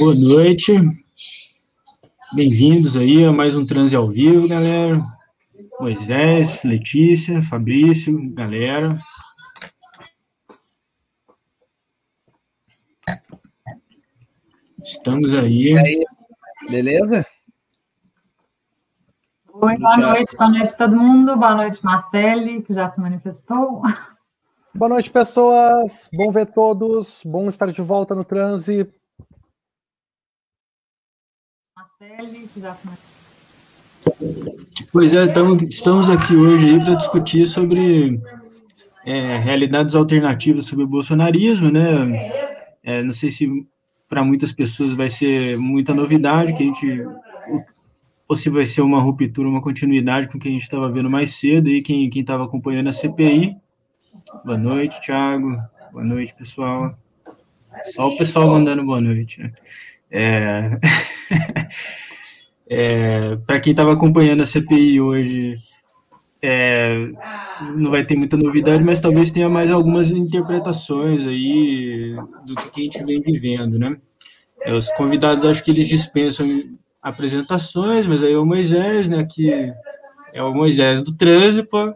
Boa noite. Bem-vindos aí a mais um Transe ao Vivo, galera. Moisés, Letícia, Fabrício, galera. Estamos aí. E aí, beleza? Oi, boa noite, boa noite todo mundo. Boa noite, Marcele, que já se manifestou. Boa noite, pessoas. Bom ver todos. Bom estar de volta no transe. Marcele, que já se manifestou. Pois é, então, estamos aqui hoje para discutir sobre é, realidades alternativas sobre o bolsonarismo, né? É, não sei se para muitas pessoas vai ser muita novidade, que a gente ou se vai ser uma ruptura, uma continuidade com o que a gente estava vendo mais cedo e quem estava acompanhando a CPI. Boa noite, Thiago. Boa noite, pessoal. Só o pessoal mandando boa noite. Né? É... é... Para quem estava acompanhando a CPI hoje, é... não vai ter muita novidade, mas talvez tenha mais algumas interpretações aí do que a gente vem vivendo, né? É, os convidados, acho que eles dispensam apresentações, mas aí é o Moisés, né, que é o Moisés do trânsito,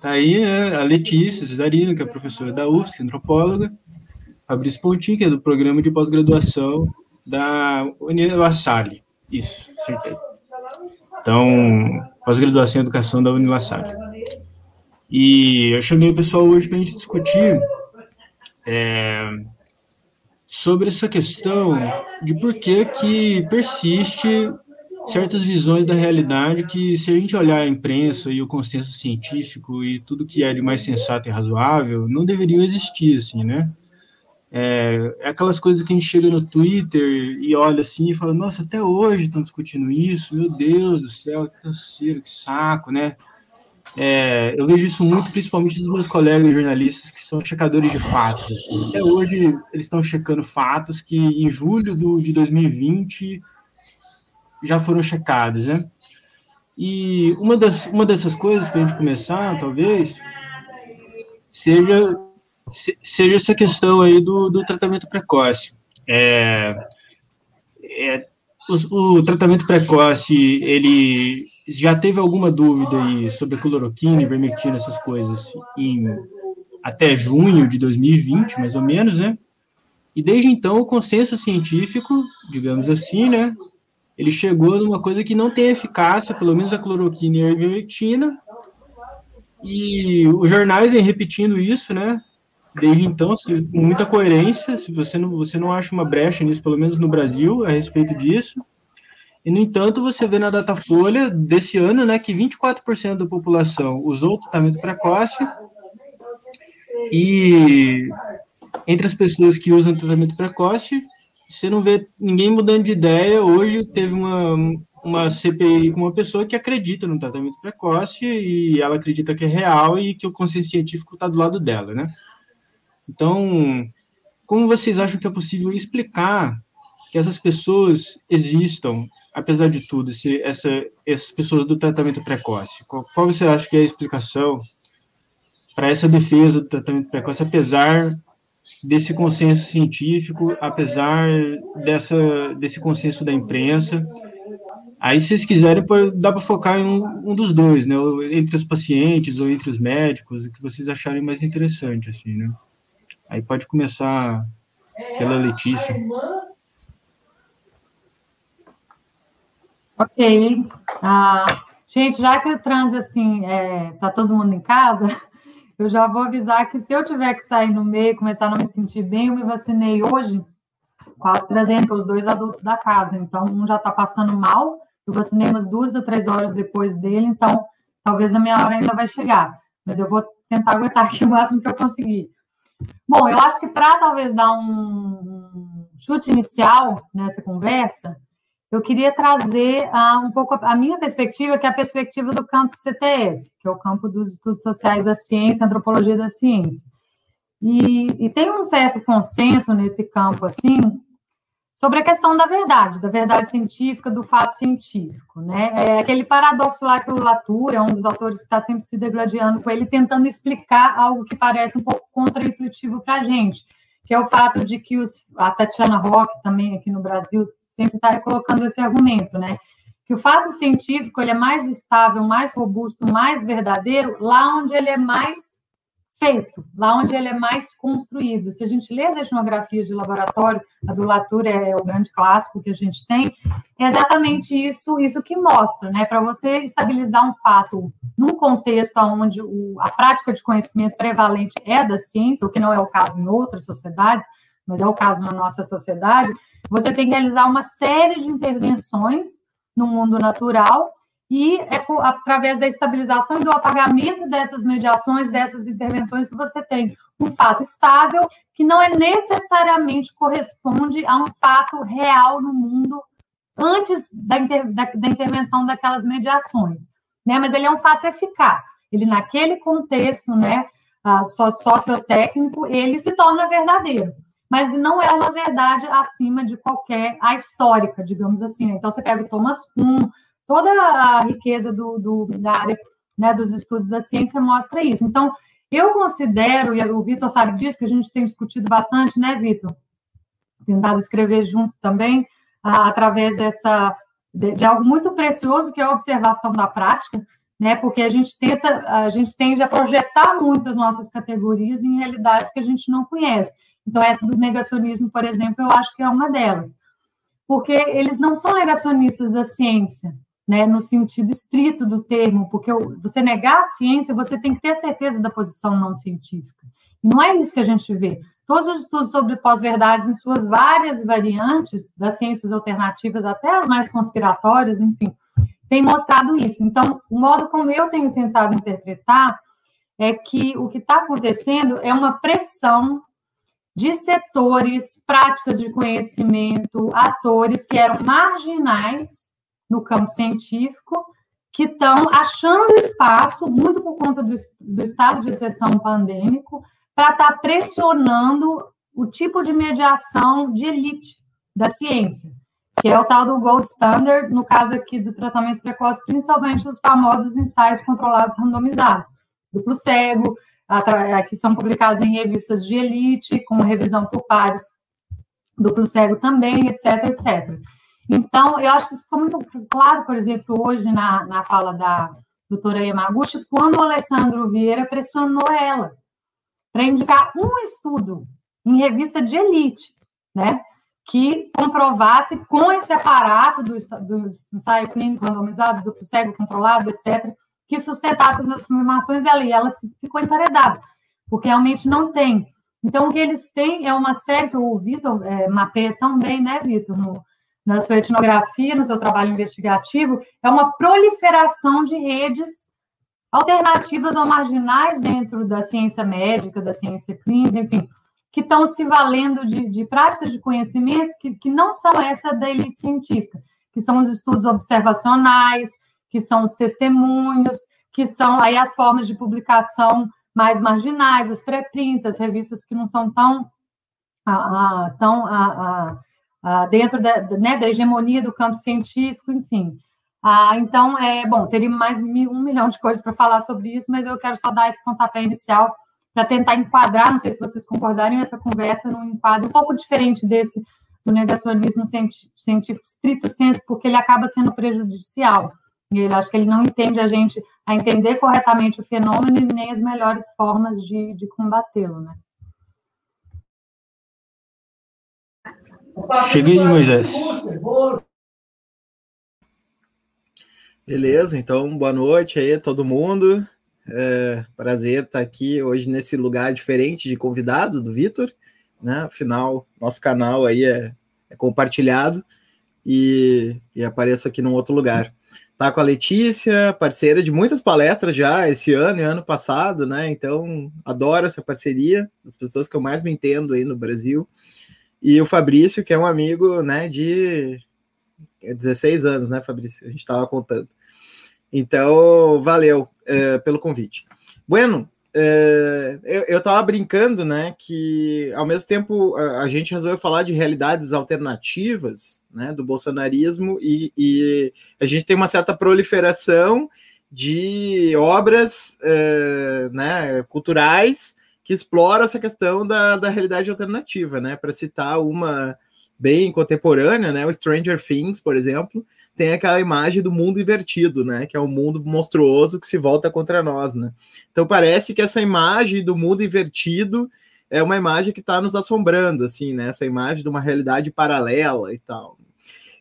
tá aí, né, a Letícia Cesarino, que é professora da UFSC, antropóloga, Fabrício Pontinho, que é do programa de pós-graduação da Unilassalle, isso, acertei. Então, pós-graduação em educação da Unilassalle. E eu chamei o pessoal hoje para a gente discutir é, sobre essa questão de por que que persiste certas visões da realidade que, se a gente olhar a imprensa e o consenso científico e tudo que é de mais sensato e razoável, não deveriam existir, assim, né? É, é aquelas coisas que a gente chega no Twitter e olha assim e fala, nossa, até hoje estão discutindo isso, meu Deus do céu, que canseiro, que saco, né? É, eu vejo isso muito, principalmente dos meus colegas jornalistas que são checadores de fatos. Assim. Até hoje eles estão checando fatos que em julho do, de 2020 já foram checados, né? E uma, das, uma dessas coisas, para a gente começar, talvez, seja, seja essa questão aí do, do tratamento precoce. É, é, o, o tratamento precoce, ele já teve alguma dúvida aí sobre cloroquina, ivermectina, essas coisas, em, até junho de 2020, mais ou menos, né? E desde então o consenso científico, digamos assim, né, ele chegou numa coisa que não tem eficácia, pelo menos a cloroquina e a ivermectina, e os jornais vêm repetindo isso, né? Desde então, se, com muita coerência, se você não, você não acha uma brecha nisso, pelo menos no Brasil, a respeito disso. E, no entanto, você vê na Datafolha desse ano né, que 24% da população usou tratamento precoce e entre as pessoas que usam tratamento precoce, você não vê ninguém mudando de ideia. Hoje teve uma, uma CPI com uma pessoa que acredita no tratamento precoce e ela acredita que é real e que o consenso científico está do lado dela, né? Então, como vocês acham que é possível explicar que essas pessoas existam apesar de tudo, esse, essa, essas pessoas do tratamento precoce? Qual, qual você acha que é a explicação para essa defesa do tratamento precoce, apesar desse consenso científico, apesar dessa, desse consenso da imprensa? Aí, se vocês quiserem, dá para focar em um, um, dos dois, né? Entre os pacientes ou entre os médicos, o que vocês acharem mais interessante, assim, né? Aí pode começar pela Letícia. Ok. Ah, gente, já que o trânsito, assim, é, tá todo mundo em casa, eu já vou avisar que se eu tiver que sair no meio começar a não me sentir bem, eu me vacinei hoje com a AstraZeneca, os dois adultos da casa. Então, um já está passando mal, eu vacinei umas duas a três horas depois dele, então talvez a minha hora ainda vai chegar. Mas eu vou tentar aguentar aqui o máximo que eu conseguir. Bom, eu acho que para talvez dar um chute inicial nessa conversa, eu queria trazer uh, um pouco a, a, minha perspectiva, que é a perspectiva do campo CTS, que é o campo dos estudos sociais da ciência, antropologia da ciência. E, e tem um certo consenso nesse campo, assim, sobre a questão da verdade, da verdade científica, do fato científico, né? É aquele paradoxo lá que o Latour é um dos autores que está sempre se degladiando com ele, tentando explicar algo que parece um pouco contraintuitivo para a gente, que é o fato de que os, a Tatiana Rock, também aqui no Brasil, sempre está colocando esse argumento, né? Que o fato científico ele é mais estável, mais robusto, mais verdadeiro lá onde ele é mais feito, lá onde ele é mais construído. Se a gente lê as etnografias de laboratório, a do Latour é o grande clássico que a gente tem, é exatamente isso, isso que mostra, né? Para você estabilizar um fato num contexto onde o, a prática de conhecimento prevalente é da ciência, o que não é o caso em outras sociedades, mas é o caso na nossa sociedade, você tem que realizar uma série de intervenções no mundo natural e é através da estabilização e do apagamento dessas mediações, dessas intervenções, que você tem um fato estável que não é necessariamente corresponde a um fato real no mundo antes da, inter, da, da intervenção daquelas mediações, né? Mas ele é um fato eficaz. Ele naquele contexto, né, sociotécnico, ele se torna verdadeiro mas não é uma verdade acima de qualquer a histórica, digamos assim. Né? Então você pega o Thomas Kuhn, toda a riqueza do, do, da área né, dos estudos da ciência mostra isso. Então, eu considero, e o Vitor sabe disso, que a gente tem discutido bastante, né, Vitor? Tentado escrever junto também, através dessa de, de, algo muito precioso que é a observação da prática, né? Porque a gente tenta, a gente tende a projetar muito as nossas categorias em realidades que a gente não conhece. Então, essa do negacionismo, por exemplo, eu acho que é uma delas. Porque eles não são negacionistas da ciência, né, no sentido estrito do termo, porque você negar a ciência, você tem que ter certeza da posição não científica. E não é isso que a gente vê. Todos os estudos sobre pós-verdades, em suas várias variantes, das ciências alternativas até as mais conspiratórias, enfim, têm mostrado isso. Então, o modo como eu tenho tentado interpretar é que o que está acontecendo é uma pressão de setores, práticas de conhecimento, atores que eram marginais no campo científico que estão achando espaço, muito por conta do, do estado de exceção pandêmico, para estar tá pressionando o tipo de mediação de elite da ciência, que é o tal do gold standard, no caso aqui do tratamento precoce, principalmente os famosos ensaios controlados randomizados, duplo cego, que são publicados em revistas de elite, com revisão por pares, duplo cego também, etc, etc. Então, eu acho que isso ficou muito claro, por exemplo, hoje na, na fala da doutora Yamaguchi, quando o Alessandro Vieira pressionou ela para indicar um estudo em revista de elite, né, que comprovasse com esse aparato do, do ensaio clínico randomizado, do cego controlado, etc., que sustentasse as afirmações dela, e ela ficou emparedada, porque realmente não tem. Então, o que eles têm é uma série que o Vitor é, mapeia tão bem, né, Vitor, no, na sua etnografia, no seu trabalho investigativo, é uma proliferação de redes alternativas ou marginais dentro da ciência médica, da ciência clínica, enfim, que estão se valendo de, de práticas de conhecimento que, que não são essa da elite científica, que são os estudos observacionais, que são os testemunhos, que são aí as formas de publicação mais marginais, os preprints, as revistas que não são tão, ah, tão ah, ah, dentro da, né, da hegemonia do campo científico, enfim. Ah, então, é bom, teria mais um milhão de coisas para falar sobre isso, mas eu quero só dar esse pontapé inicial para tentar enquadrar, não sei se vocês concordarem, essa conversa num enquadro um pouco diferente desse do negacionismo científico estrito senso, porque ele acaba sendo prejudicial. Ele acho que ele não entende a gente a entender corretamente o fenômeno e nem as melhores formas de, de combatê-lo, né? Cheguei, Moisés. Beleza, então boa noite aí todo mundo. É, prazer estar aqui hoje nesse lugar diferente de convidado do Vitor, né? Afinal, nosso canal aí é, é compartilhado e, e, apareço aqui num outro lugar. Tá com a Letícia, parceira de muitas palestras já esse ano e ano passado, né? Então, adoro essa parceria, das pessoas que eu mais me entendo aí no Brasil e o Fabrício, que é um amigo, né, de 16 anos, né, Fabrício? A gente estava contando. Então, valeu é, pelo convite. Bueno, é, eu estava brincando, né, que ao mesmo tempo a, a, gente resolveu falar de realidades alternativas, né, do bolsonarismo e, e a gente tem uma certa proliferação de obras, é, né, culturais que explora essa questão da, da realidade alternativa, né? Para citar uma bem contemporânea, né? O Stranger Things, por exemplo, tem aquela imagem do mundo invertido, né? Que é um mundo monstruoso que se volta contra nós, né? Então parece que essa imagem do mundo invertido é uma imagem que está nos assombrando, assim, né? Essa imagem de uma realidade paralela e tal.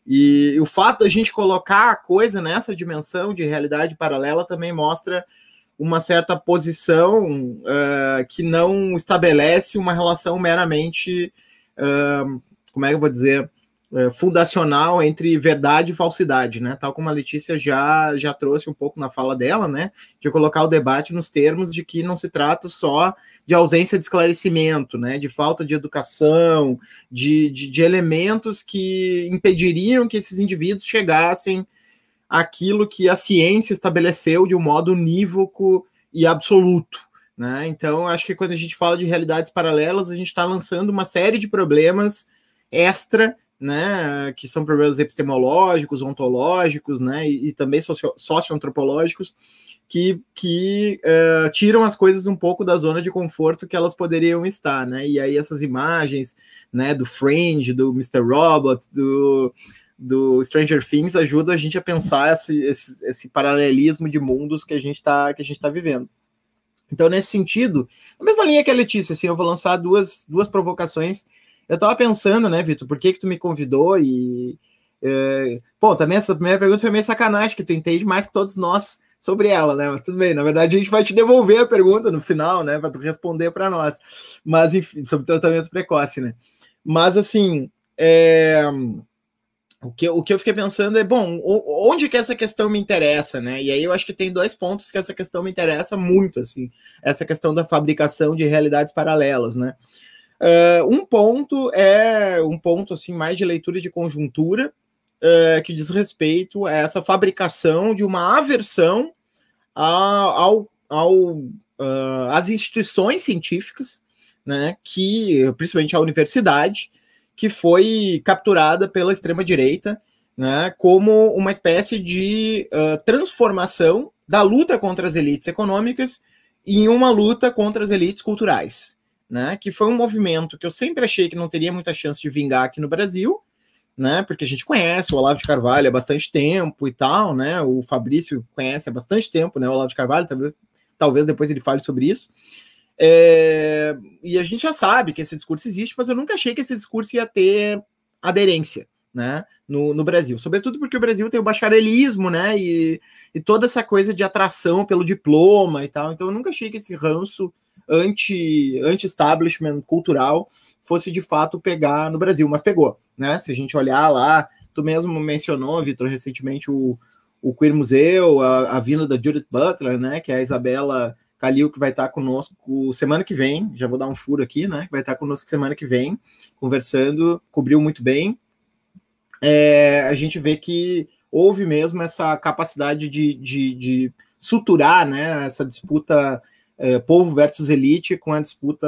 E o fato da gente colocar a coisa nessa dimensão de realidade paralela também mostra uma certa posição uh, que não estabelece uma relação meramente, uh, como é que eu vou dizer, uh, fundacional entre verdade e falsidade, né? Tal como a Letícia já, já trouxe um pouco na fala dela, né? De colocar o debate nos termos de que não se trata só de ausência de esclarecimento, né? De falta de educação, de, de, de elementos que impediriam que esses indivíduos chegassem aquilo que a ciência estabeleceu de um modo unívoco e absoluto. Né? Então, acho que quando a gente fala de realidades paralelas, a gente está lançando uma série de problemas extra, né, que são problemas epistemológicos, ontológicos, né, e, e também socio socioantropológicos, que, que uh, tiram as coisas um pouco da zona de conforto que elas poderiam estar, né? E aí essas imagens, né, do Fringe, do Mr. Robot, do do Stranger Things ajuda a gente a pensar esse, esse, esse paralelismo de mundos que a gente está está vivendo. Então, nesse sentido, na mesma linha que a Letícia, assim, eu vou lançar duas, duas provocações. Eu estava pensando, né, Vitor, por que que tu me convidou e... É, pô, também essa primeira pergunta foi meio sacanagem, que tu entende mais que todos nós sobre ela, né? Mas tudo bem, na verdade a gente vai te devolver a pergunta no final, né, para tu responder para nós. Mas, enfim, sobre tratamento precoce, né? Mas, assim, é o que, o que eu fiquei pensando é, bom, onde que essa questão me interessa, né? E aí eu acho que tem dois pontos que essa questão me interessa muito, assim, essa questão da fabricação de realidades paralelas, né? Uh, um ponto é um ponto, assim, mais de leitura de conjuntura, uh, que diz respeito a essa fabricação de uma aversão ao, ao, uh, às instituições científicas, né? Que, principalmente a universidade, que foi capturada pela extrema-direita né, como uma espécie de uh, transformação da luta contra as elites econômicas em uma luta contra as elites culturais, né, que foi um movimento que eu sempre achei que não teria muita chance de vingar aqui no Brasil, né, porque a gente conhece o Olavo de Carvalho há bastante tempo e tal, né, o Fabrício conhece há bastante tempo, né, o Olavo de Carvalho, talvez, talvez depois ele fale sobre isso, é, e a gente já sabe que esse discurso existe, mas eu nunca achei que esse discurso ia ter aderência né, no, no Brasil. Sobretudo porque o Brasil tem o bacharelismo, né? E, e toda essa coisa de atração pelo diploma e tal. Então eu nunca achei que esse ranço anti, anti-establishment cultural fosse de fato pegar no Brasil, mas pegou, né? Se a gente olhar lá, tu mesmo mencionou, Vitor, recentemente o, o Queer Museu, a, a vinda da Judith Butler, né? Que é a Isabela Calil, que vai estar conosco semana que vem, já vou dar um furo aqui, né? Vai estar conosco semana que vem, conversando, cobriu muito bem. É, a gente vê que houve mesmo essa capacidade de, de, de suturar né, essa disputa é, povo versus elite com a disputa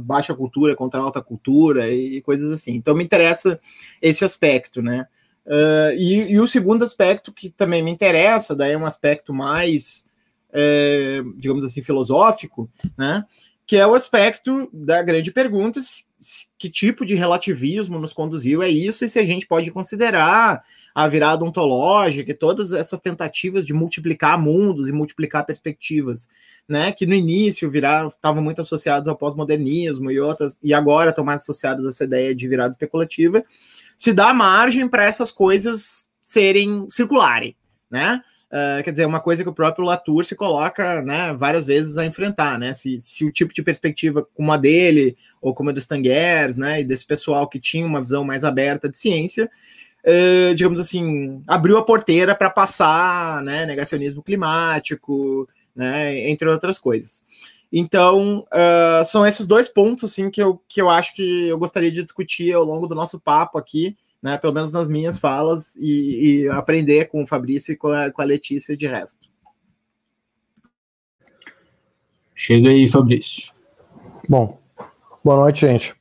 baixa cultura contra alta cultura e coisas assim. Então me interessa esse aspecto, né? Uh, e, e, o segundo aspecto que também me interessa, daí é um aspecto mais é, digamos assim, filosófico, né? Que é o aspecto da grande pergunta: que tipo de relativismo nos conduziu a isso, e se a gente pode considerar a virada ontológica e todas essas tentativas de multiplicar mundos e multiplicar perspectivas, né? Que no início estavam muito associados ao pós-modernismo e outras, e agora estão mais associados a essa ideia de virada especulativa, se dá margem para essas coisas serem circularem, né? Uh, quer dizer, uma coisa que o próprio Latour se coloca né, várias vezes a enfrentar, né? Se, se o tipo de perspectiva como a dele, ou como a dos Tanguers, né, e desse pessoal que tinha uma visão mais aberta de ciência, uh, digamos assim, abriu a porteira para passar né, negacionismo climático, né, entre outras coisas. Então, uh, são esses dois pontos assim que eu, que eu acho que eu gostaria de discutir ao longo do nosso papo aqui né, pelo menos nas minhas falas, e, e aprender com o Fabrício e com a, com a Letícia de resto. Chega aí, Fabrício. Bom, boa noite, gente.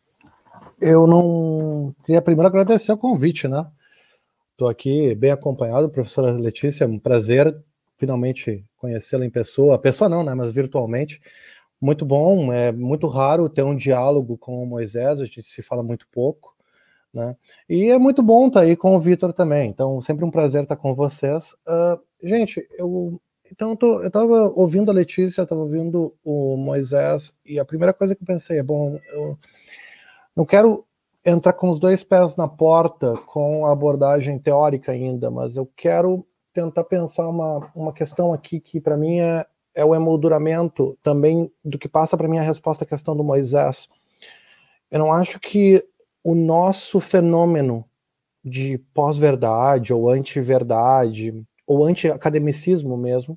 Eu não queria primeiro agradecer o convite, né? Estou aqui bem acompanhado, professora Letícia, é um prazer finalmente conhecê-la em pessoa, pessoa não, né, mas virtualmente. muito bom, é muito raro ter um diálogo com o Moisés, a gente se fala muito pouco, né? E é muito bom estar aí com o Vitor também, então sempre um prazer estar com vocês. Uh, gente, eu então eu estava ouvindo a Letícia, estava ouvindo o Moisés, e a primeira coisa que eu pensei é, bom, eu não quero entrar com os dois pés na porta com a abordagem teórica ainda, mas eu quero tentar pensar uma, uma questão aqui que para mim é, é o emolduramento também do que passa para mim a resposta à questão do Moisés. Eu não acho que o nosso fenômeno de pós-verdade ou anti-verdade ou anti-academicismo mesmo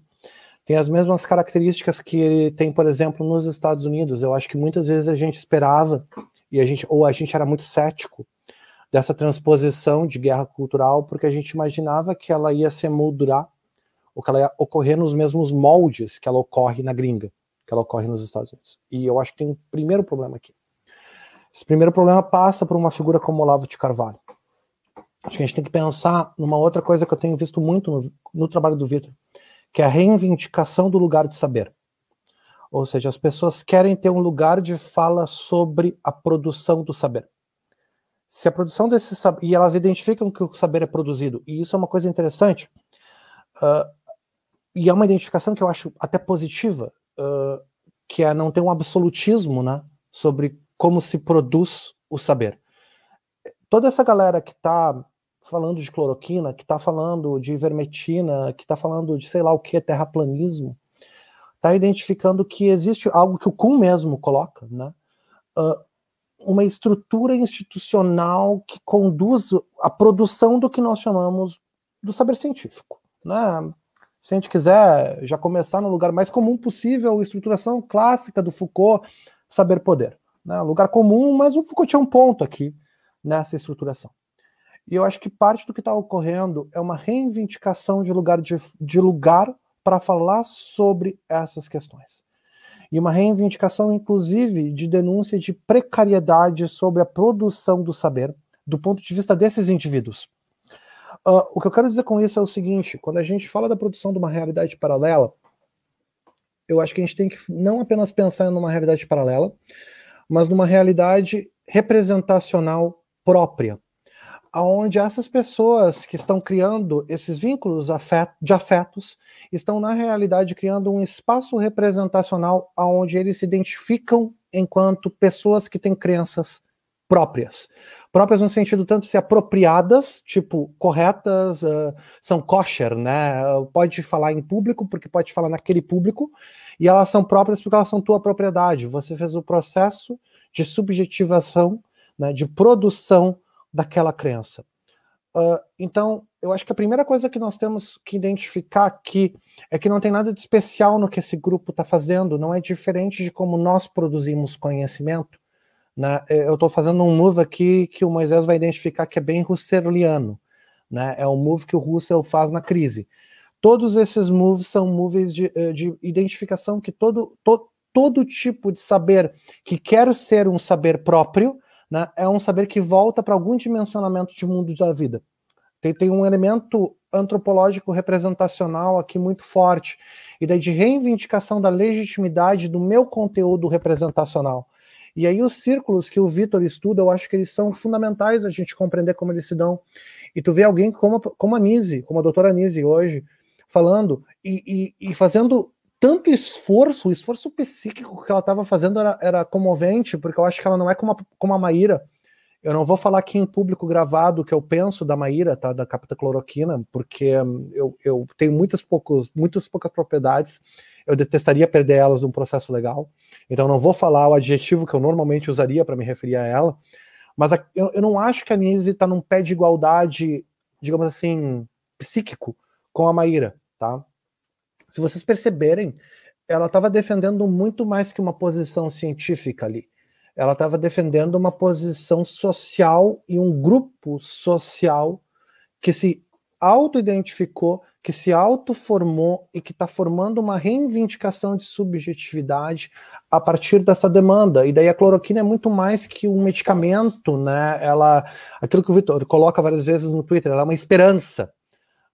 tem as mesmas características que ele tem, por exemplo, nos Estados Unidos. Eu acho que muitas vezes a gente esperava e a gente ou a gente era muito cético dessa transposição de guerra cultural porque a gente imaginava que ela ia se moldurar ou que ela ia ocorrer nos mesmos moldes que ela ocorre na gringa, que ela ocorre nos Estados Unidos. E eu acho que tem um primeiro problema aqui. Esse primeiro problema passa por uma figura como Olavo de Carvalho. Acho que a gente tem que pensar numa outra coisa que eu tenho visto muito no, no trabalho do Vitor, que é a reivindicação do lugar de saber. Ou seja, as pessoas querem ter um lugar de fala sobre a produção do saber. Se a produção desse saber. E elas identificam que o saber é produzido. E isso é uma coisa interessante. Uh, e é uma identificação que eu acho até positiva, uh, que é não ter um absolutismo né, sobre como se produz o saber. Toda essa galera que está falando de cloroquina, que está falando de ivermectina, que está falando de sei lá o que, terraplanismo, está identificando que existe algo que o Kuhn mesmo coloca, né? Uh, uma estrutura institucional que conduz a produção do que nós chamamos do saber científico. Né? Se a gente quiser já começar no lugar mais comum possível, a estruturação clássica do Foucault, saber poder. Né? Lugar comum, mas o Foucault tinha um ponto aqui nessa estruturação. E eu acho que parte do que está ocorrendo é uma reivindicação de lugar, de, de lugar para falar sobre essas questões. E uma reivindicação, inclusive, de denúncia de precariedade sobre a produção do saber, do ponto de vista desses indivíduos. Uh, o que eu quero dizer com isso é o seguinte: quando a gente fala da produção de uma realidade paralela, eu acho que a gente tem que não apenas pensar numa realidade paralela, mas numa realidade representacional própria, aonde essas pessoas que estão criando esses vínculos de afetos estão na realidade criando um espaço representacional aonde eles se identificam enquanto pessoas que têm crenças próprias. Próprias no sentido tanto de ser apropriadas, tipo, corretas, uh, são kosher, né? Pode falar em público, porque pode falar naquele público, e elas são próprias porque elas são tua propriedade. Você fez o processo de subjetivação, né, de produção daquela crença. Uh, então, eu acho que a primeira coisa que nós temos que identificar aqui é que não tem nada de especial no que esse grupo está fazendo, não é diferente de como nós produzimos conhecimento. Né? É, eu estou fazendo um move aqui que o Moisés vai identificar que é bem husserliano. Né? É o move que o Russell faz na crise. Todos esses moves são moves de, eh, de identificação que todo, to, todo tipo de saber que quer ser um saber próprio né, é um saber que volta para algum dimensionamento de mundo da vida. Tem, tem um elemento antropológico representacional aqui muito forte, e daí de reivindicação da legitimidade do meu conteúdo representacional. E aí os círculos que o Vitor estuda, eu acho que eles são fundamentais a gente compreender como eles se dão. E tu vê alguém como, como a Nise, como a doutora Nise hoje, falando e, e, e fazendo tanto esforço, o esforço psíquico que ela estava fazendo era, era, comovente, porque eu acho que ela não é como a, como a Maíra. Eu não vou falar aqui em público gravado o que eu penso da Maíra, tá? Da capitacloroquina, porque hum, eu, eu tenho muitas, poucos, muitas poucas propriedades. Eu detestaria perder elas num processo legal. Então não vou falar o adjetivo que eu normalmente usaria para me referir a ela. Mas a, eu, eu não acho que a Nise está num pé de igualdade, digamos assim, psíquico com a Maíra, tá? Se vocês perceberem, ela estava defendendo muito mais que uma posição científica ali. Ela estava defendendo uma posição social e um grupo social que se auto-identificou, que se auto-formou e que está formando uma reivindicação de subjetividade a partir dessa demanda. E daí a cloroquina é muito mais que um medicamento, né? Ela, aquilo que o Vitor coloca várias vezes no Twitter, ela é uma esperança.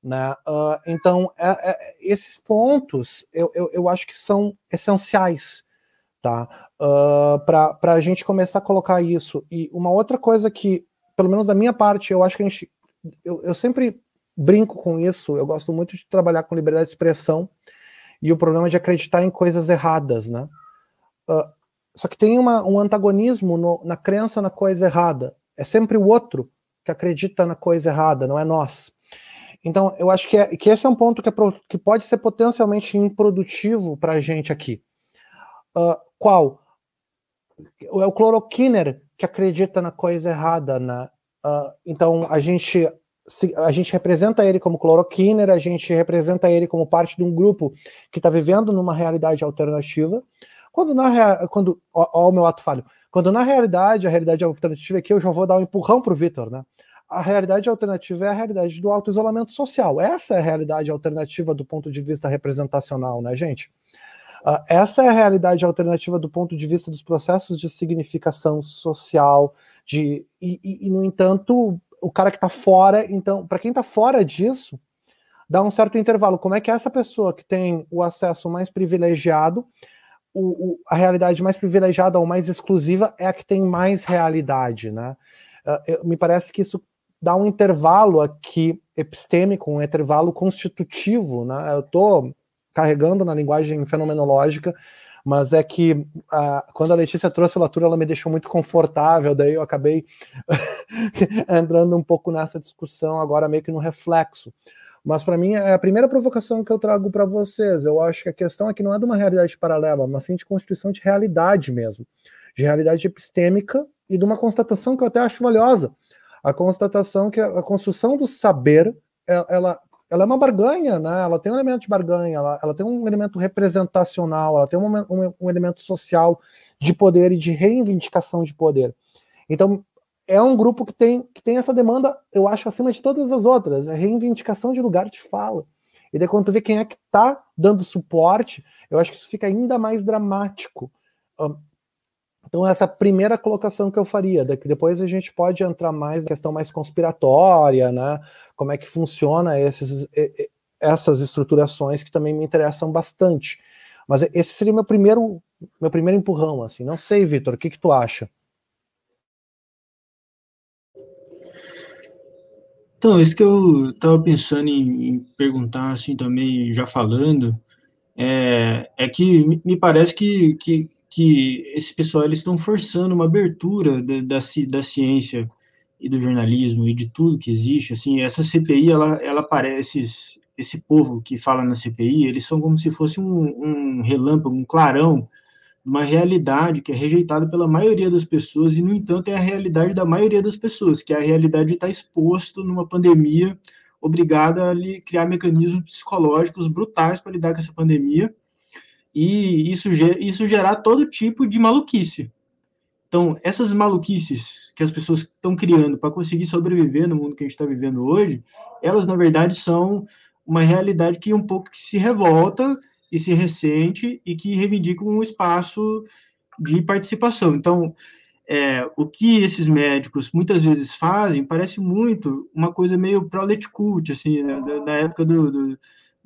Né? Uh, então, é, é, esses pontos eu, eu, eu, acho que são essenciais tá? Uh, para a gente começar a colocar isso. E uma outra coisa que, pelo menos da minha parte, eu acho que a gente. Eu, eu sempre brinco com isso, eu gosto muito de trabalhar com liberdade de expressão e o problema de acreditar em coisas erradas, né? Uh, só que tem uma, um antagonismo no, na crença na coisa errada. É sempre o outro que acredita na coisa errada, não é nós. Então, eu acho que, é, que esse é um ponto que, é pro, que pode ser potencialmente improdutivo para a gente aqui. Uh, qual? É o cloroquiner que acredita na coisa errada. Né? Uh, então, a gente, a gente representa ele como cloroquiner, a gente representa ele como parte de um grupo que está vivendo numa realidade alternativa. Quando na quando o meu ato falho, quando na realidade a realidade alternativa aqui eu já vou dar um empurrão para o Vitor, né? A realidade alternativa é a realidade do auto-isolamento social. Essa é a realidade alternativa do ponto de vista representacional, né, gente? Uh, essa é a realidade alternativa do ponto de vista dos processos de significação social, de e, e, e no entanto, o cara que está fora, então, para quem está fora disso, dá um certo intervalo. Como é que essa pessoa que tem o acesso mais privilegiado, o, o, a realidade mais privilegiada ou mais exclusiva é a que tem mais realidade, né? Uh, eu, me parece que isso dá um intervalo aqui epistêmico, um intervalo constitutivo, né? Eu estou carregando na linguagem fenomenológica, mas é que uh, quando a Letícia trouxe a Latour, ela me deixou muito confortável, daí eu acabei entrando um pouco nessa discussão agora meio que no reflexo. Mas para mim é a primeira provocação que eu trago para vocês. Eu acho que a questão aqui não é de uma realidade paralela, mas sim de constituição de realidade mesmo, de realidade epistêmica e de uma constatação que eu até acho valiosa a constatação que a, construção do saber ela, é, ela, ela é uma barganha, né? Ela tem um elemento de barganha, ela, ela tem um elemento representacional, ela tem um, um, um elemento social de poder e de reivindicação de poder. Então, é um grupo que tem, que tem essa demanda, eu acho, acima de todas as outras, é reivindicação de lugar de fala. E daí, quando tu vê quem é que está dando suporte, eu acho que isso fica ainda mais dramático. Então, essa primeira colocação que eu faria, depois a gente pode entrar mais na questão mais conspiratória, né? Como é que funciona esses, essas estruturações que também me interessam bastante. Mas esse seria meu primeiro, meu primeiro empurrão, assim. Não sei, Vitor, o que, que tu acha? Então, isso que eu estava pensando em, em, perguntar, assim, também, já falando, é, é que me parece que, que que esse pessoal eles estão forçando uma abertura da, da, da, ciência e do jornalismo e de tudo que existe. Assim, essa CPI, ela, ela parece esse povo que fala na CPI, eles são como se fosse um, um relâmpago, um clarão, uma realidade que é rejeitada pela maioria das pessoas e, no entanto, é a realidade da maioria das pessoas, que é a realidade de estar exposto numa pandemia, obrigada a criar mecanismos psicológicos brutais para lidar com essa pandemia e isso, isso gerar todo tipo de maluquice. Então, essas maluquices que as pessoas estão criando para conseguir sobreviver no mundo que a gente está vivendo hoje, elas, na verdade, são uma realidade que um pouco se revolta e se ressente e que reivindica um espaço de participação. Então, é, o que esses médicos muitas vezes fazem parece muito uma coisa meio prolet cult, assim, né, da, da época do, do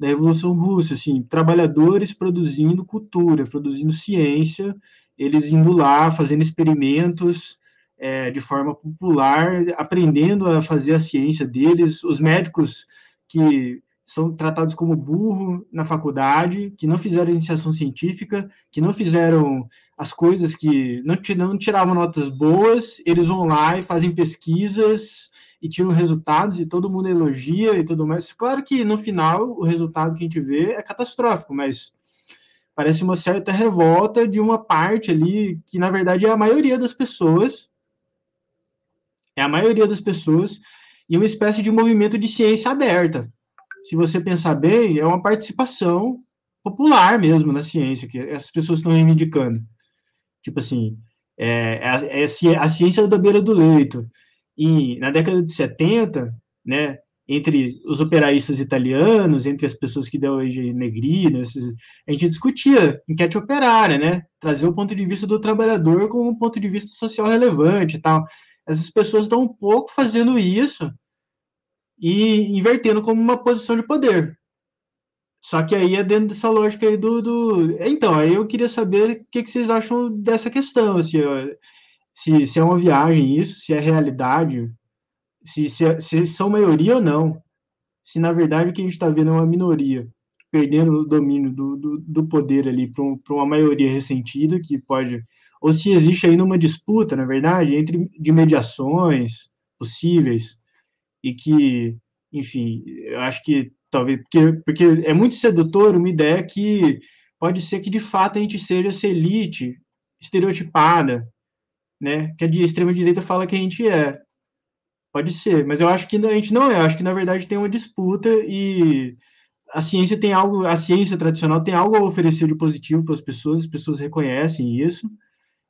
da Revolução Russa, assim, trabalhadores produzindo cultura, produzindo ciência, eles indo lá, fazendo experimentos é, de forma popular, aprendendo a fazer a ciência deles, os médicos que são tratados como burro na faculdade, que não fizeram iniciação científica, que não fizeram as coisas que não, não tiravam notas boas, eles vão lá e fazem pesquisas e tiram resultados e todo mundo elogia e tudo mais. Claro que no final o resultado que a gente vê é catastrófico, mas parece uma certa revolta de uma parte ali que na verdade é a maioria das pessoas. É a maioria das pessoas e uma espécie de movimento de ciência aberta. Se você pensar bem, é uma participação popular mesmo na ciência que essas pessoas estão reivindicando. Tipo assim, é, é, é a ciência da beira do leito e na década de 70, né, entre os operaístas italianos, entre as pessoas que dão origem negrina, a gente discutia enquete operária, né, trazer o ponto de vista do trabalhador como um ponto de vista social relevante e tal. Essas pessoas estão um pouco fazendo isso e invertendo como uma posição de poder. Só que aí é dentro dessa lógica aí do. do... Então, aí eu queria saber o que, que vocês acham dessa questão. Se, se, se é uma viagem isso, se é realidade, se, se, se são maioria ou não. Se na verdade o que a gente está vendo é uma minoria perdendo o domínio do, do, do poder ali para um, uma maioria ressentida que pode. Ou se existe ainda uma disputa, na verdade, entre de mediações possíveis e que, enfim, eu acho que talvez porque, porque é muito sedutor uma ideia que pode ser que de fato a gente seja essa elite estereotipada, né? Que a extrema direita fala que a gente é. Pode ser, mas eu acho que a gente não é. Eu acho que na verdade tem uma disputa e a ciência tem algo, a ciência tradicional tem algo a oferecer de positivo para as pessoas, as pessoas reconhecem isso,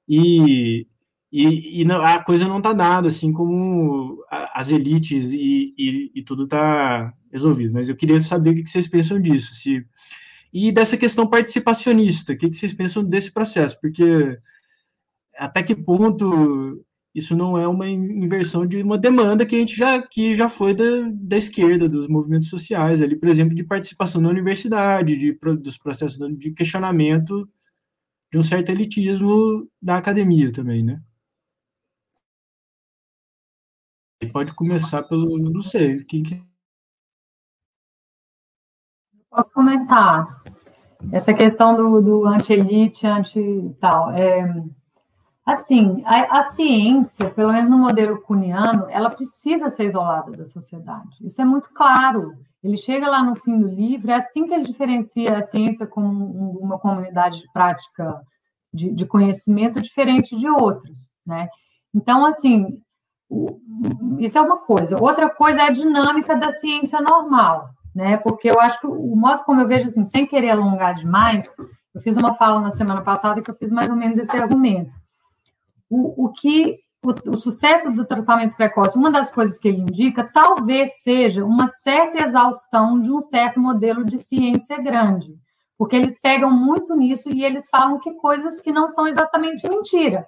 e, e, e não, a coisa não está dada, assim como as elites e, e, e tudo está resolvido. Mas eu queria saber o que vocês pensam disso, se, e dessa questão participacionista, o que vocês pensam desse processo, porque até que ponto isso não é uma inversão de uma demanda que a gente já que já foi da, da esquerda, dos movimentos sociais, ali, por exemplo, de participação na universidade, de, dos processos de questionamento de um certo elitismo da academia também, né? Pode começar pelo, não sei, quem que... Posso comentar essa questão do, do anti-elite, anti-tal. É, Assim, a, a, ciência, pelo menos no modelo cuniano, ela precisa ser isolada da sociedade. Isso é muito claro. Ele chega lá no fim do livro, é assim que ele diferencia a ciência como uma comunidade de prática de, de conhecimento diferente de outros, né? Então, assim, isso é uma coisa. Outra coisa é a dinâmica da ciência normal, né? Porque eu acho que o modo como eu vejo, assim, sem querer alongar demais, eu fiz uma fala na semana passada que eu fiz mais ou menos esse argumento o, o que o, o, sucesso do tratamento precoce, uma das coisas que ele indica, talvez seja uma certa exaustão de um certo modelo de ciência grande, porque eles pegam muito nisso e eles falam que coisas que não são exatamente mentira.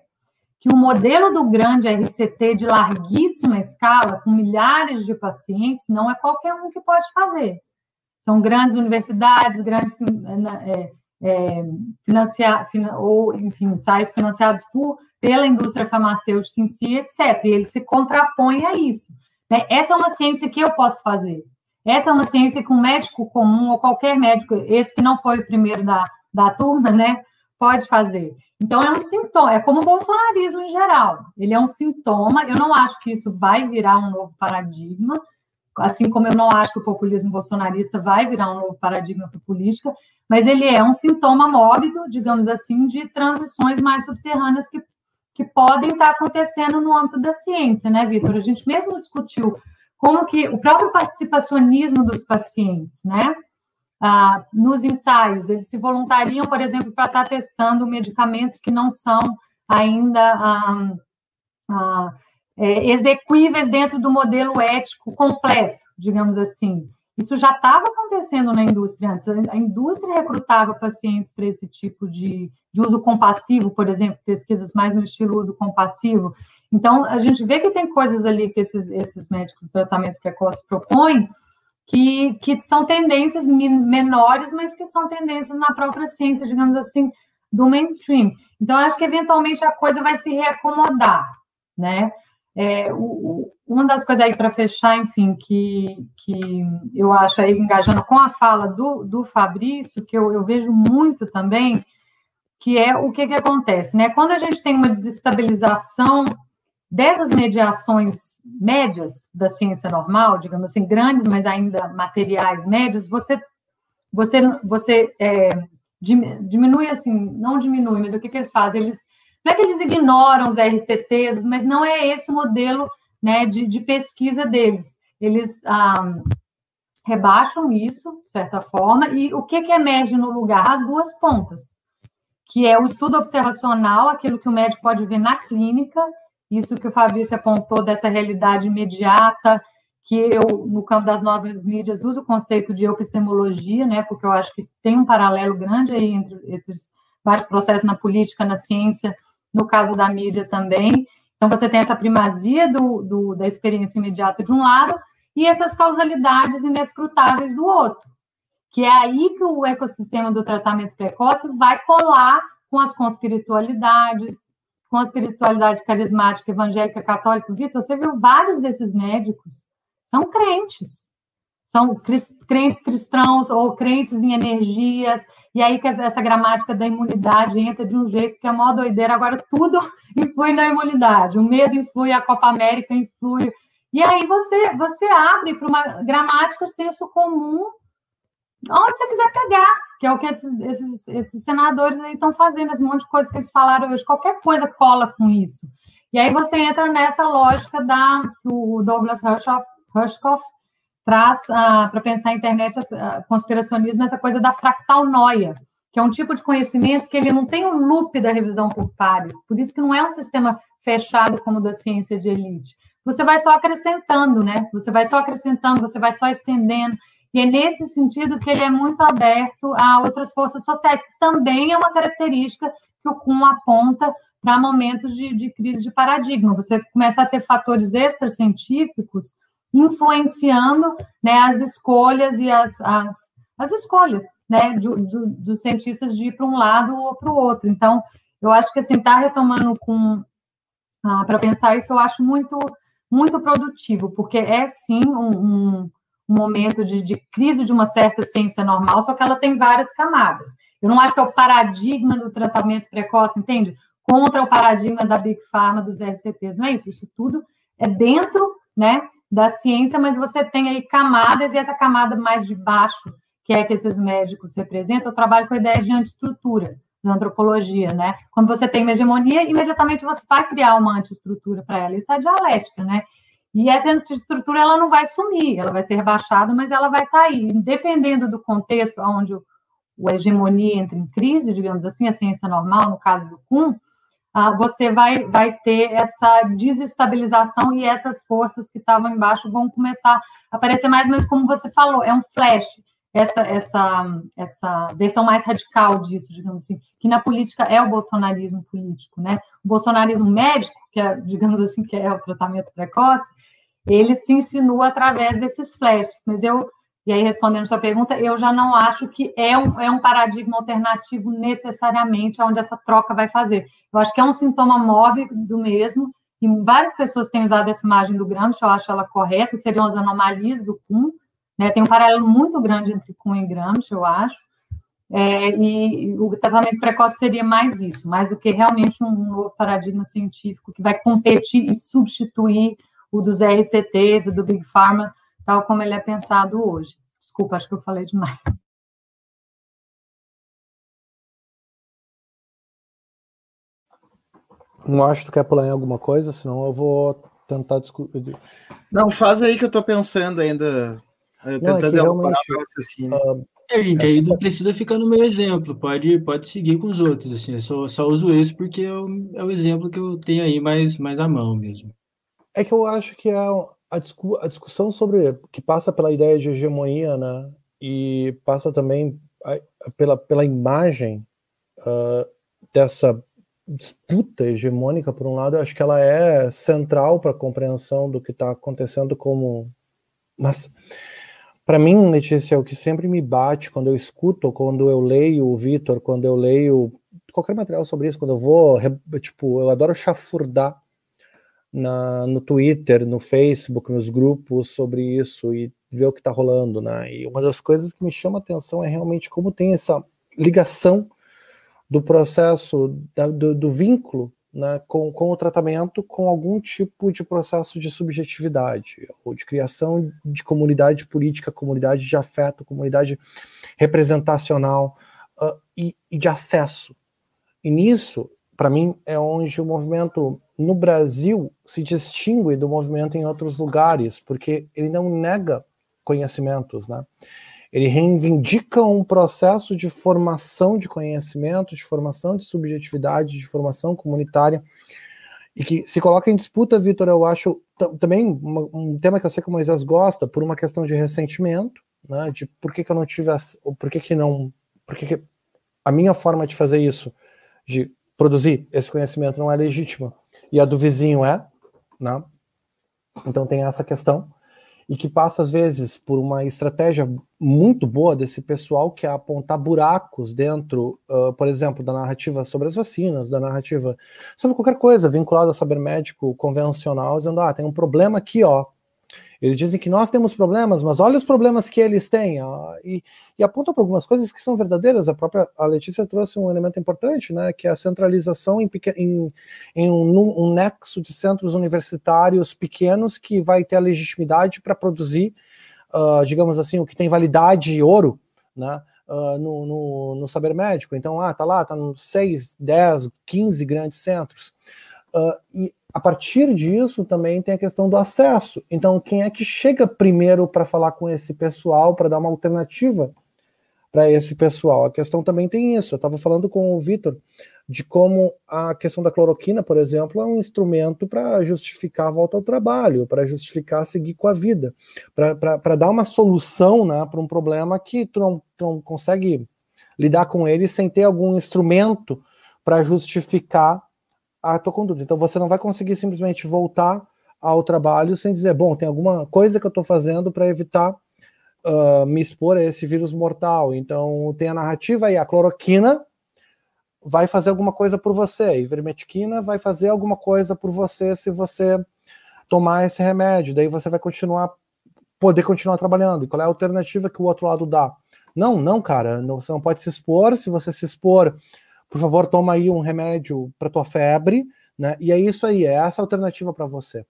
Que o modelo do grande RCT de larguíssima escala, com milhares de pacientes, não é qualquer um que pode fazer. São grandes universidades, grandes é, é, financiar, ou, enfim, ensaios financiados por, pela indústria farmacêutica em si, etc. E ele se contrapõe a isso. Né? Essa é uma ciência que eu posso fazer. Essa é uma ciência que um médico comum, ou qualquer médico, esse que não foi o primeiro da, da turma, né, pode fazer. Então, é um sintoma, é como o bolsonarismo em geral. Ele é um sintoma, eu não acho que isso vai virar um novo paradigma, assim como eu não acho que o populismo bolsonarista vai virar um novo paradigma para a política, mas ele é um sintoma mórbido, digamos assim, de transições mais subterrâneas que, que podem estar acontecendo no âmbito da ciência, né, Vitor? A gente mesmo discutiu como que o próprio participacionismo dos pacientes, né, ah, nos ensaios, eles se voluntariam, por exemplo, para estar testando medicamentos que não são ainda ah, ah, é, execuíveis dentro do modelo ético completo, digamos assim. Isso já estava acontecendo na indústria antes. A indústria recrutava pacientes para esse tipo de, de uso compassivo, por exemplo, pesquisas mais no estilo uso compassivo. Então, a gente vê que tem coisas ali que esses, esses médicos de tratamento precoce propõem que, que são tendências menores, mas que são tendências na própria ciência, digamos assim, do mainstream. Então, acho que eventualmente a coisa vai se reacomodar, né? É, o, uma das coisas aí para fechar, enfim, que, que eu acho aí, engajando com a fala do, do Fabrício, que eu, eu vejo muito também, que é o que, que acontece, né? Quando a gente tem uma desestabilização dessas mediações médias da ciência normal, digamos assim, grandes, mas ainda materiais médios, você, você, você é, diminui assim, não diminui, mas o que, que eles fazem? Eles não é que eles ignoram os RCTs, mas não é esse o modelo né, de, de pesquisa deles. Eles ah, rebaixam isso, de certa forma, e o que, que emerge no lugar? As duas pontas, que é o estudo observacional, aquilo que o médico pode ver na clínica, isso que o Fabrício apontou dessa realidade imediata, que eu, no campo das novas mídias, uso o conceito de epistemologia, né, porque eu acho que tem um paralelo grande aí entre, entre vários processos na política, na ciência, no caso da mídia também. Então, você tem essa primazia do, do, da experiência imediata de um lado e essas causalidades inescrutáveis do outro, que é aí que o ecossistema do tratamento precoce vai colar com as conspiritualidades, com a espiritualidade carismática, evangélica, católica. Vitor, você viu vários desses médicos são crentes, são crentes cristãos ou crentes em energias, e aí que essa gramática da imunidade entra de um jeito que é mó doideira, agora tudo influi na imunidade, o medo influi, a Copa América influi, e aí você, você abre para uma gramática senso comum, onde você quiser pegar, que é o que esses, esses, esses senadores estão fazendo, esse monte de coisa que eles falaram hoje, qualquer coisa cola com isso. E aí você entra nessa lógica da Douglas Rushkoff, traz ah, para pensar a internet, a, conspiracionismo, essa coisa da fractal noia, que é um tipo de conhecimento que ele não tem o um loop da revisão por pares, por isso que não é um sistema fechado como o da ciência de elite. Você vai só acrescentando, né? Você vai só acrescentando, você vai só estendendo. E é nesse sentido que ele é muito aberto a outras forças sociais, que também é uma característica que o Kuhn aponta para momentos de, de, crise de paradigma. Você começa a ter fatores extracientíficos influenciando né, as escolhas e as, as, as escolhas né, de, dos cientistas de ir para um lado ou para o outro. Então, eu acho que assim, está retomando com ah, para pensar isso, eu acho muito, muito produtivo, porque é sim um, um, um momento de, de crise de uma certa ciência normal, só que ela tem várias camadas. Eu não acho que é o paradigma do tratamento precoce, entende? Contra o paradigma da Big Pharma, dos RCTs. Não é isso. Isso tudo é dentro né, da ciência, mas você tem aí camadas, e essa camada mais de baixo, que é que esses médicos representam, eu trabalho com a ideia de antiestrutura na antropologia, né? Quando você tem uma hegemonia, imediatamente você vai criar uma antiestrutura para ela. Isso é dialética, né? E essa antiestrutura ela não vai sumir, ela vai ser rebaixada, mas ela vai estar tá aí, dependendo do contexto onde o, hegemonia entra em crise, digamos assim, a ciência normal, no caso do Kuhn, você vai, vai ter essa desestabilização e essas forças que estavam embaixo vão começar a aparecer mais menos como você falou, é um flash, essa, essa, essa versão mais radical disso, digamos assim, que na política é o bolsonarismo político, né? O bolsonarismo médico, que é, digamos assim, que é o tratamento precoce, ele se insinua através desses flashes, mas eu e aí, respondendo sua pergunta, eu já não acho que é um, é um paradigma alternativo necessariamente onde essa troca vai fazer. Eu acho que é um sintoma móvel do mesmo, e várias pessoas têm usado essa imagem do Gramsci, eu acho ela correta, seriam as anomalias do Kuhn, né? tem um paralelo muito grande entre Kuhn e Gramsci, eu acho, é, e o tratamento precoce seria mais isso, mais do que realmente um novo paradigma científico que vai competir e substituir o dos RCTs, o do Big Pharma, tal como ele é pensado hoje. Desculpa, acho que eu falei demais. Não acho que tu quer pular em alguma coisa, senão eu vou tentar discutir. Não, faz aí que eu estou pensando ainda. Eu não, tentando é elaborar o raciocínio. Uh, é, gente, aí não precisa ficar no meu exemplo, pode, pode seguir com os outros, assim, eu só, só uso esse porque é o, é o exemplo que eu tenho aí mais, mais à mão mesmo. É que eu acho que é a, discu a, discussão sobre que passa pela ideia de hegemonia, né, e passa também a, pela, pela imagem uh, dessa disputa hegemônica, por um lado, eu acho que ela é central para a compreensão do que está acontecendo como. Mas, para mim, Letícia, o que sempre me bate quando eu escuto, quando eu leio o Vitor, quando eu leio qualquer material sobre isso, quando eu vou, tipo, eu adoro chafurdar na, no Twitter, no Facebook, nos grupos sobre isso e ver o que está rolando, né? E uma das coisas que me chama a atenção é realmente como tem essa ligação do processo, da, do, do, vínculo né, com, com o tratamento com algum tipo de processo de subjetividade, ou de criação de comunidade política, comunidade de afeto, comunidade representacional uh, e, e de acesso. E nisso, para mim, é onde o movimento no Brasil se distingue do movimento em outros lugares, porque ele não nega conhecimentos, né? Ele reivindica um processo de formação de conhecimento, de formação de subjetividade, de formação comunitária, e que se coloca em disputa, Vitor, eu acho também uma, um tema que eu sei que o Moisés gosta, por uma questão de ressentimento, né? De por que, que eu não tive, por que, que não, por que, que a minha forma de fazer isso, de produzir esse conhecimento não é legítima e a do vizinho é, né? Então tem essa questão. e que passa às vezes por uma estratégia muito boa desse pessoal que é apontar buracos dentro, uh, por exemplo, da narrativa sobre as vacinas, da narrativa sobre qualquer coisa vinculada ao saber médico convencional, dizendo ah tem um problema aqui, ó, eles dizem que nós temos problemas, mas olha os problemas que eles têm. Ó, e, e apontam para algumas coisas que são verdadeiras. A própria a Letícia trouxe um elemento importante, né, que é a centralização em, em, em um, um, nexo de centros universitários pequenos que vai ter a legitimidade para produzir, uh, digamos assim, o que tem validade ouro, né, uh, no, no, no, saber médico. Então, ah, tá lá, tá nos 6, 10, 15 grandes centros. Uh, e a partir disso também tem a questão do acesso. Então, quem é que chega primeiro para falar com esse pessoal, para dar uma alternativa para esse pessoal? A questão também tem isso. Eu estava falando com o Vitor de como a questão da cloroquina, por exemplo, é um instrumento para justificar a volta ao trabalho, para justificar seguir com a vida, para dar uma solução né, para um problema que tu não, tu não consegue lidar com ele sem ter algum instrumento para justificar a tua conduta. Então você não vai conseguir simplesmente voltar ao trabalho sem dizer, bom, tem alguma coisa que eu estou fazendo para evitar uh, me expor a esse vírus mortal. Então tem a narrativa aí, a cloroquina vai fazer alguma coisa por você, a ivermectina vai fazer alguma coisa por você se você tomar esse remédio. Daí você vai continuar, poder continuar trabalhando. E qual é a alternativa que o outro lado dá? Não, não, cara, você não pode se expor. Se você se expor, por favor, toma aí um remédio para tua febre, né? E é isso aí, é essa alternativa para você.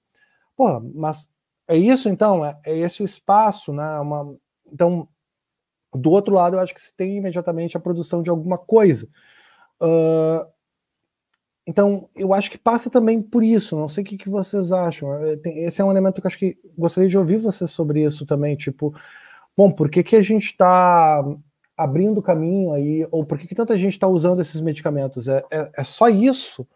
Porra, mas é isso então? É, é esse o espaço, né? Uma, então, do outro lado, eu acho que se tem imediatamente a produção de alguma coisa. Uh, então, eu acho que passa também por isso. Não sei o que, que vocês acham. É, esse é um elemento que eu acho que gostaria de ouvir vocês sobre isso também. Tipo, bom, por que, que a gente está abrindo caminho aí, ou por que, que tanta gente está usando esses medicamentos? É, é, é só isso?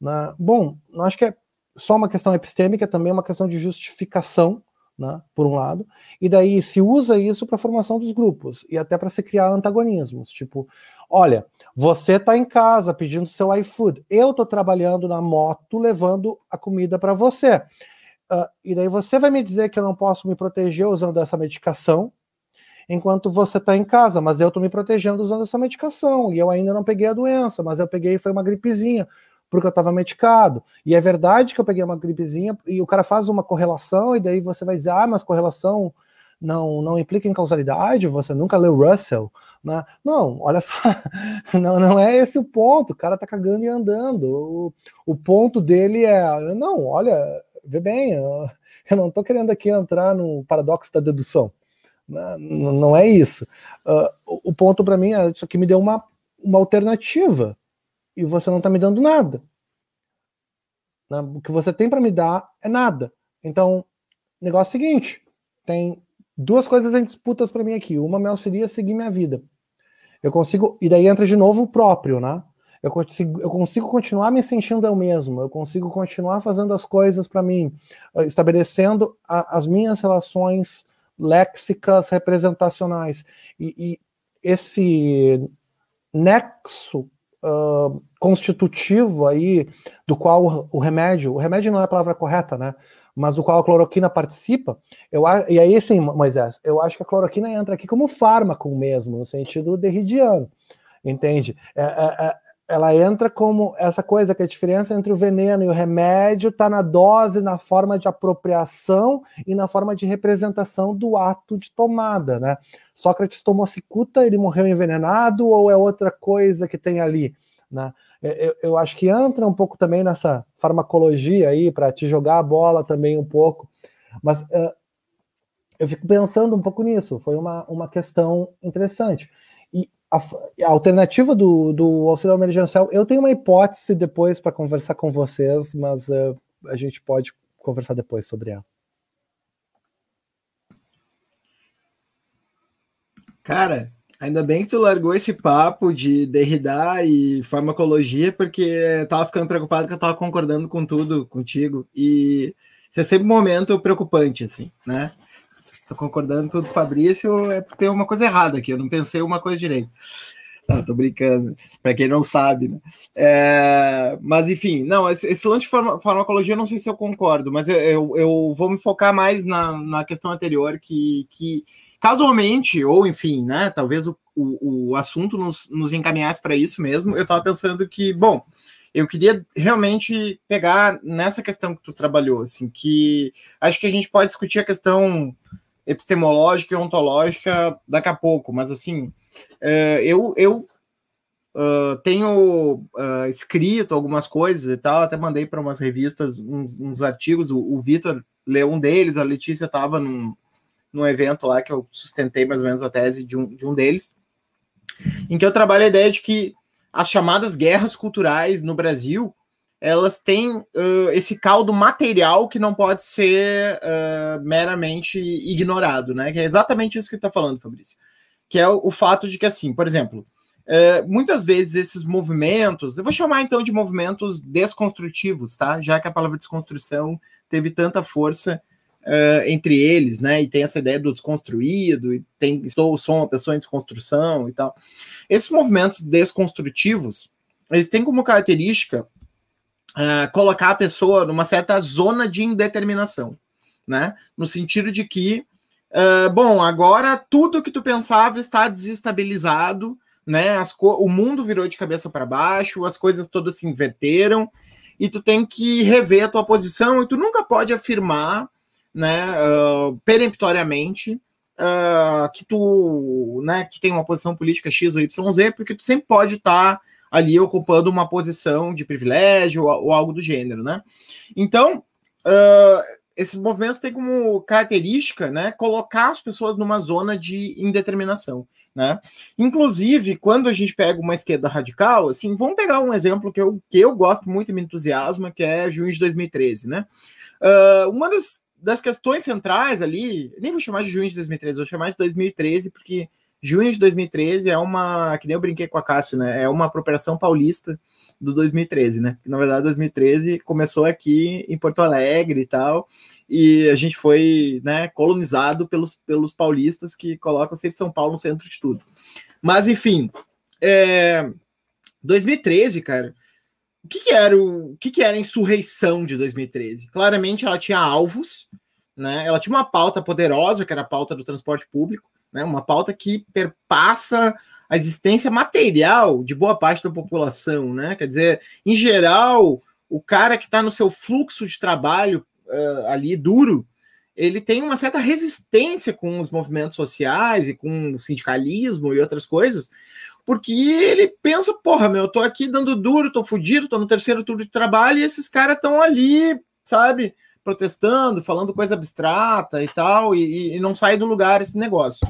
Né? Bom, não acho que é só uma questão epistêmica, é também uma questão de justificação, né, por um lado, e daí se usa isso para formação dos grupos e até para se criar antagonismos, tipo, olha, você está em casa pedindo seu iFood, eu estou trabalhando na moto levando a comida para você. Uh, e daí você vai me dizer que eu não posso me proteger usando essa medicação, enquanto você está em casa, mas eu estou me protegendo usando essa medicação, e eu ainda não peguei a doença, mas eu peguei foi uma gripezinha, porque eu estava medicado. E é verdade que eu peguei uma gripezinha, e o cara faz uma correlação, e daí você vai dizer, ah, mas correlação não, não implica em causalidade, você nunca leu Russell, né? Não, olha só, não, não é esse o ponto, o cara tá cagando e andando. O, o ponto dele é, não, olha, vê bem, eu, eu não tô querendo aqui entrar no paradoxo da dedução. Né? Não é isso. Uh, o ponto para mim é isso aqui me deu uma, uma alternativa e você não está me dando nada. Né? O que você tem para me dar é nada. Então, negócio seguinte: tem duas coisas em disputas para mim aqui. Uma me auxilia a seguir minha vida. Eu consigo, e daí entra de novo o próprio, né? Eu consigo, eu consigo continuar me sentindo eu mesmo, eu consigo continuar fazendo as coisas para mim, estabelecendo a, as minhas relações léxicas representacionais. E, e esse nexo uh, constitutivo aí do qual o remédio, o remédio não é a palavra correta, né? Mas do qual a cloroquina participa, eu, e aí sim, Moisés, eu acho que a cloroquina entra aqui como fármaco mesmo, no sentido derridiano, entende? É, é, é ela entra como essa coisa que é a diferença entre o veneno e o remédio está na dose, na forma de apropriação e na forma de representação do ato de tomada, né? Sócrates tomou cicuta, ele morreu envenenado ou é outra coisa que tem ali, né? Eu, eu acho que entra um pouco também nessa farmacologia aí para te jogar a bola também um pouco, mas uh, eu fico pensando um pouco nisso. Foi uma, uma questão interessante a, a alternativa do, do auxílio emergencial, eu tenho uma hipótese depois para conversar com vocês, mas uh, a gente pode conversar depois sobre ela. Cara, ainda bem que tu largou esse papo de Derrida e farmacologia, porque eu tava ficando preocupado que eu tava concordando com tudo contigo. E isso é sempre um momento preocupante, assim, né? Estou concordando tudo, Fabrício, é tem uma coisa errada aqui, eu não pensei uma coisa direito. Não, tô brincando, para quem não sabe, né? É, mas enfim, não, esse, esse lance de farma, farmacologia eu não sei se eu concordo, mas eu, eu, eu, vou me focar mais na, na questão anterior, que, que casualmente, ou enfim, né? Talvez o, o, o assunto nos, nos encaminhasse para isso mesmo. Eu estava pensando que, bom, eu queria realmente pegar nessa questão que tu trabalhou, assim, que acho que a gente pode discutir a questão epistemológica e ontológica daqui a pouco, mas assim, é, eu, eu uh, tenho uh, escrito algumas coisas e tal, até mandei para umas revistas uns, uns artigos, o, o Vitor leu um deles, a Letícia estava num, num evento lá que eu sustentei mais ou menos a tese de um, de um deles, em que eu trabalho a ideia de que as chamadas guerras culturais no Brasil elas têm uh, esse caldo material que não pode ser uh, meramente ignorado, né? Que é exatamente isso que está falando, Fabrício. Que é o, o, fato de que, assim, por exemplo, uh, muitas vezes esses movimentos, eu vou chamar então de movimentos desconstrutivos, tá? Já que a palavra desconstrução teve tanta força entre eles, né? E tem essa ideia do desconstruído, e tem estou sou uma pessoa em desconstrução e tal. Esses movimentos desconstrutivos, eles têm como característica uh, colocar a pessoa numa certa zona de indeterminação, né? No sentido de que, uh, bom, agora tudo que tu pensava está desestabilizado, né? As o mundo virou de cabeça para baixo, as coisas todas se inverteram e tu tem que rever a tua posição e tu nunca pode afirmar, né, uh, peremptoriamente uh, que tu, né, que tem uma posição política X ou Y, Z, porque tu sempre pode estar tá ali ocupando uma posição de privilégio ou, ou algo do gênero, né? Então, uh, esses movimentos têm como característica, né, colocar as pessoas numa zona de indeterminação, né? Inclusive, quando a gente pega uma esquerda radical, assim, vamos pegar um exemplo que eu, que eu gosto muito e me entusiasma, que é junho de 2013, né? Uh, uma das, das questões centrais ali, nem vou chamar de junho de 2013, vou chamar de 2013, porque junho de 2013 é uma, que nem eu brinquei com a Cássio, né? É uma apropriação paulista do 2013, né? Na verdade, 2013 começou aqui em Porto Alegre e tal, e a gente foi, né, colonizado pelos, pelos paulistas que colocam sempre São Paulo no centro de tudo. Mas, enfim, é, 2013, cara, o que, que era o, o que, que era a insurreição de 2013? Claramente ela tinha alvos, né? Ela tinha uma pauta poderosa, que era a pauta do transporte público, né? Uma pauta que perpassa a existência material de boa parte da população, né? Quer dizer, em geral, o cara que está no seu fluxo de trabalho uh, ali duro, ele tem uma certa resistência com os movimentos sociais e com o sindicalismo e outras coisas, porque ele pensa, porra, meu, eu tô aqui dando duro, tô fudido, tô no terceiro turno de trabalho e esses caras estão ali, sabe? Protestando, falando coisa abstrata e tal, e, e não sai do lugar esse negócio.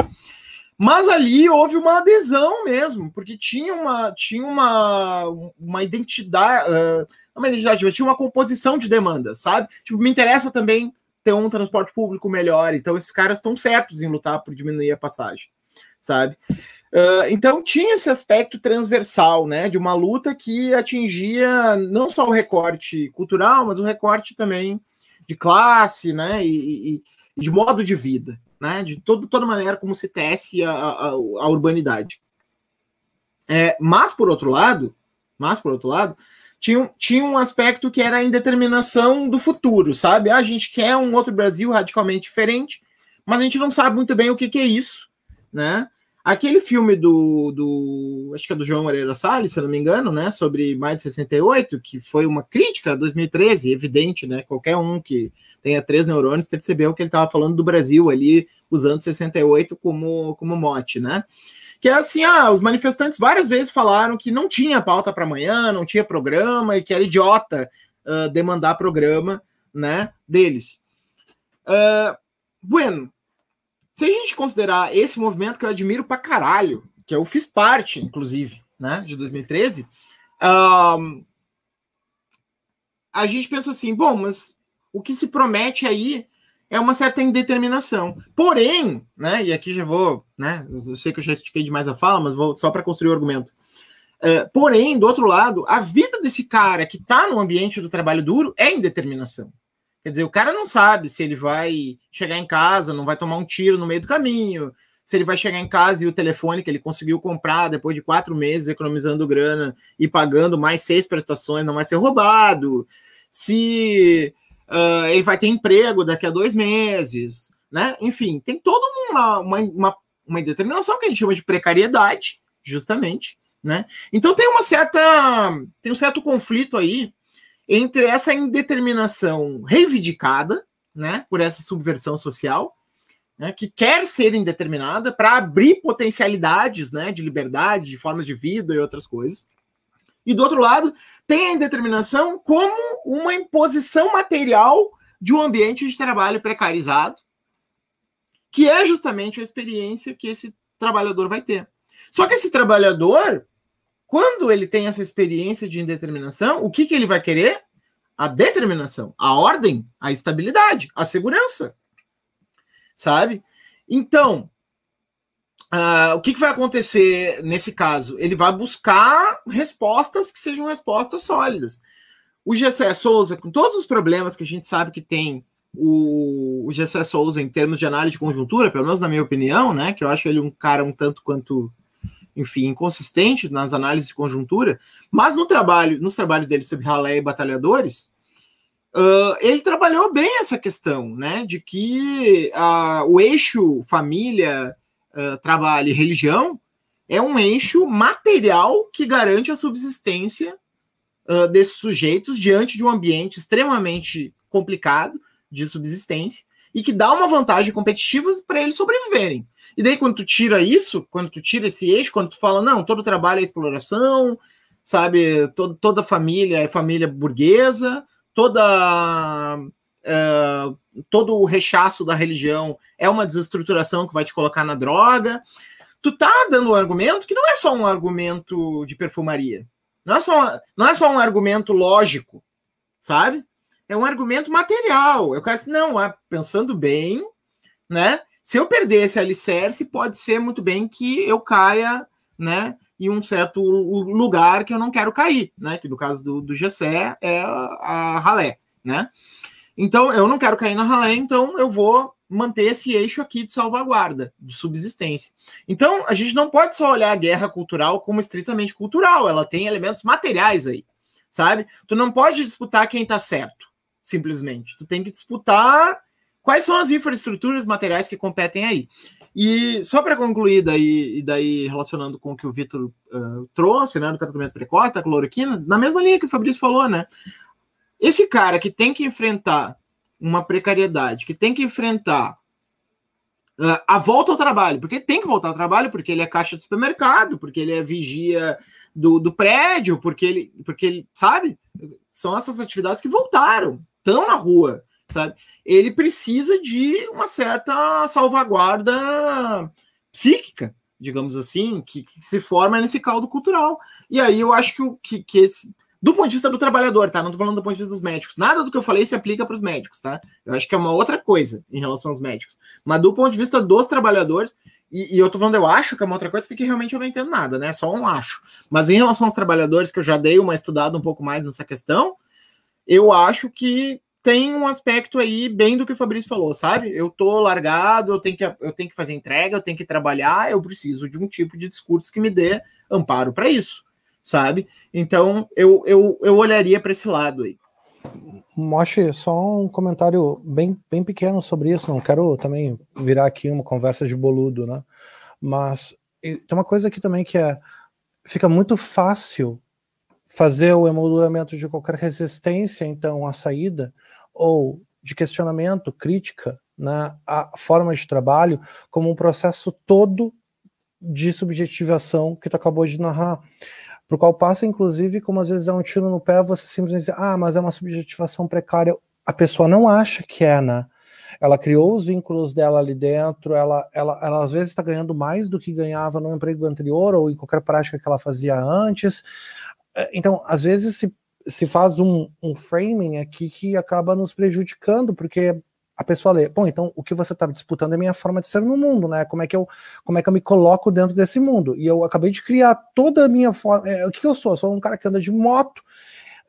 Mas ali houve uma adesão mesmo, porque tinha uma, tinha uma, uma identidade, uh, uma identidade, tinha uma composição de demanda, sabe? Tipo, me interessa também ter um transporte público melhor, então esses caras estão certos em lutar por diminuir a passagem, sabe? Uh, então tinha esse aspecto transversal, né, de uma luta que atingia não só o recorte cultural, mas o recorte também de classe, né, e, e, de modo de vida, né, de todo, toda maneira como se tece a, a, a urbanidade. É, mas por outro lado, mas por outro lado, tinha, tinha um aspecto que era a indeterminação do futuro, sabe? Ah, a gente quer um outro Brasil radicalmente diferente, mas a gente não sabe muito bem o que, que é isso, né? Aquele filme do, do. Acho que é do João Moreira Salles, se eu não me engano, né? Sobre mais de 68, que foi uma crítica a 2013, evidente, né? Qualquer um que tenha três neurônios percebeu que ele estava falando do Brasil ali, usando 68 como, como mote, né? Que é assim, ah, os manifestantes várias vezes falaram que não tinha pauta para amanhã, não tinha programa e que era idiota uh, demandar programa, né? Deles. Uh, bueno, se a gente considerar esse movimento que eu admiro pra caralho, que eu fiz parte, inclusive, né, de 2013, um, a gente pensa assim, bom, mas o que se promete aí é uma certa indeterminação. Porém, né, e aqui já vou, né, eu sei que eu já estiquei demais a fala, mas vou só para construir o argumento. Uh, porém, do outro lado, a vida desse cara que está no ambiente do trabalho duro é indeterminação. Quer dizer, o cara não sabe se ele vai chegar em casa, não vai tomar um tiro no meio do caminho, se ele vai chegar em casa e o telefone que ele conseguiu comprar depois de quatro meses, economizando grana e pagando mais seis prestações, não vai ser roubado, se uh, ele vai ter emprego daqui a dois meses, né? Enfim, tem toda uma, uma, uma, uma indeterminação que a gente chama de precariedade, justamente, né? Então tem uma certa tem um certo conflito aí entre essa indeterminação reivindicada, né, por essa subversão social, né, que quer ser indeterminada para abrir potencialidades, né, de liberdade, de formas de vida e outras coisas. E do outro lado, tem a indeterminação como uma imposição material de um ambiente de trabalho precarizado, que é justamente a experiência que esse trabalhador vai ter. Só que esse trabalhador, quando ele tem essa experiência de indeterminação, o que, que ele vai querer? A determinação, a ordem, a estabilidade, a segurança. Sabe? Então, uh, o que, que vai acontecer nesse caso? Ele vai buscar respostas que sejam respostas sólidas. O Gessé Souza, com todos os problemas que a gente sabe que tem o, o Gessé Souza em termos de análise de conjuntura, pelo menos na minha opinião, né? Que eu acho ele um cara um tanto quanto enfim, inconsistente nas análises de conjuntura, mas no trabalho, nos trabalhos dele sobre ralé e batalhadores, uh, ele trabalhou bem essa questão, né, de que uh, o eixo família, uh, trabalho e religião é um eixo material que garante a subsistência desses sujeitos diante de um ambiente extremamente complicado de subsistência e que dá uma vantagem competitiva para eles sobreviverem. E daí, quando tu tira isso, quando tu tira esse eixo, quando tu fala, não, todo trabalho é exploração, sabe, todo, toda família é família burguesa, toda. É, todo o rechaço da religião é uma desestruturação que vai te colocar na droga. Tu tá dando um argumento que não é só um argumento de perfumaria. Não é só, não é só um argumento lógico, sabe? É um argumento material. Eu quero não, pensando bem, né? Se eu perder esse alicerce, pode ser muito bem que eu caia, né, em um certo lugar que eu não quero cair, né, que no caso do, do Gessé é a, ralé, né. Então, eu não quero cair na ralé, então eu vou manter esse eixo aqui de salvaguarda, de subsistência. Então, a gente não pode só olhar a guerra cultural como estritamente cultural, ela tem elementos materiais aí, sabe? Tu não pode disputar quem tá certo, simplesmente. Tu tem que disputar quais são as infraestruturas materiais que competem aí. E só para concluir, daí, e daí relacionando com o que o Vitor uh, trouxe, né, do tratamento precoce, da cloroquina, na mesma linha que o Fabrício falou, né? Esse cara que tem que enfrentar uma precariedade, que tem que enfrentar uh, a volta ao trabalho, porque tem que voltar ao trabalho, porque ele é caixa de supermercado, porque ele é vigia do, do prédio, porque ele, porque ele, sabe? São essas atividades que voltaram, estão na rua sabe? Ele precisa de uma certa salvaguarda psíquica, digamos assim, que, que se forma nesse caldo cultural. E aí eu acho que, que, que esse, do ponto de vista do trabalhador, tá? Não tô falando do ponto de vista dos médicos. Nada do que eu falei se aplica para os médicos, tá? Eu acho que é uma outra coisa em relação aos médicos. Mas do ponto de vista dos trabalhadores, e, e, eu tô falando eu acho que é uma outra coisa, porque realmente eu não entendo nada, né? Só um acho. Mas em relação aos trabalhadores, que eu já dei uma estudada um pouco mais nessa questão, eu acho que tem um aspecto aí bem do que o Fabrício falou, sabe? Eu tô largado, eu tenho que, eu tenho que fazer entrega, eu tenho que trabalhar, eu preciso de um tipo de discurso que me dê amparo para isso, sabe? Então eu, eu, eu olharia para esse lado aí. Moche, só um comentário bem, bem pequeno sobre isso. Não quero também virar aqui uma conversa de boludo, né? Mas tem uma coisa aqui também que é fica muito fácil fazer o emolduramento de qualquer resistência, então, à saída, ou de questionamento, crítica na né, forma de trabalho, como um processo todo de subjetivação que tu acabou de narrar. O qual passa, inclusive, como às vezes é um tiro no pé, você simplesmente diz, ah, mas é uma subjetivação precária. A pessoa não acha que é, né? Ela criou os vínculos dela ali dentro, ela, ela, ela às vezes está ganhando mais do que ganhava no emprego anterior ou em qualquer prática que ela fazia antes. É, então, às vezes se se faz um, um framing aqui que acaba nos prejudicando, porque a pessoa lê, bom, então o que você está disputando é minha forma de ser no mundo, né? Como é que eu, como é que eu me coloco dentro desse mundo? E eu acabei de criar toda a minha forma. É, o que eu sou? Eu sou um cara que anda de moto,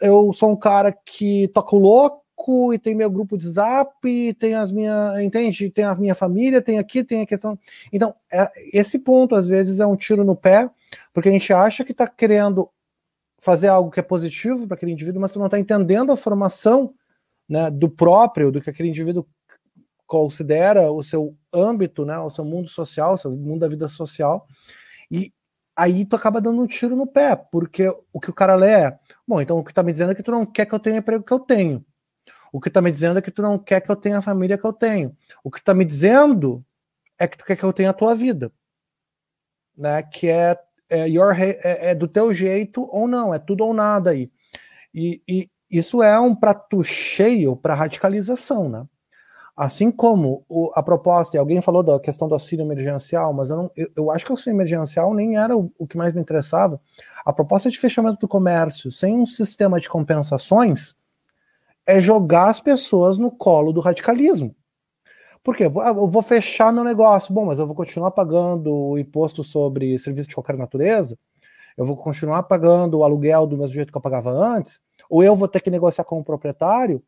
eu sou um cara que toca o louco, e tem meu grupo de zap, tem as minhas, entende? Tem a minha família, tem aqui, tem a questão. Então, é, esse ponto às vezes é um tiro no pé, porque a gente acha que está querendo fazer algo que é positivo para aquele indivíduo, mas tu não está entendendo a formação né, do próprio, do que aquele indivíduo considera o seu âmbito, né, o seu mundo social, o seu mundo da vida social, e aí tu acaba dando um tiro no pé, porque o que o cara lê é, bom, então o que tá me dizendo é que tu não quer que eu tenha o emprego que eu tenho. O que tá me dizendo é que tu não quer que eu tenha a família que eu tenho. O que tá me dizendo é que tu quer que eu tenha a tua vida. Né? Que é, é, your, é, é do teu jeito ou não, é tudo ou nada aí. E, e isso é um prato cheio para radicalização, né? Assim como o, a proposta, e alguém falou da questão do auxílio emergencial, mas eu, não, eu, eu acho que o auxílio emergencial nem era o, o, que mais me interessava. A proposta de fechamento do comércio sem um sistema de compensações é jogar as pessoas no colo do radicalismo. Por quê? Eu vou fechar meu negócio. Bom, mas eu vou continuar pagando o imposto sobre serviço de qualquer natureza? Eu vou continuar pagando o aluguel do mesmo jeito que eu pagava antes? Ou eu vou ter que negociar com o proprietário?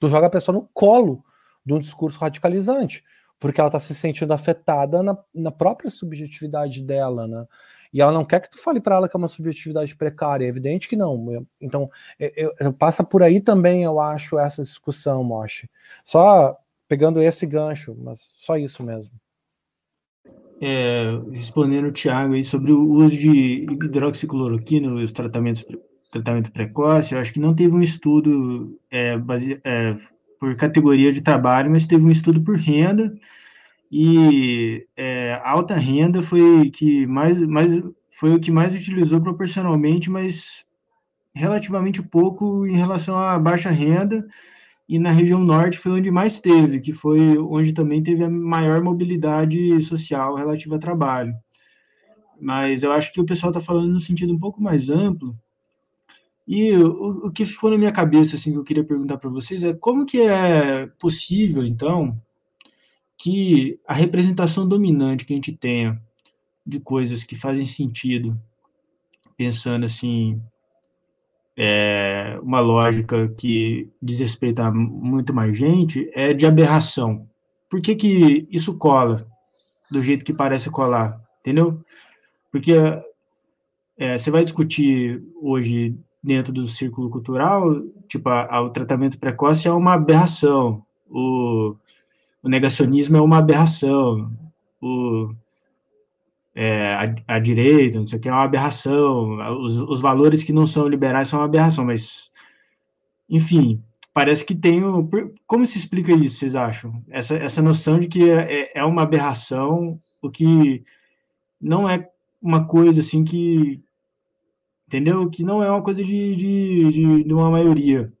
Tu joga a pessoa no colo de um discurso radicalizante, porque ela está se sentindo afetada na, na, própria subjetividade dela, né? E ela não quer que tu fale para ela que é uma subjetividade precária, é evidente que não. Então, eu, eu, passa por aí também, eu acho, essa discussão, Moshi. Só pegando esse gancho, mas só isso mesmo. É, respondendo o Tiago aí sobre o uso de hidroxicloroquina, os tratamentos tratamento precoce, eu acho que não teve um estudo é, base, é, por categoria de trabalho, mas teve um estudo por renda, e é, alta renda foi que mais, mais foi o que mais utilizou proporcionalmente, mas relativamente pouco em relação à baixa renda, e na região norte foi onde mais teve, que foi onde também teve a maior mobilidade social relativa a trabalho. Mas eu acho que o pessoal está falando no sentido um pouco mais amplo, e o, o, que ficou na minha cabeça, assim, que eu queria perguntar para vocês é como que é possível, então, que a representação dominante que a gente tenha de coisas que fazem sentido, pensando assim, é, uma lógica que diz respeito a muito mais gente, é de aberração. Por que, que isso cola do jeito que parece colar? Entendeu? Porque é, você vai discutir hoje dentro do círculo cultural, tipo, a, a, o tratamento precoce é uma aberração, o, o negacionismo é uma aberração, o, é, a, a, direita, não sei o que, é uma aberração, os, os valores que não são liberais são uma aberração, mas, enfim, parece que tem. O, como se explica isso, vocês acham? Essa, essa noção de que é, é, é uma aberração, o que não é uma coisa assim que, entendeu? Que não é uma coisa de, de, de, de uma maioria.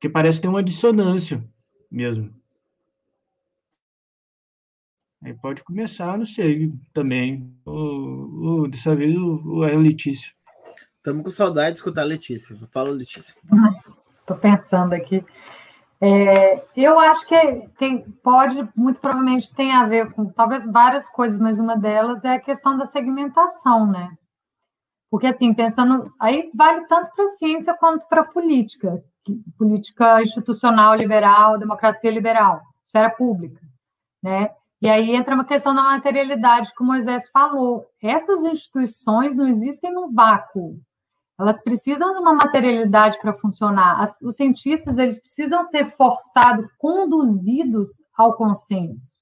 Que parece ter uma dissonância mesmo. Aí pode começar, não sei, também. O, o, dessa vez o, o é Letícia. Estamos com saudade de escutar a Letícia. Fala, Letícia. Estou pensando aqui. É, eu acho que tem, pode, muito provavelmente tem a ver com talvez várias coisas, mas uma delas é a questão da segmentação, né? Porque, assim, pensando, aí vale tanto para a ciência quanto para a política, política institucional liberal, democracia liberal, esfera pública, né? E aí entra uma questão da materialidade que o Moisés falou. Essas instituições não existem no vácuo. Elas precisam de uma materialidade para funcionar. As, os cientistas eles precisam ser forçados, conduzidos ao consenso.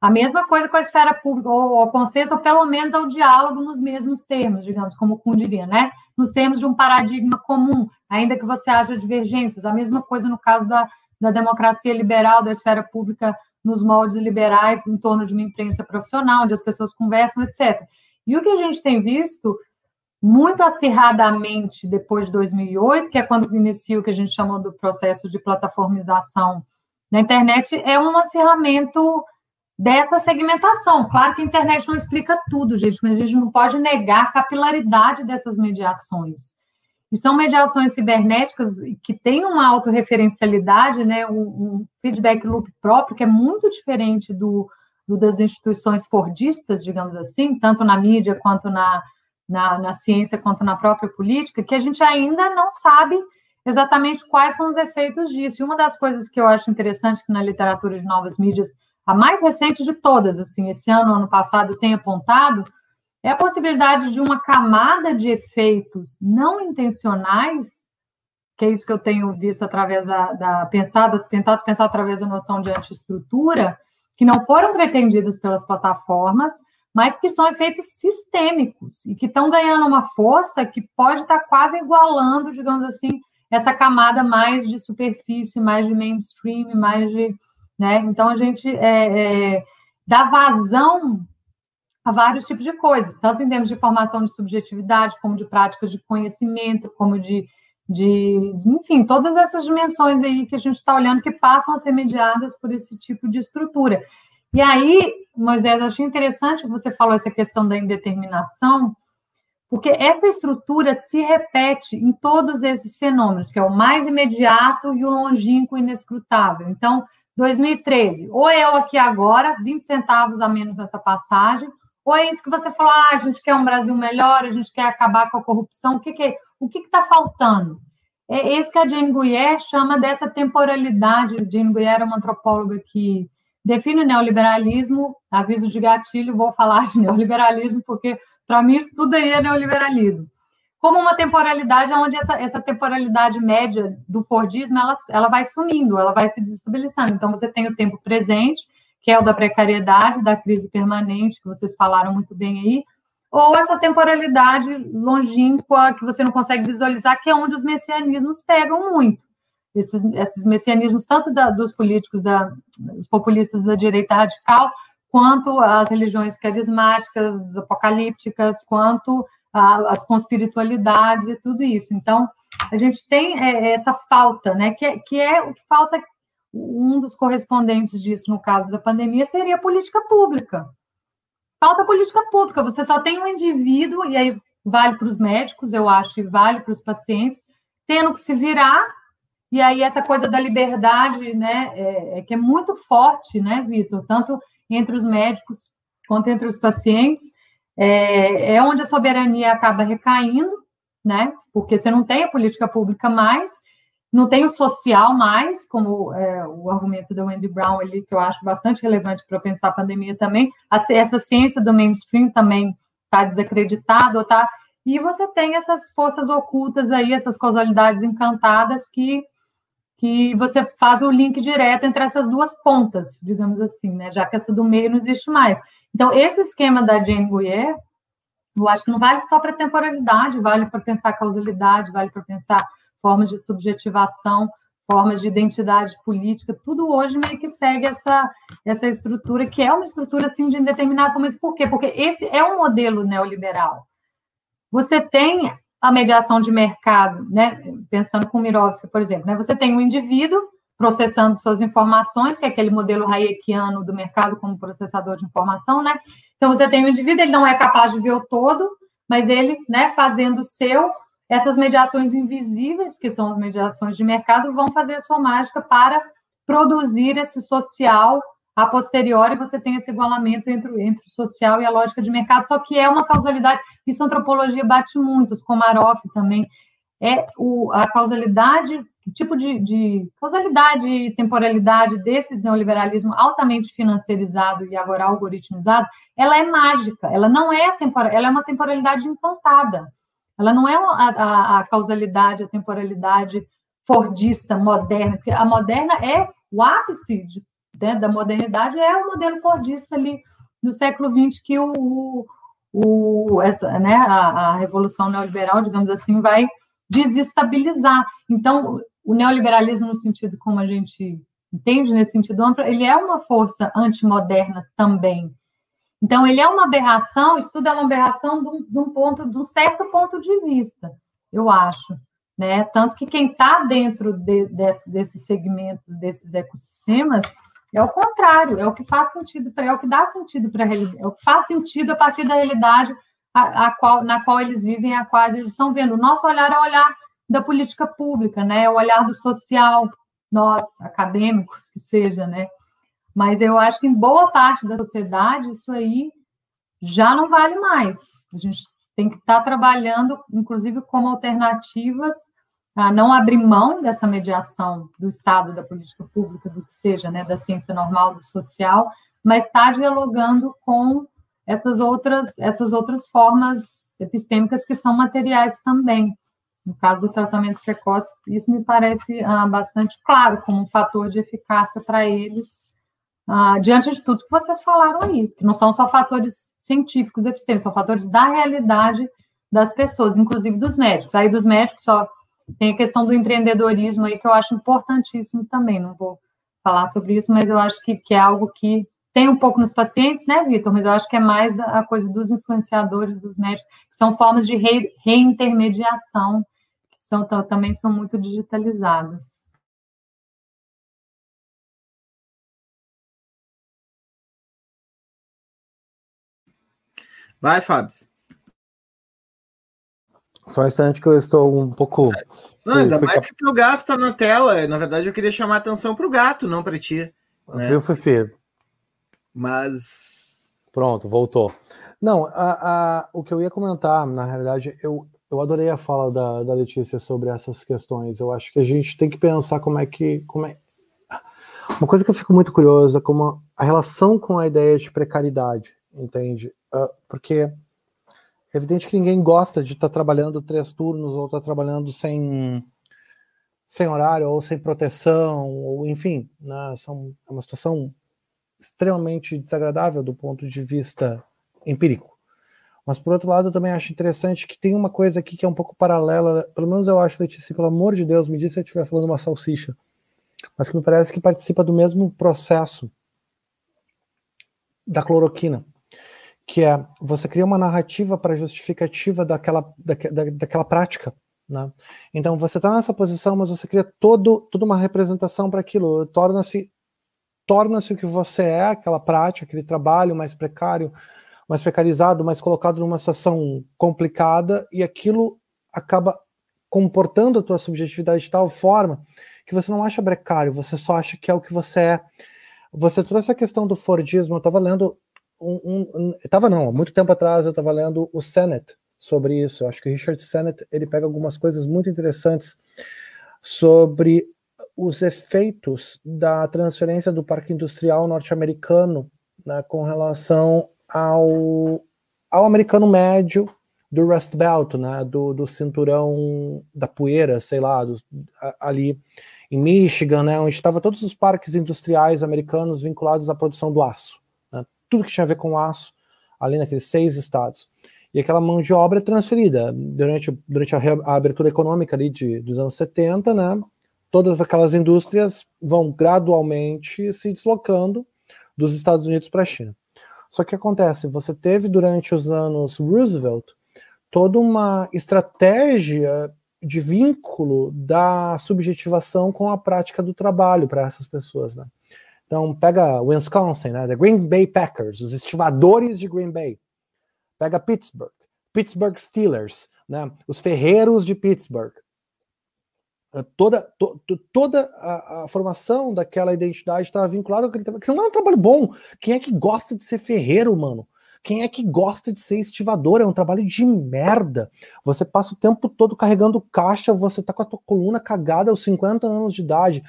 A mesma coisa com a esfera pública, ou ao consenso, ou pelo menos ao diálogo nos mesmos termos, digamos, como o diria, né? Nos termos de um paradigma comum, ainda que você haja divergências. A mesma coisa no caso da, da democracia liberal, da esfera pública nos moldes liberais, em torno de uma imprensa profissional, onde as pessoas conversam, etc. E o que a gente tem visto muito acirradamente depois de 2008, que é quando inicia o que a gente chama do processo de plataformização na internet, é um acirramento dessa segmentação. Claro que a internet não explica tudo, gente, mas a gente não pode negar a capilaridade dessas mediações. São mediações cibernéticas que têm uma autorreferencialidade, né, um, um feedback loop próprio, que é muito diferente do, do, das instituições fordistas, digamos assim, tanto na mídia quanto na, na, na ciência, quanto na própria política, que a gente ainda não sabe exatamente quais são os efeitos disso. E uma das coisas que eu acho interessante que na literatura de novas mídias, a mais recente de todas, assim, esse ano, ano passado, tem apontado, é a possibilidade de uma camada de efeitos não intencionais, que é isso que eu tenho visto através da, da pensada, tentado pensar através da noção de antiestrutura, que não foram pretendidas pelas plataformas, mas que são efeitos sistêmicos e que estão ganhando uma força que pode estar quase igualando, digamos assim, essa camada mais de superfície, mais de mainstream, mais de. Né? Então, a gente é, é, dá vazão a vários tipos de coisas, tanto em termos de formação de subjetividade, como de práticas de conhecimento, como de, de enfim, todas essas dimensões aí que a gente está olhando que passam a ser mediadas por esse tipo de estrutura. E aí, Moisés, eu achei interessante que você falou essa questão da indeterminação, porque essa estrutura se repete em todos esses fenômenos, que é o mais imediato e o longínquo inescrutável. Então, 2013, ou eu aqui agora, 20 centavos a menos nessa passagem, ou é isso que você falou, ah, a gente quer um Brasil melhor, a gente quer acabar com a corrupção, o que, que é? O que está faltando? É isso que a Jane Guyer chama dessa temporalidade. Jane Guyer é uma antropóloga que define o neoliberalismo, aviso de gatilho, vou falar de neoliberalismo, porque para mim isso tudo aí é neoliberalismo. Como uma temporalidade onde essa, essa temporalidade média do Fordismo ela, ela vai sumindo, ela vai se desestabilizando. Então você tem o tempo presente, que é o da precariedade, da crise permanente, que vocês falaram muito bem aí, ou essa temporalidade longínqua que você não consegue visualizar, que é onde os messianismos pegam muito. Esses, esses messianismos, tanto da, dos políticos, da, dos populistas da direita radical, quanto as religiões carismáticas, apocalípticas, quanto a, as conspiritualidades e tudo isso. Então, a gente tem é, essa falta, né, que é, que é o que falta, um dos correspondentes disso no caso da pandemia seria a política pública. Falta política pública, você só tem um indivíduo, e aí vale para os médicos, eu acho, e vale para os pacientes, tendo que se virar, e aí essa coisa da liberdade, né, é, é que é muito forte, né, Vitor, tanto entre os médicos quanto entre os pacientes, é, é onde a soberania acaba recaindo, né, porque você não tem a política pública mais, não tem o social mais, como é, o argumento da Wendy Brown ali, que eu acho bastante relevante para pensar a pandemia também. essa ciência do mainstream também está desacreditada, tá? E você tem essas forças ocultas aí, essas causalidades encantadas que que você faz o link direto entre essas duas pontas, digamos assim, né? Já que essa do meio não existe mais. Então, esse esquema da Jane Guyer, eu acho que não vale só para temporalidade, vale para pensar causalidade, vale para pensar formas de subjetivação, formas de identidade política, tudo hoje meio que segue essa, essa estrutura, que é uma estrutura assim, de indeterminação. Mas por quê? Porque esse é um modelo neoliberal. Você tem a mediação de mercado, né? pensando com Mirovski, por exemplo, né? você tem um indivíduo processando suas informações, que é aquele modelo hayekiano do mercado como processador de informação, né? Então você tem um indivíduo, ele não é capaz de ver o todo, mas ele, né, fazendo o seu, essas mediações invisíveis, que são as mediações de mercado, vão fazer a sua mágica para produzir esse social a posteriori. Você tem esse igualamento entre, entre o social e a lógica de mercado, só que é uma causalidade, isso a antropologia bate muito, os Komarov também, é o, a causalidade, o tipo de, de causalidade e temporalidade desse neoliberalismo altamente financiarizado e agora algoritmizado, ela é mágica, ela não é temporal, ela é uma temporalidade encantada. Ela não é a, a, causalidade, a temporalidade fordista, moderna, porque a moderna é o ápice de né, da modernidade é o modelo fordista ali do século XX que o, o essa, né, a, a, revolução neoliberal, digamos assim, vai desestabilizar. Então, o neoliberalismo no sentido como a gente entende nesse sentido amplo, ele é uma força antimoderna também. Então, ele é uma aberração, isso tudo é uma aberração de um, de um ponto, de um certo ponto de vista, eu acho. Né? Tanto que quem está dentro de, desse, desses segmentos, desses ecossistemas, é o contrário, é o que faz sentido, é o que dá sentido para é o que faz sentido a partir da realidade a, a qual, na qual eles vivem, a qual eles estão vendo. O nosso olhar é o olhar da política pública, né? É o olhar do social, nós, acadêmicos, que seja, né? Mas eu acho que em boa parte da sociedade isso aí já não vale mais. A gente tem que estar trabalhando, inclusive, como alternativas a não abrir mão dessa mediação do Estado, da política pública, do que seja, né, da ciência normal, do social, mas está dialogando com essas outras, essas outras formas epistêmicas que são materiais também. No caso do tratamento precoce, isso me parece ah, bastante claro como um fator de eficácia para eles, ah, diante de tudo que vocês falaram aí, que não são só fatores científicos epistêmicos, são fatores da realidade das pessoas, inclusive dos médicos. Aí dos médicos só tem a questão do empreendedorismo aí que eu acho importantíssimo também. Não vou falar sobre isso, mas eu acho que, que é algo que tem um pouco nos pacientes, né, Vitor? Mas eu acho que é mais a coisa dos influenciadores, dos médicos, que são formas de re, reintermediação, que são, também são muito digitalizadas. Vai, Fábio. Só um instante que eu estou um pouco. Não, ainda fui, mais que o gato está na tela. Na verdade, eu queria chamar a atenção para o gato, não para ti. Né? Viu, Fifi? Mas. Pronto, voltou. Não, a, a, o que eu ia comentar, na realidade, eu, eu adorei a fala da, da Letícia sobre essas questões. Eu acho que a gente tem que pensar como é que. Como é... Uma coisa que eu fico muito curiosa, como a relação com a ideia de precariedade, entende? Uh, porque é evidente que ninguém gosta de estar tá trabalhando três turnos ou estar tá trabalhando sem, sem horário ou sem proteção, ou enfim, né, são, é uma situação extremamente desagradável do ponto de vista empírico. Mas por outro lado, eu também acho interessante que tem uma coisa aqui que é um pouco paralela, pelo menos eu acho, Letícia, pelo amor de Deus, me diz se eu estiver falando uma salsicha, mas que me parece que participa do mesmo processo da cloroquina que é você cria uma narrativa para justificativa daquela, da, daquela prática. Né? Então você está nessa posição, mas você cria todo, toda uma representação para aquilo, torna-se torna-se o que você é, aquela prática, aquele trabalho mais precário, mais precarizado, mais colocado numa situação complicada, e aquilo acaba comportando a tua subjetividade de tal forma que você não acha precário, você só acha que é o que você é. Você trouxe a questão do Fordismo, eu estava lendo um, um, tava não, há muito tempo atrás eu estava lendo o Sennett sobre isso. Eu acho que o Richard Sennett ele pega algumas coisas muito interessantes sobre os efeitos da transferência do parque industrial norte-americano né, com relação ao, ao americano médio do Rust Belt, né, do, do cinturão da poeira, sei lá, do, ali em Michigan, né, onde estavam todos os parques industriais americanos vinculados à produção do aço tudo que tinha a ver com aço, ali naqueles seis estados. E aquela mão de obra é transferida durante, durante a, a abertura econômica ali de, dos anos 70, né? Todas aquelas indústrias vão gradualmente se deslocando dos Estados Unidos para a China. Só que acontece, você teve durante os anos Roosevelt toda uma estratégia de vínculo da subjetivação com a prática do trabalho para essas pessoas, né? Então, pega Wisconsin, né? The Green Bay Packers, os estivadores de Green Bay. Pega Pittsburgh, Pittsburgh Steelers, né? Os ferreiros de Pittsburgh. É, toda, to, toda a, a, formação daquela identidade estava vinculada com aquele trabalho, que não é um trabalho bom. Quem é que gosta de ser ferreiro, mano? Quem é que gosta de ser estivador? É um trabalho de merda. Você passa o tempo todo carregando caixa, você tá com a tua coluna cagada aos 50 anos de idade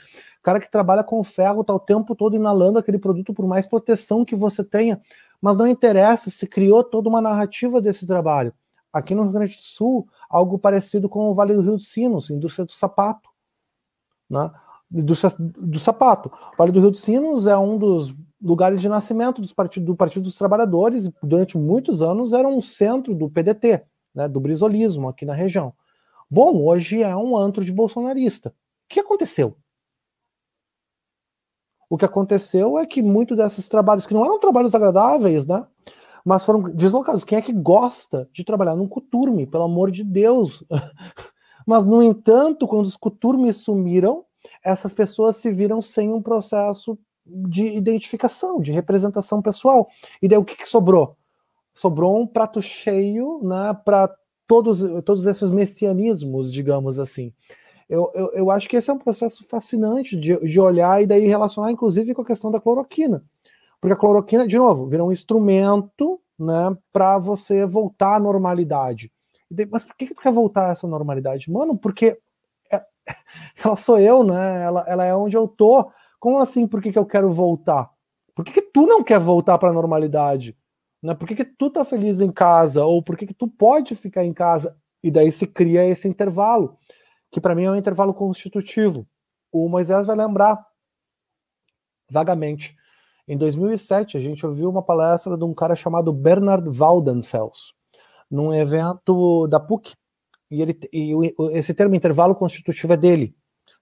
cara que trabalha com ferro está o tempo todo inalando aquele produto por mais proteção que você tenha. Mas não interessa, se criou toda uma narrativa desse trabalho. Aqui no Rio Grande do Sul, algo parecido com o Vale do Rio dos Sinos, indústria do sapato. Né? Do, do sapato. O Vale do Rio dos Sinos é um dos lugares de nascimento dos do Partido dos Trabalhadores e durante muitos anos era um centro do PDT, né, do brisolismo aqui na região. Bom, hoje é um antro de bolsonarista. O que aconteceu? O que aconteceu é que muitos desses trabalhos, que não eram trabalhos agradáveis, né? Mas foram deslocados. Quem é que gosta de trabalhar num coturme, pelo amor de Deus? Mas, no entanto, quando os coturmes sumiram, essas pessoas se viram sem um processo de identificação, de representação pessoal. E daí o que, que sobrou? Sobrou um prato cheio né, para todos, todos esses messianismos, digamos assim. Eu, eu, eu, acho que esse é um processo fascinante de, de olhar e daí relacionar, inclusive, com a questão da cloroquina. Porque a cloroquina, de novo, vira um instrumento né, para você voltar à normalidade. Mas por que, que tu quer voltar a essa normalidade? Mano, porque é, ela sou eu, né? Ela, ela é onde eu tô. Como assim? Por que, que eu quero voltar? Por que, que tu não quer voltar para a normalidade? Né? Por que, que tu tá feliz em casa? Ou por que, que tu pode ficar em casa? E daí se cria esse intervalo, que para mim é um intervalo constitutivo. O Moisés vai lembrar vagamente. Em 2007, a gente ouviu uma palestra de um cara chamado Bernard Waldenfels, num evento da PUC. E, ele, e esse termo intervalo constitutivo é dele.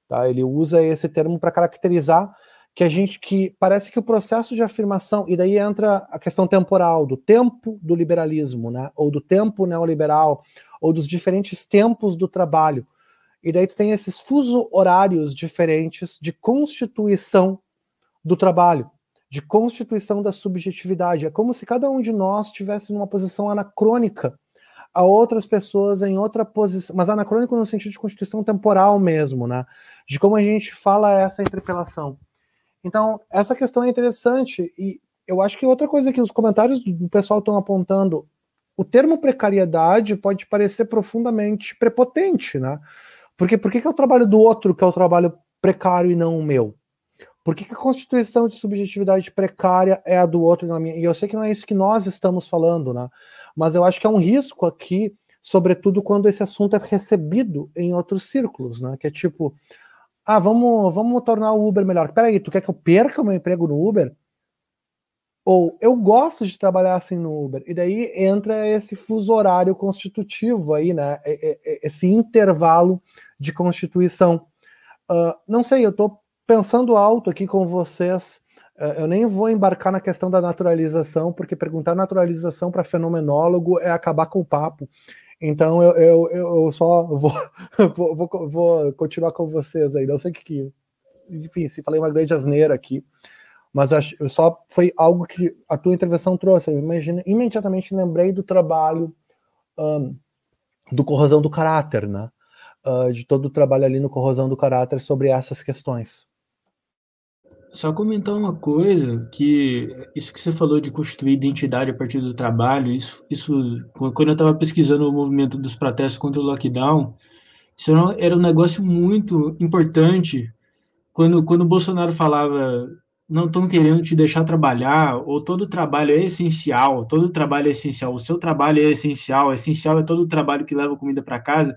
Tá? Ele usa esse termo para caracterizar que a gente que parece que o processo de afirmação e daí entra a questão temporal do tempo do liberalismo, né? Ou do tempo neoliberal, ou dos diferentes tempos do trabalho. E daí tu tem esses fuso horários diferentes de constituição do trabalho, de constituição da subjetividade. É como se cada um de nós estivesse numa posição anacrônica a outras pessoas em outra posição, mas anacrônico no sentido de constituição temporal mesmo, né? De como a gente fala essa interpelação. Então, essa questão é interessante e eu acho que outra coisa que os comentários do pessoal estão apontando, o termo precariedade pode parecer profundamente prepotente, né? Porque por que, é o trabalho do outro que é o trabalho precário e não o meu? Por que, que a constituição de subjetividade precária é a do outro e não a minha? E eu sei que não é isso que nós estamos falando, né? Mas eu acho que é um risco aqui, sobretudo quando esse assunto é recebido em outros círculos, né? Que é tipo, ah, vamos, vamos tornar o Uber melhor. Peraí, tu quer que eu perca o meu emprego no Uber? Ou eu gosto de trabalhar assim no Uber. E daí entra esse fuso horário constitutivo aí, né? Esse intervalo de constituição. Uh, não sei, eu estou pensando alto aqui com vocês. Uh, eu nem vou embarcar na questão da naturalização, porque perguntar naturalização para fenomenólogo é acabar com o papo. Então eu, eu, eu só vou, vou, vou, vou, continuar com vocês aí. Não sei o que, que. Enfim, se falei uma grande asneira aqui, mas eu só foi algo que a tua intervenção trouxe. Eu imagine, imediatamente lembrei do trabalho um, do corrosão do caráter, né? Uh, de todo o trabalho ali no corrosão do caráter sobre essas questões. Só comentar uma coisa, que isso que você falou de constituir identidade a partir do trabalho, isso, isso quando eu estava pesquisando o movimento dos protestos contra o lockdown, isso era um negócio muito importante quando, quando o Bolsonaro falava não estão querendo te deixar trabalhar, ou todo trabalho é essencial, todo trabalho é essencial, o seu trabalho é essencial, essencial é todo o trabalho que leva comida para casa.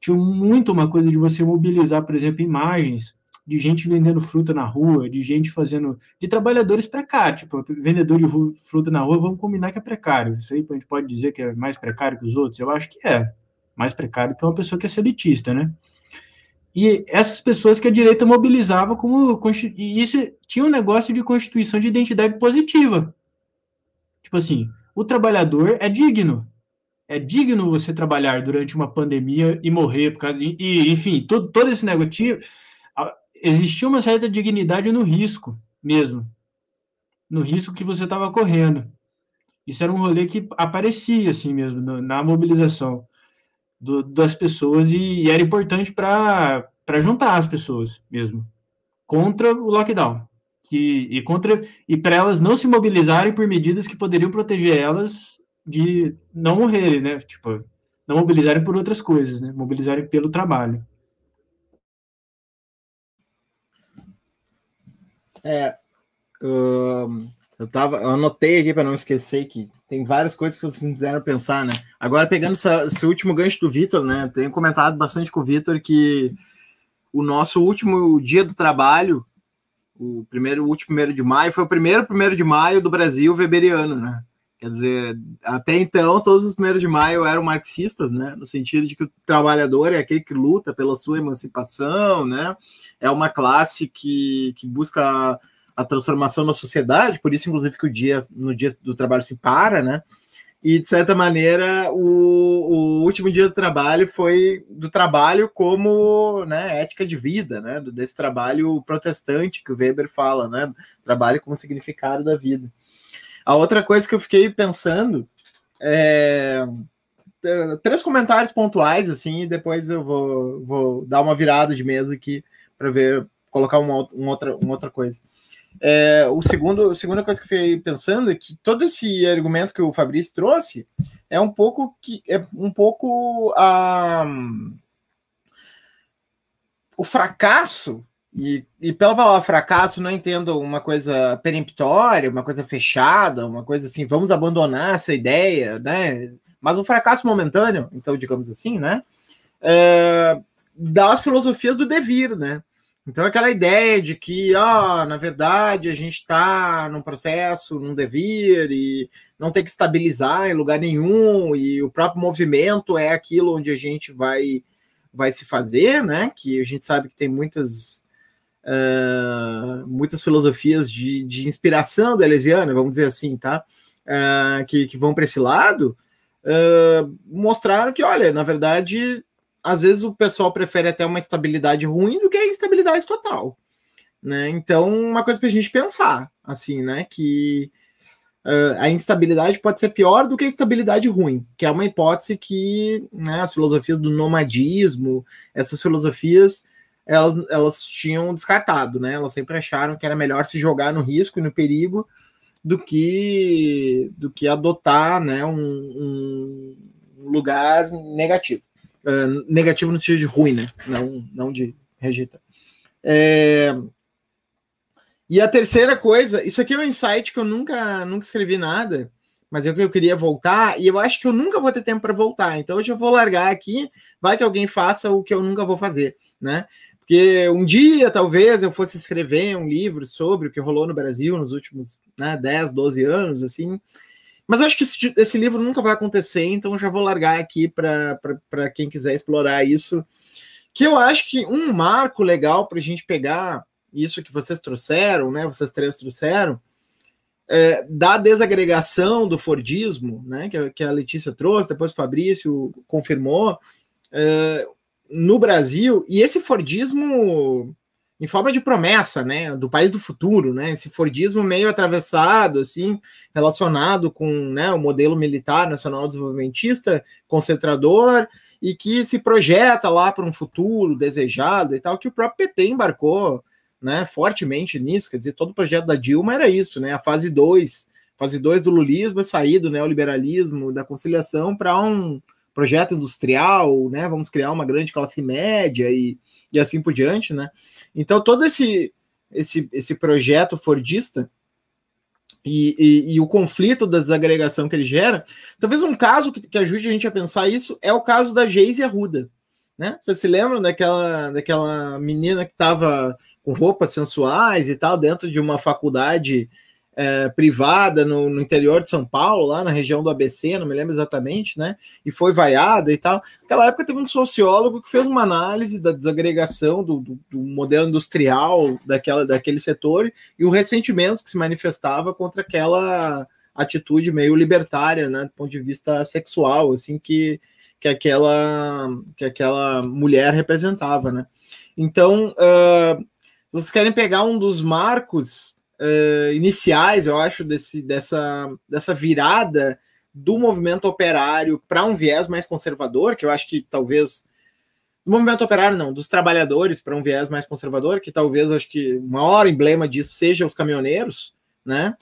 Tinha muito uma coisa de você mobilizar, por exemplo, imagens de gente vendendo fruta na rua, de gente fazendo. de trabalhadores precários. Tipo, vendedor de fruta na rua, vamos combinar que é precário. Isso aí a gente pode dizer que é mais precário que os outros? Eu acho que é. Mais precário que uma pessoa que é elitista, né? E essas pessoas que a direita mobilizava como. E isso tinha um negócio de constituição de identidade positiva. Tipo assim, o trabalhador é digno. É digno você trabalhar durante uma pandemia e morrer por causa. E, enfim, todo, todo esse negócio existia uma certa dignidade no risco mesmo, no risco que você estava correndo. Isso era um rolê que aparecia assim mesmo na mobilização do, das pessoas e, e era importante para juntar as pessoas mesmo contra o lockdown que, e contra e para elas não se mobilizarem por medidas que poderiam proteger elas de não morrerem, né? Tipo, não mobilizarem por outras coisas, né? Mobilizarem pelo trabalho. É, eu tava, eu anotei aqui para não esquecer que tem várias coisas que vocês me fizeram pensar, né? Agora, pegando essa, esse último gancho do Vitor, né? Tenho comentado bastante com o Vitor que o nosso último dia do trabalho, o primeiro, o último primeiro de maio, foi o primeiro primeiro de maio do Brasil weberiano, né? Quer dizer, até então, todos os primeiros de maio eram marxistas, né? No sentido de que o trabalhador é aquele que luta pela sua emancipação, né? É uma classe que, que busca a, transformação na sociedade, por isso, inclusive, que o dia no dia do trabalho se para, né? E, de certa maneira, o, o último dia do trabalho foi do trabalho como né, ética de vida, né? Desse trabalho protestante que o Weber fala, né? Trabalho como significado da vida. A outra coisa que eu fiquei pensando é três comentários pontuais assim e depois eu vou, vou dar uma virada de mesa aqui para ver colocar uma, outra, uma outra coisa. É, o segundo, a segunda coisa que eu fiquei pensando é que todo esse argumento que o Fabrício trouxe é um pouco que é um pouco a o fracasso, e, e pela palavra fracasso não entendo uma coisa peremptória, uma coisa fechada, uma coisa assim, vamos abandonar essa ideia, né? Mas o fracasso momentâneo, então, digamos assim, né? É, das filosofias do devir, né? Então, aquela ideia de que, ó, na verdade, a gente está num processo, num devir, e não tem que estabilizar em lugar nenhum, e o próprio movimento é aquilo onde a gente vai, vai se fazer, né? Que a gente sabe que tem muitas, uh, muitas filosofias de, de inspiração da Elesiana, vamos dizer assim, tá? Uh, que, que vão para esse lado, uh, mostraram que, olha, na verdade, às vezes o pessoal prefere até uma estabilidade ruim do que a instabilidade total. Né? Então, uma coisa para a gente pensar, assim, né? Que uh, a instabilidade pode ser pior do que a estabilidade ruim, que é uma hipótese que né, as filosofias do nomadismo, essas filosofias, elas, elas tinham descartado, né? Elas sempre acharam que era melhor se jogar no risco e no perigo do que do que adotar né, um, um lugar negativo. Uh, negativo no sentido de ruim, né? Não, não de rejeita. É... E a terceira coisa, isso aqui é um insight que eu nunca, nunca escrevi nada, mas é que eu queria voltar, e eu acho que eu nunca vou ter tempo para voltar. Então hoje eu vou largar aqui, vai que alguém faça o que eu nunca vou fazer, né? Porque um dia, talvez, eu fosse escrever um livro sobre o que rolou no Brasil nos últimos né, 10, 12 anos, assim, mas acho que esse, esse, livro nunca vai acontecer, então já vou largar aqui para quem quiser explorar isso. Que eu acho que um marco legal para a gente pegar isso que vocês trouxeram, né? Vocês três trouxeram, é, da desagregação do Fordismo, né? Que, que, a Letícia trouxe, depois o Fabrício confirmou, é, no Brasil, e esse Fordismo em forma de promessa, né, do país do futuro, né, esse Fordismo meio atravessado, assim, relacionado com, né, o modelo militar nacional desenvolvimentista, concentrador, e que se projeta lá para um futuro desejado e tal, que o próprio PT embarcou, né, fortemente nisso, quer dizer, todo o projeto da Dilma era isso, né, a fase 2, fase 2 do lulismo é sair do neoliberalismo, da conciliação para um projeto industrial, né, vamos criar uma grande classe média e, e assim por diante, né, então, todo esse, esse, esse projeto fordista e, e, e, o conflito da desagregação que ele gera, talvez um caso que, que ajude a gente a pensar isso é o caso da Geise Arruda. Né? Vocês se lembram daquela, daquela menina que estava com roupas sensuais e tal, dentro de uma faculdade é, privada no, no, interior de São Paulo, lá na região do ABC, não me lembro exatamente, né? E foi vaiada e tal. Naquela época teve um sociólogo que fez uma análise da desagregação do, do, do modelo industrial daquela, daquele setor e o ressentimento que se manifestava contra aquela atitude meio libertária, né? Do ponto de vista sexual, assim, que, que, aquela, que aquela mulher representava, né? Então, uh, vocês querem pegar um dos marcos uh, iniciais, eu acho, desse, dessa, dessa virada do movimento operário para um viés mais conservador, que eu acho que talvez do movimento operário não, dos trabalhadores para um viés mais conservador, que talvez acho que o maior emblema disso seja os caminhoneiros, né?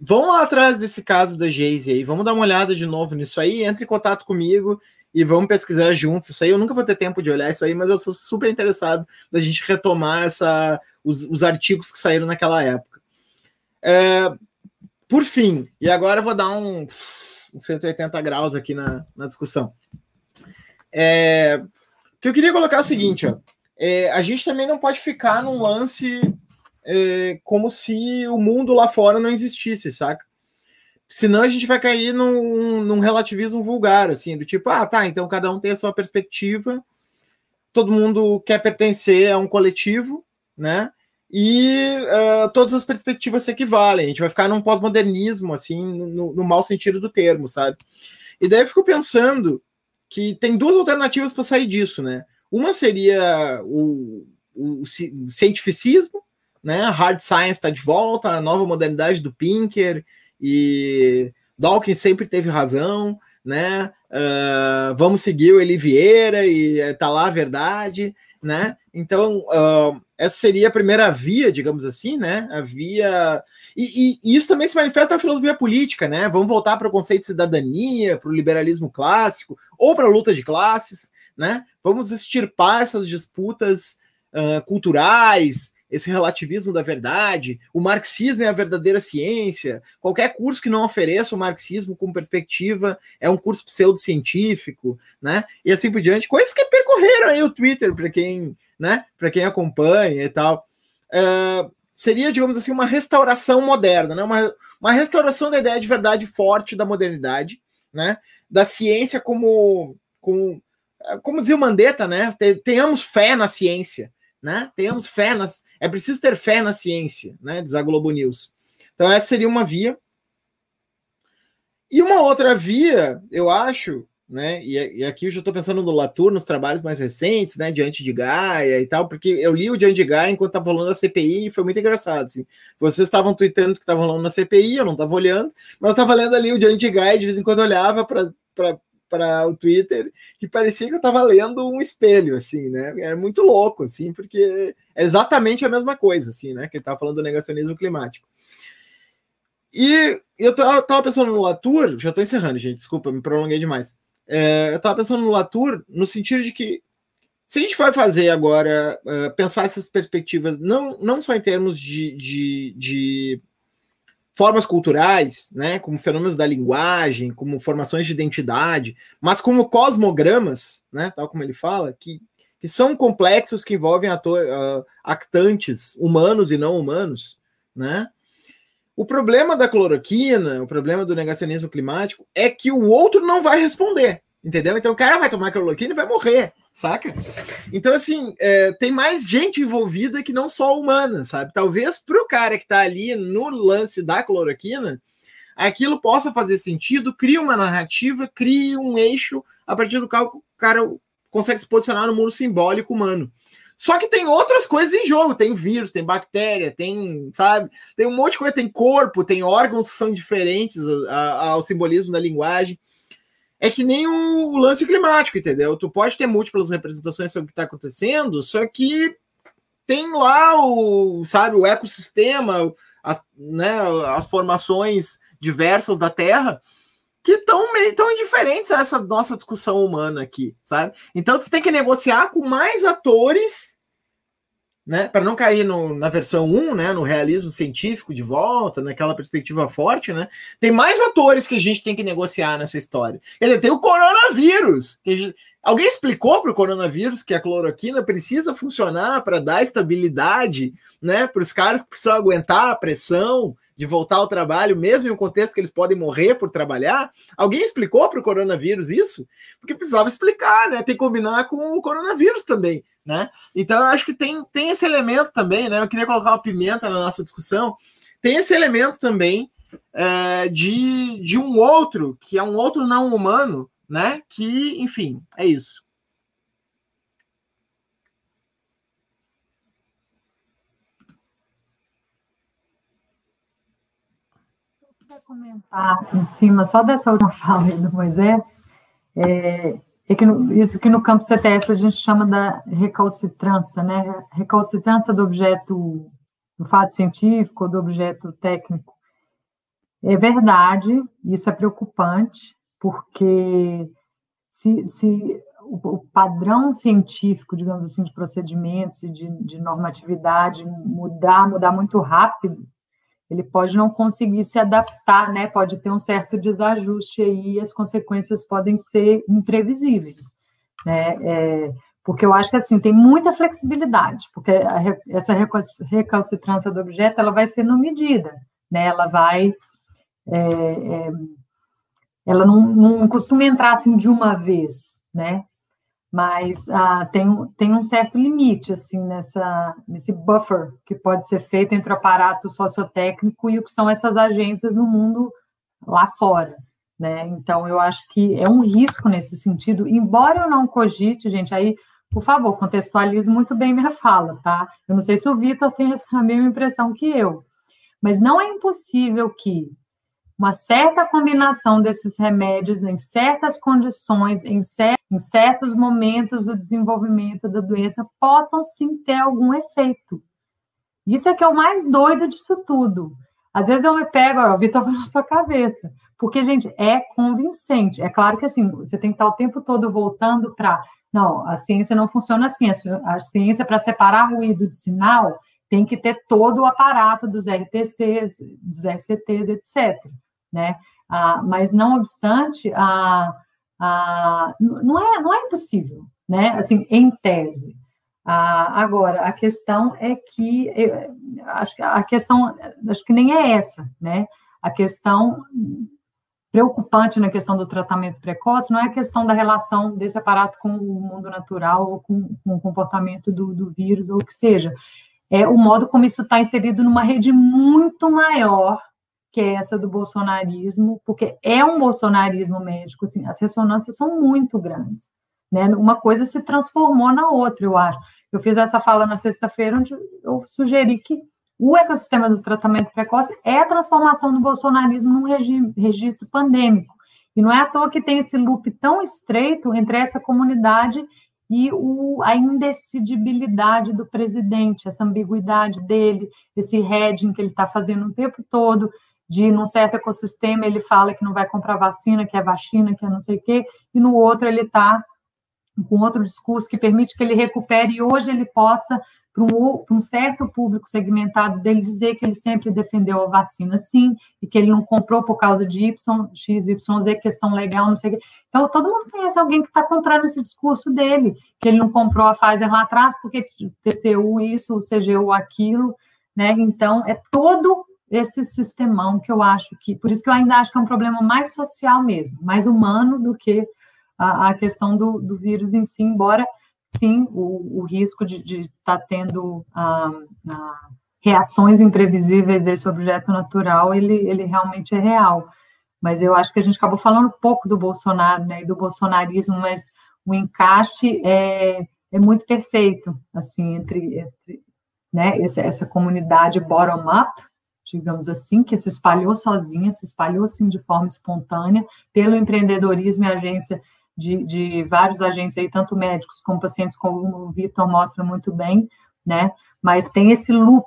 Vão lá atrás desse caso da Geise aí, vamos dar uma olhada de novo nisso aí, entre em contato comigo e vamos pesquisar juntos isso aí. Eu nunca vou ter tempo de olhar isso aí, mas eu sou super interessado da gente retomar essa, os, os artigos que saíram naquela época. É, por fim, e agora eu vou dar um, um 180 graus aqui na, na discussão. É, o que eu queria colocar é o seguinte: ó, é, a gente também não pode ficar num lance é, como se o mundo lá fora não existisse, saca? Senão a gente vai cair num, num, relativismo vulgar, assim, do tipo, ah, tá, então cada um tem a sua perspectiva, todo mundo quer pertencer a um coletivo, né? E uh, todas as perspectivas se equivalem. A gente vai ficar num pós-modernismo, assim, no, no mau sentido do termo, sabe? E daí eu fico pensando que tem duas alternativas para sair disso, né? Uma seria o, o, o cientificismo, né? A hard science está de volta, a nova modernidade do Pinker e Dawkins sempre teve razão, né? Uh, vamos seguir o Eli Vieira e tá lá a verdade, né? Então, uh, essa seria a primeira via, digamos assim, né? A via. E, e, e, isso também se manifesta na filosofia política, né? Vamos voltar para o conceito de cidadania, para o liberalismo clássico, ou para a luta de classes, né? Vamos extirpar essas disputas uh, culturais, esse relativismo da verdade, o marxismo é a verdadeira ciência. Qualquer curso que não ofereça o marxismo com perspectiva é um curso pseudocientífico, né? E assim por diante, coisas que percorreram aí o Twitter para quem, né? Para quem acompanha e tal. Uh, seria, digamos assim, uma restauração moderna, né? Uma, uma restauração da ideia de verdade forte da modernidade, né? Da ciência como, como, como dizia o Mandetta, né? Tenhamos fé na ciência né? Tenhamos fé nas. É preciso ter fé na ciência, né? Diz a Globo News. Então, essa seria uma via. E uma outra via, eu acho, né? E, e aqui eu já estou pensando no Latour, nos trabalhos mais recentes, né? Diante de Gaia e tal, porque eu li o Diante de Gaia enquanto estava rolando a CPI e foi muito engraçado. Assim. Vocês estavam tweetando que estava rolando na CPI, eu não estava olhando, mas eu estava lendo ali o Diante de Gaia e de vez em quando olhava para para o Twitter e parecia que eu estava lendo um espelho, assim, né? É muito louco, assim, porque é exatamente a mesma coisa, assim, né? Que ele estava falando do negacionismo climático. E eu estava pensando no Latour, já estou encerrando, gente, desculpa, me prolonguei demais. É, eu estava pensando no Latour no sentido de que se a gente vai fazer agora, uh, pensar essas perspectivas, não, não só em termos de, de, de formas culturais, né, como fenômenos da linguagem, como formações de identidade, mas como cosmogramas, né, tal como ele fala, que, que são complexos, que envolvem ator, uh, actantes humanos e não humanos, né? O problema da cloroquina, o problema do negacionismo climático é que o outro não vai responder, entendeu? Então o cara vai tomar cloroquina e vai morrer saca? Então, assim, é, tem mais gente envolvida que não só humana, sabe? Talvez para o cara que está ali no lance da cloroquina, aquilo possa fazer sentido, cria uma narrativa, cria um eixo a partir do qual o cara consegue se posicionar no mundo simbólico humano. Só que tem outras coisas em jogo, tem vírus, tem bactéria, tem, sabe, tem um monte de coisa, tem corpo, tem órgãos que são diferentes ao simbolismo da linguagem é que nem o lance climático, entendeu? Tu pode ter múltiplas representações sobre o que está acontecendo, só que tem lá o, sabe, o ecossistema, as, né, as formações diversas da Terra que estão meio tão indiferentes a essa nossa discussão humana aqui, sabe? Então você tem que negociar com mais atores né, para não cair no, na versão 1, né, no realismo científico de volta, naquela perspectiva forte, né, tem mais atores que a gente tem que negociar nessa história. Quer dizer, tem o coronavírus. Gente, alguém explicou para o coronavírus que a cloroquina precisa funcionar para dar estabilidade né, para os caras que precisam aguentar a pressão de voltar ao trabalho, mesmo em um contexto que eles podem morrer por trabalhar. Alguém explicou para o coronavírus isso? Porque precisava explicar, né? Tem que combinar com o coronavírus também, né? Então eu acho que tem, tem esse elemento também, né? Eu queria colocar uma pimenta na nossa discussão. Tem esse elemento também é, de, de um outro, que é um outro não humano, né? Que, enfim, é isso. Comentar em cima só dessa última fala aí do Moisés, é, é que no, isso que no campo CTS a gente chama da recalcitrância, né? Recalcitrância do objeto, do fato científico, do objeto técnico. É verdade, isso é preocupante, porque se, se o, o, padrão científico, digamos assim, de procedimentos e de, de normatividade mudar, mudar muito rápido, ele pode não conseguir se adaptar, né? Pode ter um certo desajuste aí e as consequências podem ser imprevisíveis, né? É, porque eu acho que assim tem muita flexibilidade, porque a, essa recalcitrância do objeto ela vai ser no medida, né? Ela vai é, é, ela não, não costuma entrar assim de uma vez, né? Mas ah, tem, tem um certo limite assim nessa nesse buffer que pode ser feito entre o aparato sociotécnico e o que são essas agências no mundo lá fora, né? Então eu acho que é um risco nesse sentido, embora eu não cogite, gente, aí por favor, contextualize muito bem minha fala, tá? Eu não sei se o Vitor tem essa mesma impressão que eu, mas não é impossível que uma certa combinação desses remédios em certas condições, em, cer em certos momentos do desenvolvimento da doença, possam sim ter algum efeito. Isso é que é o mais doido disso tudo. às vezes eu me pego, ó, o Vitor na sua cabeça, porque, gente, é convincente. É claro que, assim, você tem que estar o tempo todo voltando para, não, a ciência não funciona assim, a ciência, para separar ruído de sinal, tem que ter todo o aparato dos RTCs, dos RCTs, etc., né? Ah, mas, não obstante, a, a, não, é, não é impossível, né? Assim, em tese. Ah, agora, a questão é que eu, acho que a questão acho que nem é essa, né? A questão preocupante na questão do tratamento precoce não é a questão da relação desse aparato com o mundo natural ou com, com o comportamento do, do vírus ou o que seja. É o modo como isso está inserido numa rede muito maior que é essa do bolsonarismo, porque é um bolsonarismo médico, assim, as ressonâncias são muito grandes. Né? Uma coisa se transformou na outra, eu acho. Eu fiz essa fala na sexta-feira, onde eu sugeri que o ecossistema do tratamento precoce é a transformação do bolsonarismo num registro pandêmico. E não é à toa que tem esse loop tão estreito entre essa comunidade e o, a indecidibilidade do presidente, essa ambiguidade dele, esse hedging que ele está fazendo o tempo todo, de num certo ecossistema ele fala que não vai comprar vacina, que é vacina, que é não sei o quê, e no outro ele está com outro discurso que permite que ele recupere e hoje ele possa, para um, um, certo público segmentado dele, dizer que ele sempre defendeu a vacina, sim, e que ele não comprou por causa de Y, X, Y, Z, questão legal, não sei o quê. Então, todo mundo conhece alguém que está comprando esse discurso dele, que ele não comprou a Pfizer lá atrás porque TCU isso, o CGU aquilo, né? Então, é todo esse sistemão que eu acho que, por isso que eu ainda acho que é um problema mais social mesmo, mais humano do que a, a questão do, do, vírus em si, embora sim o, o risco de estar tá tendo ah, ah, reações imprevisíveis desse objeto natural, ele, ele realmente é real. Mas eu acho que a gente acabou falando pouco do Bolsonaro, né, e do bolsonarismo, mas o encaixe é, é muito perfeito, assim, entre, entre né, essa, essa comunidade bottom-up, digamos assim, que se espalhou sozinha, se espalhou assim de forma espontânea, pelo empreendedorismo e agência de, de vários agentes aí, tanto médicos como pacientes, como o Vitor mostra muito bem, né? Mas tem esse loop,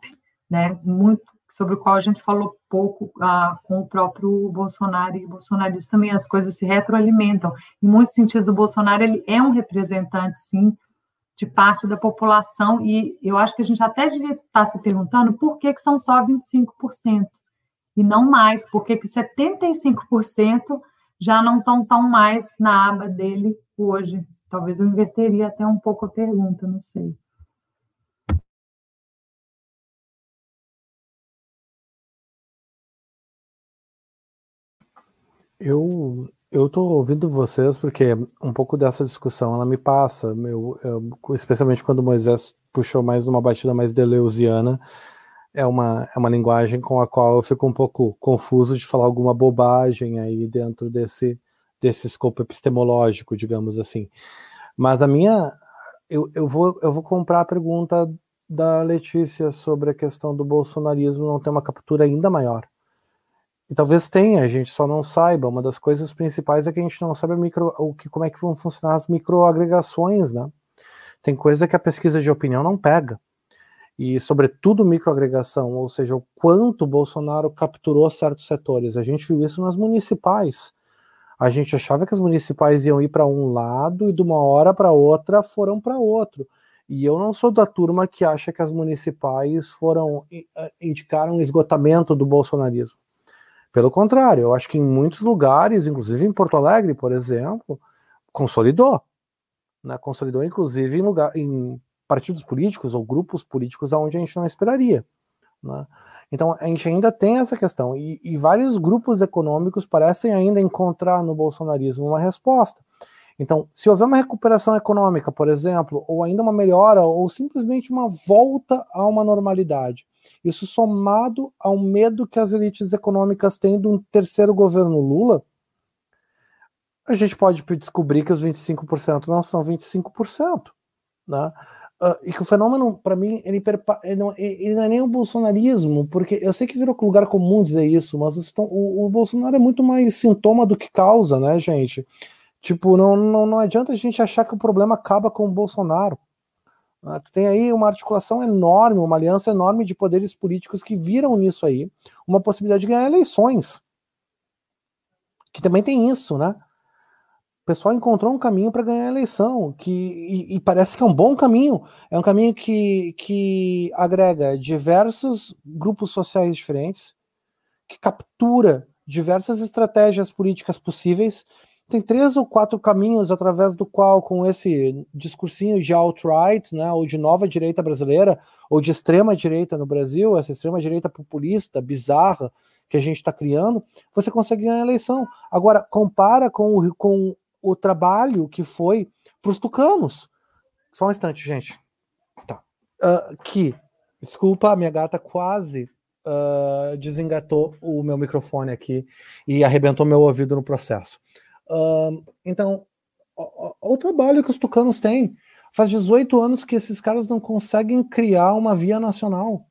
né? Muito sobre o qual a gente falou pouco ah, com o próprio Bolsonaro e bolsonaristas também as coisas se retroalimentam. Em muitos sentidos, o Bolsonaro ele é um representante, sim, de parte da população e eu acho que a gente até devia estar se perguntando por que, que são só 25% e não mais, por que, que 75% já não estão tão mais na aba dele hoje. Talvez eu inverteria até um pouco a pergunta, não sei. Eu eu estou ouvindo vocês porque um pouco dessa discussão ela me passa, meu, eu, especialmente quando Moisés puxou mais uma batida mais deleuziana, é uma, é uma linguagem com a qual eu fico um pouco confuso de falar alguma bobagem aí dentro desse, desse escopo epistemológico, digamos assim. Mas a minha. Eu, eu, vou, eu vou comprar a pergunta da Letícia sobre a questão do bolsonarismo não ter uma captura ainda maior. E talvez tenha, a gente só não saiba. Uma das coisas principais é que a gente não sabe micro, o que, como é que vão funcionar as microagregações, né? Tem coisa que a pesquisa de opinião não pega e, sobretudo, microagregação, ou seja, o quanto Bolsonaro capturou certos setores. A gente viu isso nas municipais. A gente achava que as municipais iam ir para um lado e de uma hora para outra foram para outro. E eu não sou da turma que acha que as municipais foram eh, indicaram esgotamento do bolsonarismo. Pelo contrário, eu acho que em muitos lugares, inclusive em Porto Alegre, por exemplo, consolidou. Né? Consolidou, inclusive, em, lugar, em partidos políticos ou grupos políticos aonde a gente não esperaria. Né? Então a gente ainda tem essa questão e, e, vários grupos econômicos parecem ainda encontrar no bolsonarismo uma resposta. Então, se houver uma recuperação econômica, por exemplo, ou ainda uma melhora, ou simplesmente uma volta a uma normalidade, isso somado ao medo que as elites econômicas têm de um terceiro governo Lula, a gente pode descobrir que os 25% não são 25%. Né? Uh, e que o fenômeno, para mim, ele, ele, não, ele, não, é nem o bolsonarismo, porque eu sei que virou lugar comum dizer isso, mas o, o, Bolsonaro é muito mais sintoma do que causa, né, gente? Tipo, não, não, não adianta a gente achar que o problema acaba com o Bolsonaro. Né? Tu tem aí uma articulação enorme, uma aliança enorme de poderes políticos que viram nisso aí uma possibilidade de ganhar eleições. Que também tem isso, né? O pessoal encontrou um caminho para ganhar a eleição, que, e, e, parece que é um bom caminho. É um caminho que, que agrega diversos grupos sociais diferentes, que captura diversas estratégias políticas possíveis tem três ou quatro caminhos através do qual, com esse discursinho de alt-right, né, ou de nova direita brasileira, ou de extrema direita no Brasil, essa extrema direita populista, bizarra, que a gente está criando, você consegue ganhar a eleição. Agora, compara com o, com o trabalho que foi para os tucanos. Só um instante, gente. Tá. Uh, que, desculpa, a minha gata quase uh, desengatou o meu microfone aqui e arrebentou meu ouvido no processo. Então, o, o, trabalho que os tucanos têm. Faz 18 anos que esses caras não conseguem criar uma via nacional.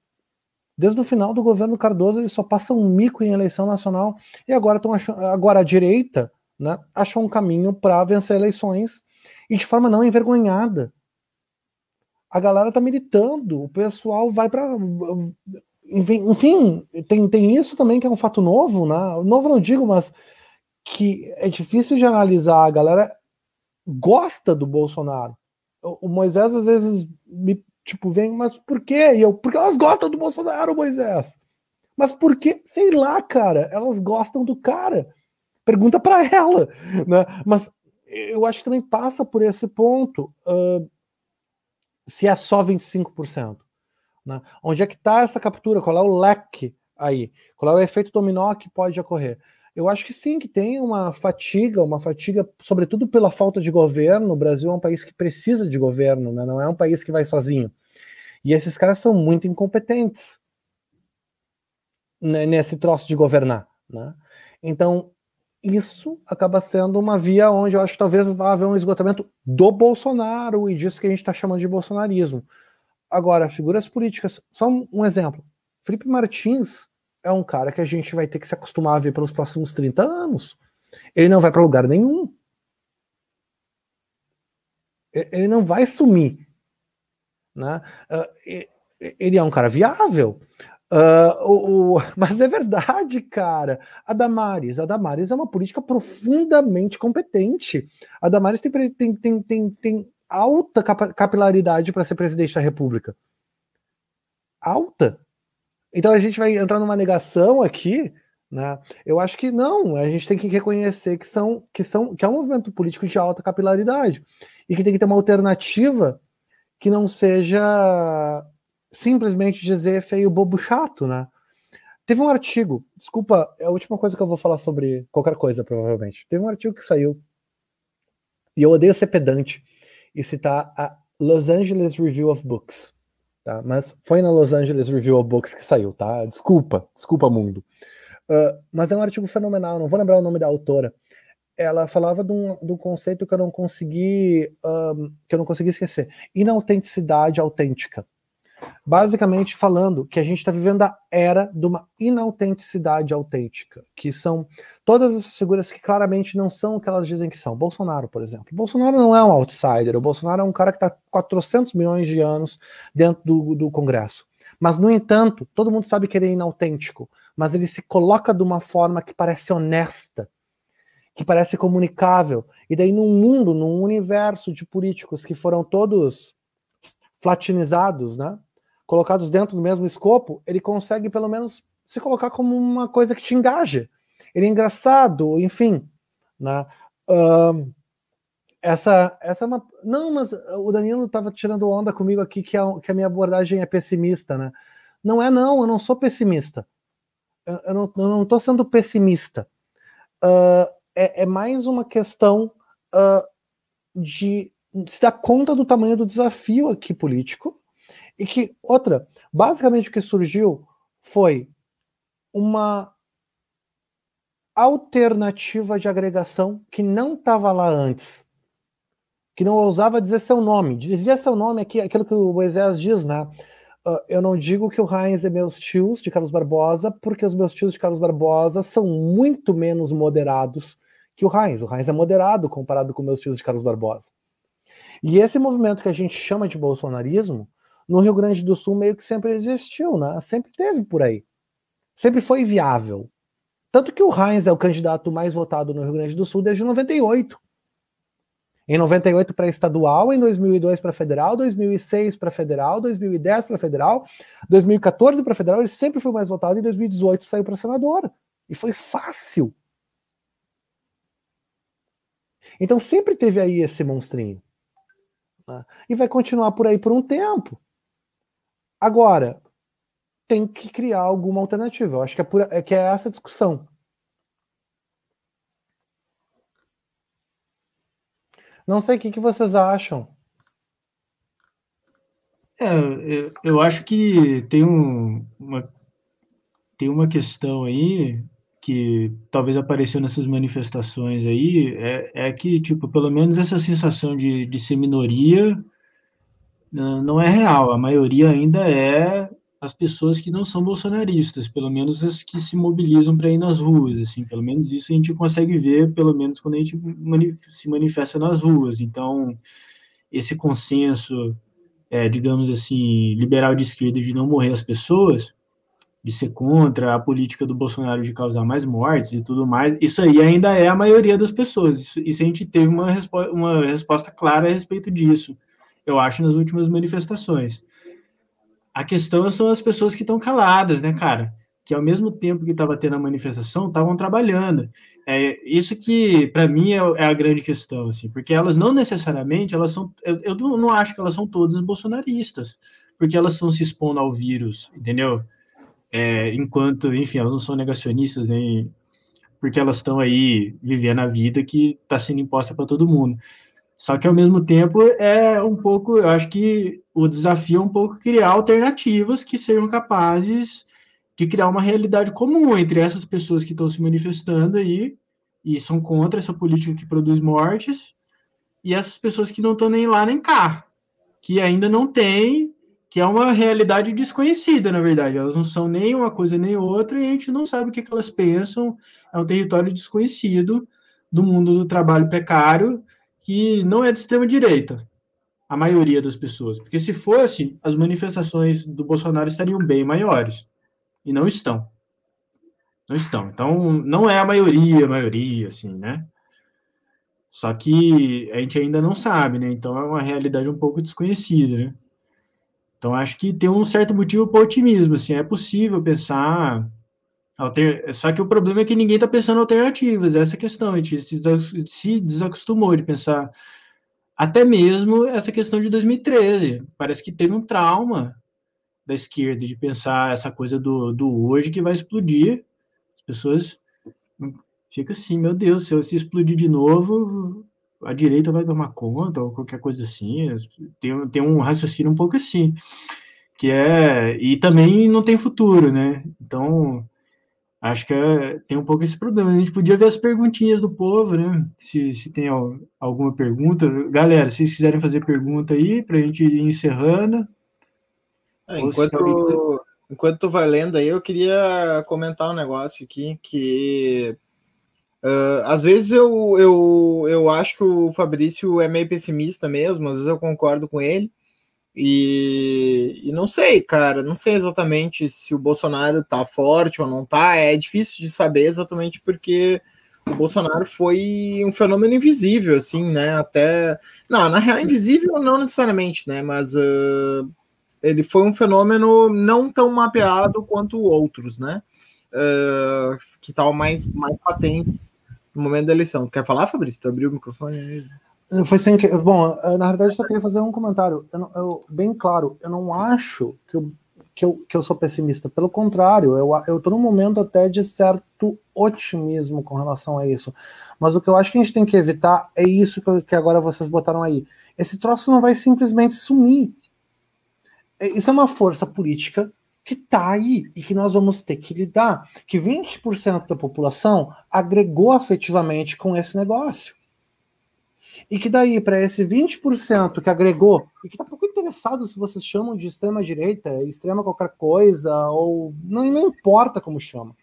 Desde o final do governo Cardoso, eles só passam um mico em eleição nacional. E agora estão. Agora a direita né, achou um caminho para vencer eleições e de forma não envergonhada. A galera tá militando, o pessoal vai para. Enfim, tem, tem isso também que é um fato novo, né? Novo não digo, mas que é difícil de analisar. A galera gosta do Bolsonaro. O Moisés às vezes me tipo vem, mas por quê? E eu, porque elas gostam do Bolsonaro, Moisés. Mas por quê? Sei lá, cara. Elas gostam do cara. Pergunta para ela, né? Mas eu acho que também passa por esse ponto. Uh, se é só 25%. Né? Onde é que está essa captura? Qual é o leque aí? Qual é o efeito dominó que pode ocorrer? Eu acho que sim, que tem uma fatiga, uma fatiga, sobretudo pela falta de governo. O Brasil é um país que precisa de governo, né? não é um país que vai sozinho. E esses caras são muito incompetentes nesse troço de governar. Né? Então, isso acaba sendo uma via onde eu acho que talvez vá haver um esgotamento do Bolsonaro e disso que a gente está chamando de bolsonarismo. Agora, figuras políticas, só um exemplo. Felipe Martins é um cara que a gente vai ter que se acostumar a ver pelos próximos 30 anos. Ele não vai para lugar nenhum. Ele não vai sumir. Né? Uh, ele é um cara viável. Uh, o, o, mas é verdade, cara. A Damares, a Damares é uma política profundamente competente. A Damares tem, tem, tem, tem, tem alta capilaridade para ser presidente da República. Alta. Então a gente vai entrar numa negação aqui, né? Eu acho que não, a gente tem que reconhecer que são que são que é um movimento político de alta capilaridade e que tem que ter uma alternativa que não seja simplesmente dizer feio, bobo, chato, né? Teve um artigo, desculpa, é a última coisa que eu vou falar sobre qualquer coisa, provavelmente. Teve um artigo que saiu, e eu odeio ser pedante e citar a Los Angeles Review of Books. Tá? Mas foi na Los Angeles Review of Books que saiu, tá? Desculpa, desculpa, mundo. Uh, mas é um artigo fenomenal, não vou lembrar o nome da autora. Ela falava de um, de um conceito que eu não consegui um, que eu não consegui esquecer. Inautenticidade autêntica basicamente falando que a gente está vivendo a era de uma inautenticidade autêntica, que são todas essas figuras que claramente não são o que elas dizem que são. Bolsonaro, por exemplo. Bolsonaro não é um outsider, o Bolsonaro é um cara que está 400 milhões de anos dentro do, do Congresso. Mas, no entanto, todo mundo sabe que ele é inautêntico, mas ele se coloca de uma forma que parece honesta, que parece comunicável. E daí, num mundo, num universo de políticos que foram todos flatinizados, né? Colocados dentro do mesmo escopo, ele consegue pelo menos se colocar como uma coisa que te engaja. Ele é engraçado, enfim. Né? Uh, essa, essa é uma. Não, mas o Danilo estava tirando onda comigo aqui que a, que a minha abordagem é pessimista, né? Não é, não, eu não sou pessimista. Eu, eu não estou sendo pessimista. Uh, é, é, mais uma questão uh, de se dar conta do tamanho do desafio aqui político e que, outra, basicamente o que surgiu foi uma alternativa de agregação que não estava lá antes, que não ousava dizer seu nome. Dizia seu nome aqui, aquilo que o Moisés diz, né? Uh, eu não digo que o Heinz é meus tios de Carlos Barbosa, porque os meus tios de Carlos Barbosa são muito menos moderados que o Heinz. O Heinz é moderado comparado com meus tios de Carlos Barbosa. E esse movimento que a gente chama de bolsonarismo, no Rio Grande do Sul meio que sempre existiu, né? Sempre teve por aí. Sempre foi viável. Tanto que o Heinz é o candidato mais votado no Rio Grande do Sul desde 98. Em 98 para estadual, em 2002 para federal, 2006 para federal, 2010 para federal, 2014 para federal, ele sempre foi mais votado e em 2018 saiu para senador. E foi fácil. Então sempre teve aí esse monstrinho. Né? E vai continuar por aí por um tempo. Agora, tem que criar alguma alternativa. Eu acho que é, por, é, que é essa discussão. Não sei o que, que vocês acham. É, eu, eu acho que tem um, uma, tem uma questão aí que talvez apareceu nessas manifestações aí, é, é que, tipo, pelo menos essa sensação de, de ser minoria não é real. A maioria ainda é as pessoas que não são bolsonaristas, pelo menos as que se mobilizam para ir nas ruas, assim, pelo menos isso a gente consegue ver, pelo menos quando a gente se manifesta nas ruas. Então, esse consenso, é, digamos assim, liberal de esquerda de não morrer as pessoas, de ser contra a política do Bolsonaro de causar mais mortes e tudo mais, isso aí ainda é a maioria das pessoas. Isso, isso a gente teve uma, respo uma resposta clara a respeito disso, eu acho, nas últimas manifestações. A questão são as pessoas que estão caladas, né, cara? Que ao mesmo tempo que estava tendo a manifestação, estavam trabalhando. É isso que, para mim, é, é, a grande questão, assim, porque elas não necessariamente, elas são, eu, eu não acho que elas são todas bolsonaristas, porque elas estão se expondo ao vírus, entendeu? É, enquanto, enfim, elas não são negacionistas nem porque elas estão aí vivendo a vida que está sendo imposta para todo mundo. Só que ao mesmo tempo é um pouco, eu acho que o desafio é um pouco criar alternativas que sejam capazes de criar uma realidade comum entre essas pessoas que estão se manifestando aí e são contra essa política que produz mortes e essas pessoas que não estão nem lá nem cá, que ainda não têm, que é uma realidade desconhecida, na verdade. Elas não são nem uma coisa nem outra e a gente não sabe o que, que elas pensam. É um território desconhecido do mundo do trabalho precário que não é de extrema direita, a maioria das pessoas. Porque se fosse, as manifestações do Bolsonaro estariam bem maiores. E não estão. Não estão. Então, não é a maioria, a maioria, assim, né? Só que a gente ainda não sabe, né? Então é uma realidade um pouco desconhecida, né? Então acho que tem um certo motivo para otimismo, assim, é possível pensar Alter... Só que o problema é que ninguém está pensando alternativas, essa é questão, a gente se desacostumou de pensar até mesmo essa questão de 2013. Parece que teve um trauma da esquerda de pensar essa coisa do, do hoje que vai explodir. As pessoas ficam assim, meu Deus, se, se explodir de novo, a direita vai tomar conta, ou qualquer coisa assim. Tem, tem um raciocínio um pouco assim. Que é. E também não tem futuro, né? Então acho que é, tem um pouco esse problema. A gente podia ver as perguntinhas do povo, né? Se, se tem alguma pergunta. Galera, se vocês quiserem fazer pergunta aí, para a gente ir encerrando. É, enquanto, quiser... enquanto tu vai lendo aí, eu queria comentar um negócio aqui que. Uh, às vezes eu, eu, eu acho que o Fabrício é meio pessimista mesmo, às vezes eu concordo com ele, e, e, não sei, cara, não sei exatamente se o Bolsonaro tá forte ou não tá. É difícil de saber exatamente porque o Bolsonaro foi um fenômeno invisível, assim, né? Até. Não, na real, invisível não necessariamente, né? Mas uh, ele foi um fenômeno não tão mapeado quanto outros, né? Uh, que estavam mais, mais patentes no momento da eleição. Quer falar, Fabrício? Tu abriu o microfone aí? Foi sem que. Bom, eh, na verdade, eu só queria fazer um comentário. Eu, eu, bem claro, eu não acho que eu, que eu, que eu sou pessimista. Pelo contrário, eu estou num momento até de certo otimismo com relação a isso. Mas o que eu acho que a gente tem que evitar é isso que, que agora vocês botaram aí. Esse troço não vai simplesmente sumir. É, isso é uma força política que está aí e que nós vamos ter que lidar. Que 20% da população agregou afetivamente com esse negócio. E que daí, para esse 20% que agregou, e que está pouco interessado se vocês chamam de extrema direita, extrema qualquer coisa, ou não, não importa como chama.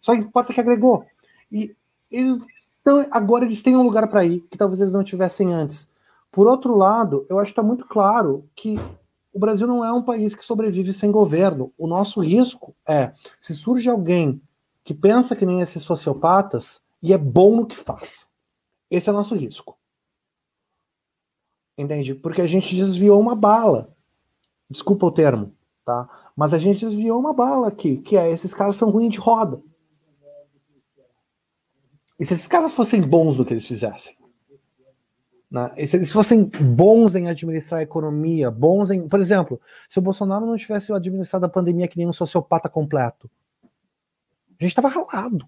Só importa que agregou. E eles então agora eles têm um lugar para ir que talvez eles não tivessem antes. Por outro lado, eu acho que está muito claro que o Brasil não é um país que sobrevive sem governo. O nosso risco é, se surge alguém que pensa que nem esses sociopatas e é bom no que faz. Esse é o nosso risco. Entende? Porque a gente desviou uma bala. Desculpa o termo, tá? Mas a gente desviou uma bala aqui, que é esses caras são ruins de roda. E se esses caras fossem bons no que eles fizessem? Né? E se eles fossem bons em administrar a economia, bons em. Por exemplo, se o Bolsonaro não tivesse administrado a pandemia que nem um sociopata completo, a gente estava ralado.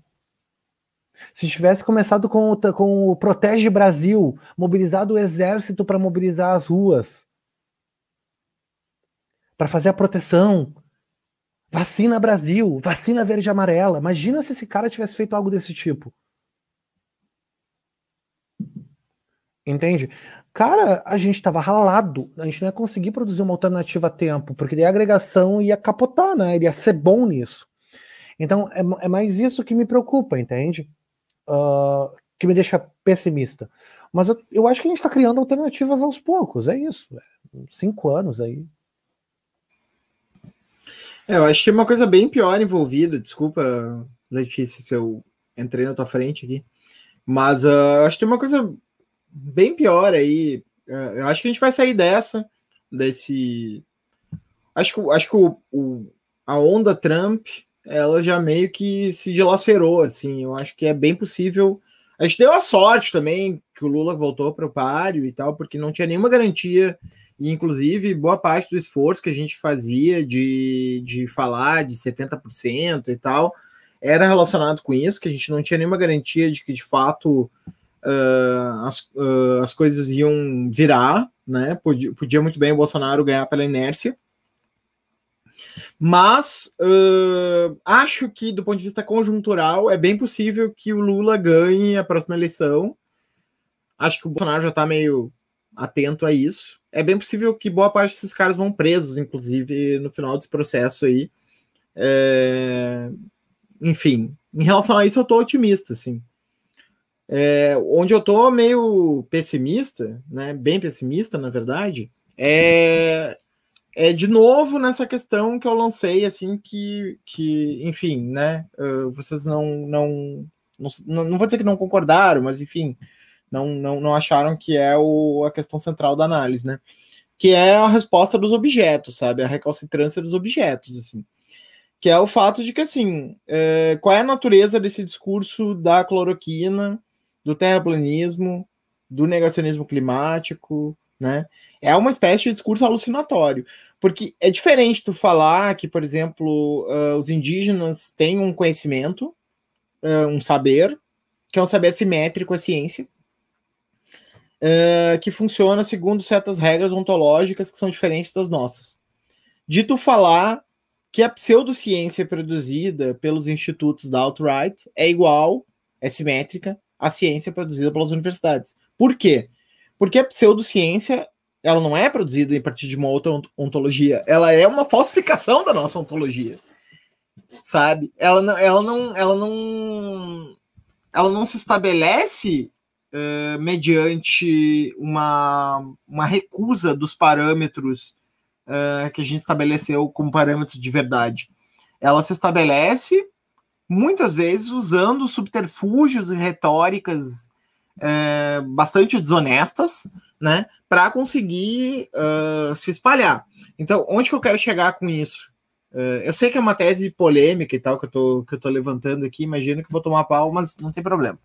Se tivesse começado com o, com o Protege Brasil, mobilizado o exército para mobilizar as ruas, para fazer a proteção, vacina Brasil, vacina verde e amarela. Imagina se esse cara tivesse feito algo desse tipo. Entende? Cara, a gente estava ralado, a gente não ia conseguir produzir uma alternativa a tempo, porque daí a agregação ia capotar, né? Ele ia ser bom nisso. Então, é, é mais isso que me preocupa, entende? Uh, que me deixa pessimista. Mas eu, eu acho que a gente está criando alternativas aos poucos, é isso. É, cinco anos aí. É, eu acho que tem uma coisa bem pior envolvida. Desculpa, Letícia, se eu entrei na tua frente aqui. Mas uh, acho que tem uma coisa bem pior aí. Uh, eu acho que a gente vai sair dessa, desse. Acho que, acho que o, o a onda Trump ela já meio que se dilacerou, assim. Eu acho que é bem possível. A gente deu a sorte também que o Lula voltou para o páreo e tal, porque não tinha nenhuma garantia. E, inclusive, boa parte do esforço que a gente fazia de, de falar de 70% e tal era relacionado com isso, que a gente não tinha nenhuma garantia de que, de fato, uh, as, uh, as coisas iam virar, né? Podia, podia muito bem o Bolsonaro ganhar pela inércia. Mas uh, acho que, do ponto de vista conjuntural, é bem possível que o Lula ganhe a próxima eleição. Acho que o Bolsonaro já está meio atento a isso. É bem possível que boa parte desses caras vão presos, inclusive, no final desse processo aí. É... Enfim, em relação a isso, eu estou otimista, assim. É, onde eu estou meio pessimista, né, bem pessimista, na verdade, é é de novo nessa questão que eu lancei, assim, que, que enfim, né, uh, vocês não, não, não, não vou dizer que não concordaram, mas enfim, não, não, não acharam que é o, a questão central da análise, né, que é a resposta dos objetos, sabe, a recalcitrância dos objetos, assim, que é o fato de que, assim, é, qual é a natureza desse discurso da cloroquina, do terraplanismo, do negacionismo climático, né, é uma espécie de discurso alucinatório. Porque é diferente tu falar que, por exemplo, uh, os indígenas têm um conhecimento, uh, um saber, que é um saber simétrico à ciência, uh, que funciona segundo certas regras ontológicas que são diferentes das nossas. De tu falar que a pseudociência produzida pelos institutos da alt-right é igual, é simétrica, à ciência produzida pelas universidades. Por quê? Porque a pseudociência ela não é produzida a partir de uma outra ontologia, ela é uma falsificação da nossa ontologia. Sabe? Ela não, ela não, ela não, ela não se estabelece uh, mediante uma, uma recusa dos parâmetros uh, que a gente estabeleceu como parâmetros de verdade. Ela se estabelece muitas vezes usando subterfúgios e retóricas uh, bastante desonestas, né, para conseguir uh, se espalhar. Então, onde que eu quero chegar com isso? Uh, eu sei que é uma tese polêmica e tal que eu tô, que eu tô levantando aqui, imagino que vou tomar pau, mas não tem problema.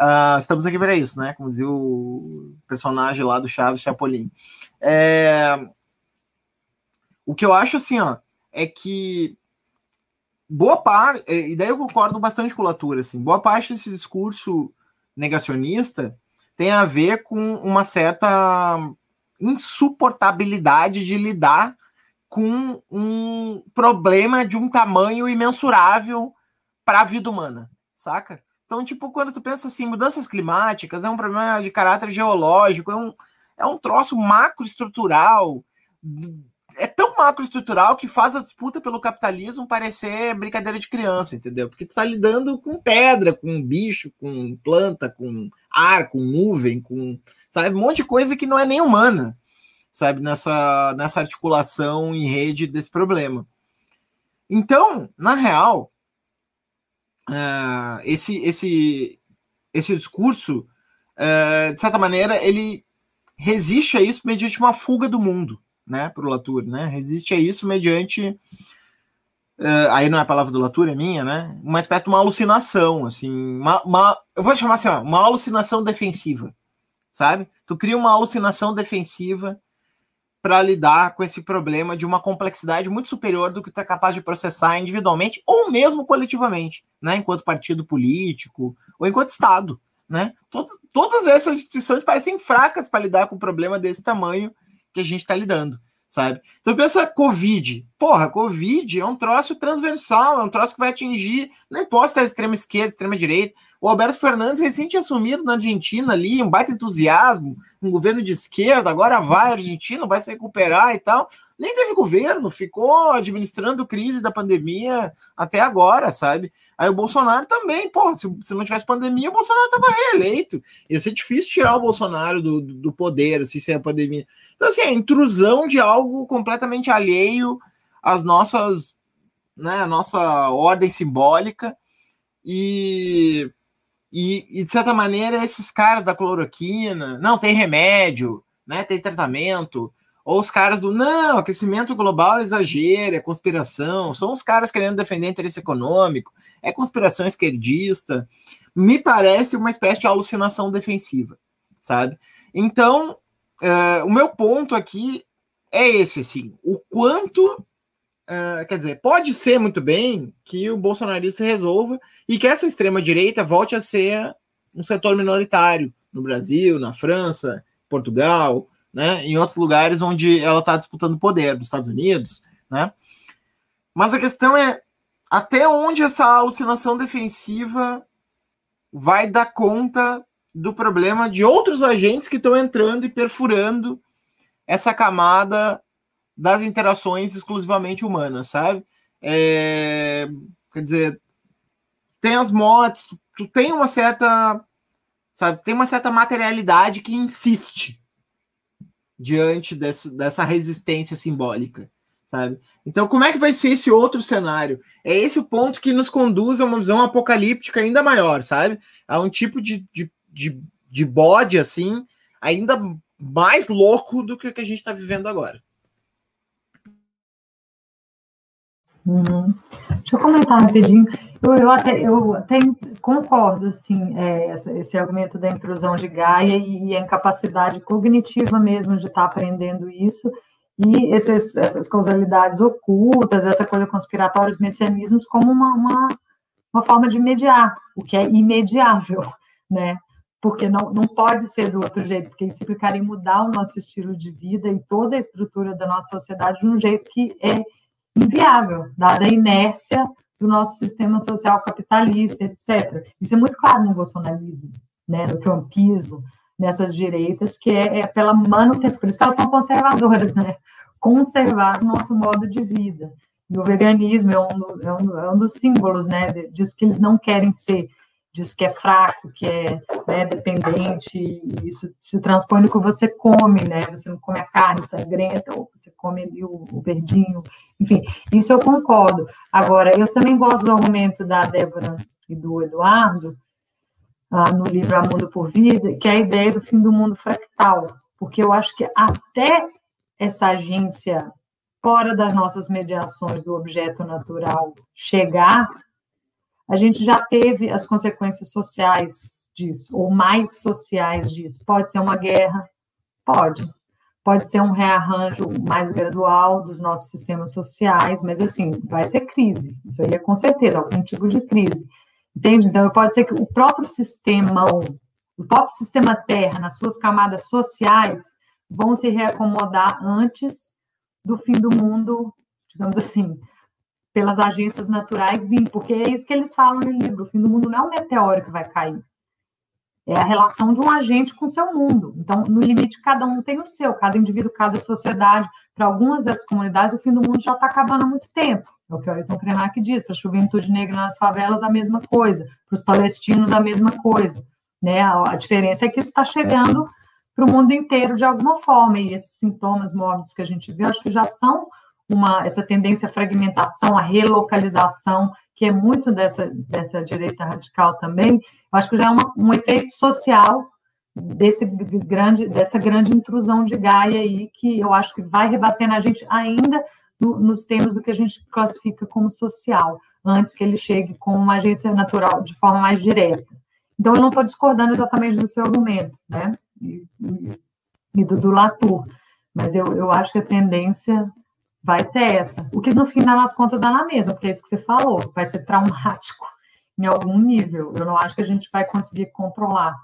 Uh, estamos aqui para isso, né? Como dizia o personagem lá do Chaves Chapolin. É... O que eu acho assim, ó, é que boa parte, e daí eu concordo bastante com o Latour, assim, boa parte desse discurso negacionista tem a ver com uma certa insuportabilidade de lidar com um problema de um tamanho imensurável para a vida humana, saca? Então, tipo, quando tu pensa assim, mudanças climáticas é um problema de caráter geológico, é um, é um troço macroestrutural, é tão macroestrutural que faz a disputa pelo capitalismo parecer brincadeira de criança, entendeu? Porque tu está lidando com pedra, com bicho, com planta, com ar, com nuvem, com sabe, um monte de coisa que não é nem humana, sabe, nessa, nessa articulação em rede desse problema. Então, na real, uh, esse, esse, esse discurso, uh, de certa maneira, ele resiste a isso mediante uma fuga do mundo, né, para o Latour, né? Resiste a isso mediante uh, aí não é a palavra do Latour, é minha, né? Uma espécie de uma alucinação, assim, uma, uma eu vou chamar assim, ó, uma alucinação defensiva, sabe? Tu cria uma alucinação defensiva para lidar com esse problema de uma complexidade muito superior do que tu é capaz de processar individualmente ou mesmo coletivamente, né? Enquanto partido político ou enquanto Estado, né? Todas, todas essas instituições parecem fracas para lidar com um problema desse tamanho que a gente está lidando, sabe? Então pensa Covid. Porra, Covid é um troço transversal, é um troço que vai atingir, não importa é extrema esquerda, extrema direita, o Alberto Fernandes recente assumido na Argentina ali, um baita entusiasmo, um governo de esquerda, agora vai a Argentina, vai se recuperar e tal. Nem teve governo, ficou administrando crise da pandemia até agora, sabe? Aí o Bolsonaro também, pô, se, se não tivesse pandemia, o Bolsonaro estava reeleito. Ia ser difícil tirar o Bolsonaro do, do poder, assim, sem a pandemia. Então, assim, a intrusão de algo completamente alheio às nossas, né, a nossa ordem simbólica. E e, e, de certa maneira, esses caras da cloroquina, não, tem remédio, né? Tem tratamento. Ou os caras do não, aquecimento global é exagero, é conspiração, são os caras querendo defender interesse econômico, é conspiração esquerdista. Me parece uma espécie de alucinação defensiva, sabe? Então, uh, o meu ponto aqui é esse, assim, o quanto Uh, quer dizer, pode ser muito bem que o bolsonarismo se resolva e que essa extrema-direita volte a ser um setor minoritário no Brasil, na França, Portugal, né, em outros lugares onde ela está disputando poder, nos Estados Unidos. Né? Mas a questão é até onde essa alucinação defensiva vai dar conta do problema de outros agentes que estão entrando e perfurando essa camada das interações exclusivamente humanas, sabe? É, quer dizer, tem as motos, tu, tu, tem uma certa, sabe, tem uma certa materialidade que insiste diante desse, dessa resistência simbólica, sabe? Então, como é que vai ser esse outro cenário? É esse o ponto que nos conduz a uma visão apocalíptica ainda maior, sabe? A um tipo de, de, de, de bode, assim, ainda mais louco do que o que a gente está vivendo agora. Uhum. Deixa eu comentar rapidinho. Eu, eu, até, eu até concordo, assim, é, esse argumento da intrusão de Gaia e, e, a incapacidade cognitiva mesmo de estar aprendendo isso, e esses, essas causalidades ocultas, essa coisa conspiratória, os messianismos, como uma, uma, uma forma de mediar, o que é imediável, né? Porque não, não pode ser do outro jeito, porque isso implicaria mudar o nosso estilo de vida e toda a estrutura da nossa sociedade de um jeito que é inviável, dada a inércia do nosso sistema social capitalista, etc. Isso é muito claro no bolsonarismo, né, no trumpismo, nessas direitas, que é, é pela manutenção, por isso que elas são conservadoras, né? Conservar o nosso modo de vida. E o veganismo é um, é um, é um dos símbolos, né, disso que eles não querem ser diz que é fraco, que é né, dependente, e isso se transpõe no que você come, né? Você não come a carne sangrenta, ou você come ali o, o verdinho, enfim, isso eu concordo. Agora, eu também gosto do argumento da Débora e do Eduardo, ah, no livro A Mundo por Vida, que é a ideia do fim do mundo fractal, porque eu acho que até essa agência fora das nossas mediações do objeto natural chegar, a gente já teve as consequências sociais disso, ou mais sociais disso. Pode ser uma guerra? Pode. Pode ser um rearranjo mais gradual dos nossos sistemas sociais, mas assim, vai ser crise. Isso aí é com certeza, algum tipo de crise. Entende? Então, pode ser que o próprio sistema, o próprio sistema Terra, nas suas camadas sociais, vão se reacomodar antes do fim do mundo, digamos assim, pelas agências naturais vir, porque é isso que eles falam no livro: o fim do mundo não é um meteoro que vai cair. é a relação de um agente com seu mundo. Então, no limite, cada um tem o seu, cada indivíduo, cada sociedade. Para algumas dessas comunidades, o fim do mundo já está acabando há muito tempo. É o que o Ayrton Krenak diz. Para a juventude negra nas favelas, a mesma coisa. Para os palestinos, a mesma coisa. Né? A, a diferença é que isso está chegando para o mundo inteiro de alguma forma. E esses sintomas mórbidos que a gente vê, acho que já são uma, essa tendência à fragmentação, à relocalização, que é muito dessa, dessa direita radical também, eu acho que já é uma, um efeito social desse grande, dessa grande intrusão de Gaia aí, que eu acho que vai rebater na gente ainda no, nos termos do que a gente classifica como social, antes que ele chegue com uma agência natural de forma mais direta. Então, eu não estou discordando exatamente do seu argumento, né? E, e, do, do Latour, mas eu, eu acho que a tendência vai ser essa. O que no fim das contas dá na mesma, porque é isso que você falou, vai ser traumático em algum nível. Eu não acho que a gente vai conseguir controlar,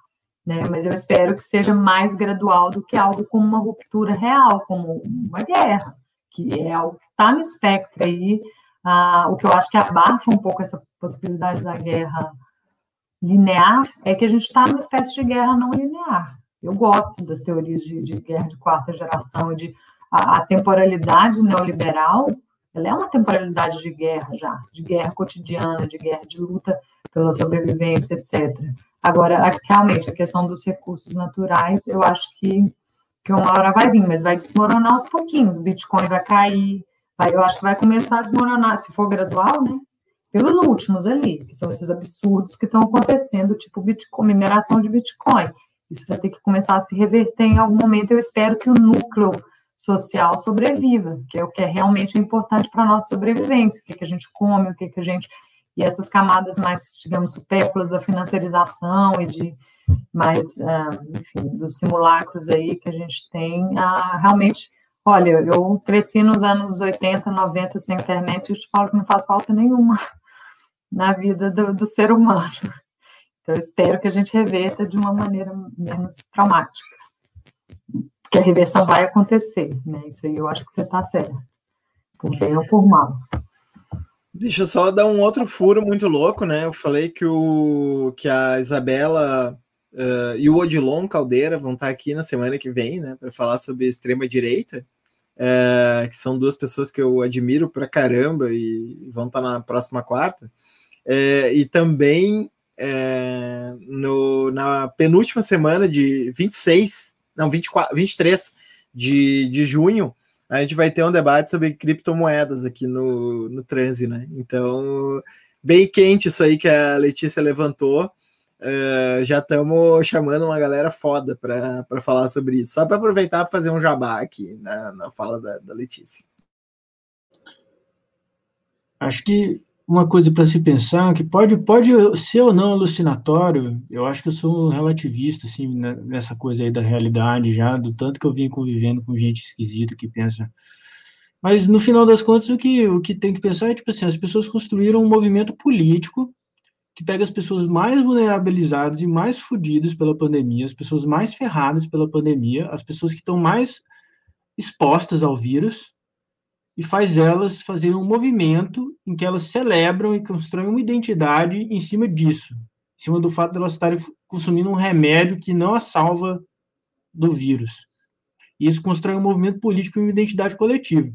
né? Mas eu espero que seja mais gradual do que algo como uma ruptura real, como uma guerra, que é algo que está no espectro aí. Ah, o que eu acho que abafa um pouco essa possibilidade da guerra linear é que a gente está numa espécie de guerra não linear. Eu gosto das teorias de, de guerra de quarta geração de a, a temporalidade neoliberal, ela é uma temporalidade de guerra já, de guerra cotidiana, de guerra de luta pela sobrevivência, etc. Agora, realmente, a questão dos recursos naturais, eu acho que, que uma hora vai vir, mas vai desmoronar aos pouquinhos. O Bitcoin vai cair, vai, eu acho que vai começar a desmoronar, se for gradual, né? Pelos últimos ali, que são esses absurdos que estão acontecendo, tipo Bitcoin, mineração de Bitcoin. Isso vai ter que começar a se reverter em algum momento. Eu espero que o núcleo social sobreviva, que é o que é realmente importante para a nossa sobrevivência, o que, que a gente come, o que, que a gente. E essas camadas mais, digamos, supérfluas da financiarização e de mais, uh, enfim, dos simulacros aí que a gente tem, uh, realmente. Olha, eu cresci nos anos 80, 90 sem internet e te falo que não faz falta nenhuma na vida do, do ser humano. Então, eu espero que a gente reverta de uma maneira menos traumática que a reversão vai acontecer, né? Isso aí eu acho que você está certo, por bem ou por mal. Deixa eu só dar um outro furo muito louco, né? Eu falei que, o, que a Isabela uh, e o Odilon Caldeira vão estar aqui na semana que vem, né? Para falar sobre extrema-direita, uh, que são duas pessoas que eu admiro pra caramba e vão estar na próxima quarta. Uh, e também no, na penúltima semana de 26 não, 24, 23 de, de junho, a gente vai ter um debate sobre criptomoedas aqui no, no Transe, né? Então, bem quente isso aí que a Letícia levantou. Uh, já estamos chamando uma galera foda para falar sobre isso. Só para aproveitar para fazer um jabá aqui na, na fala da, da Letícia. Acho que uma coisa para se pensar que pode, pode ser ou não alucinatório, eu acho que eu sou um relativista, assim, né, nessa coisa aí da realidade já, do tanto que eu vim convivendo com gente esquisita que pensa. Mas, no final das contas, o que, o que tem que pensar é, tipo assim, as pessoas construíram um movimento político que pega as pessoas mais vulnerabilizadas e mais fodidas pela pandemia, as pessoas mais ferradas pela pandemia, as pessoas que estão mais expostas ao vírus, e faz elas fazerem um movimento em que elas celebram e constroem uma identidade em cima disso, em cima do fato de elas estarem consumindo um remédio que não a salva do vírus. Isso constrói um movimento político e uma identidade coletiva.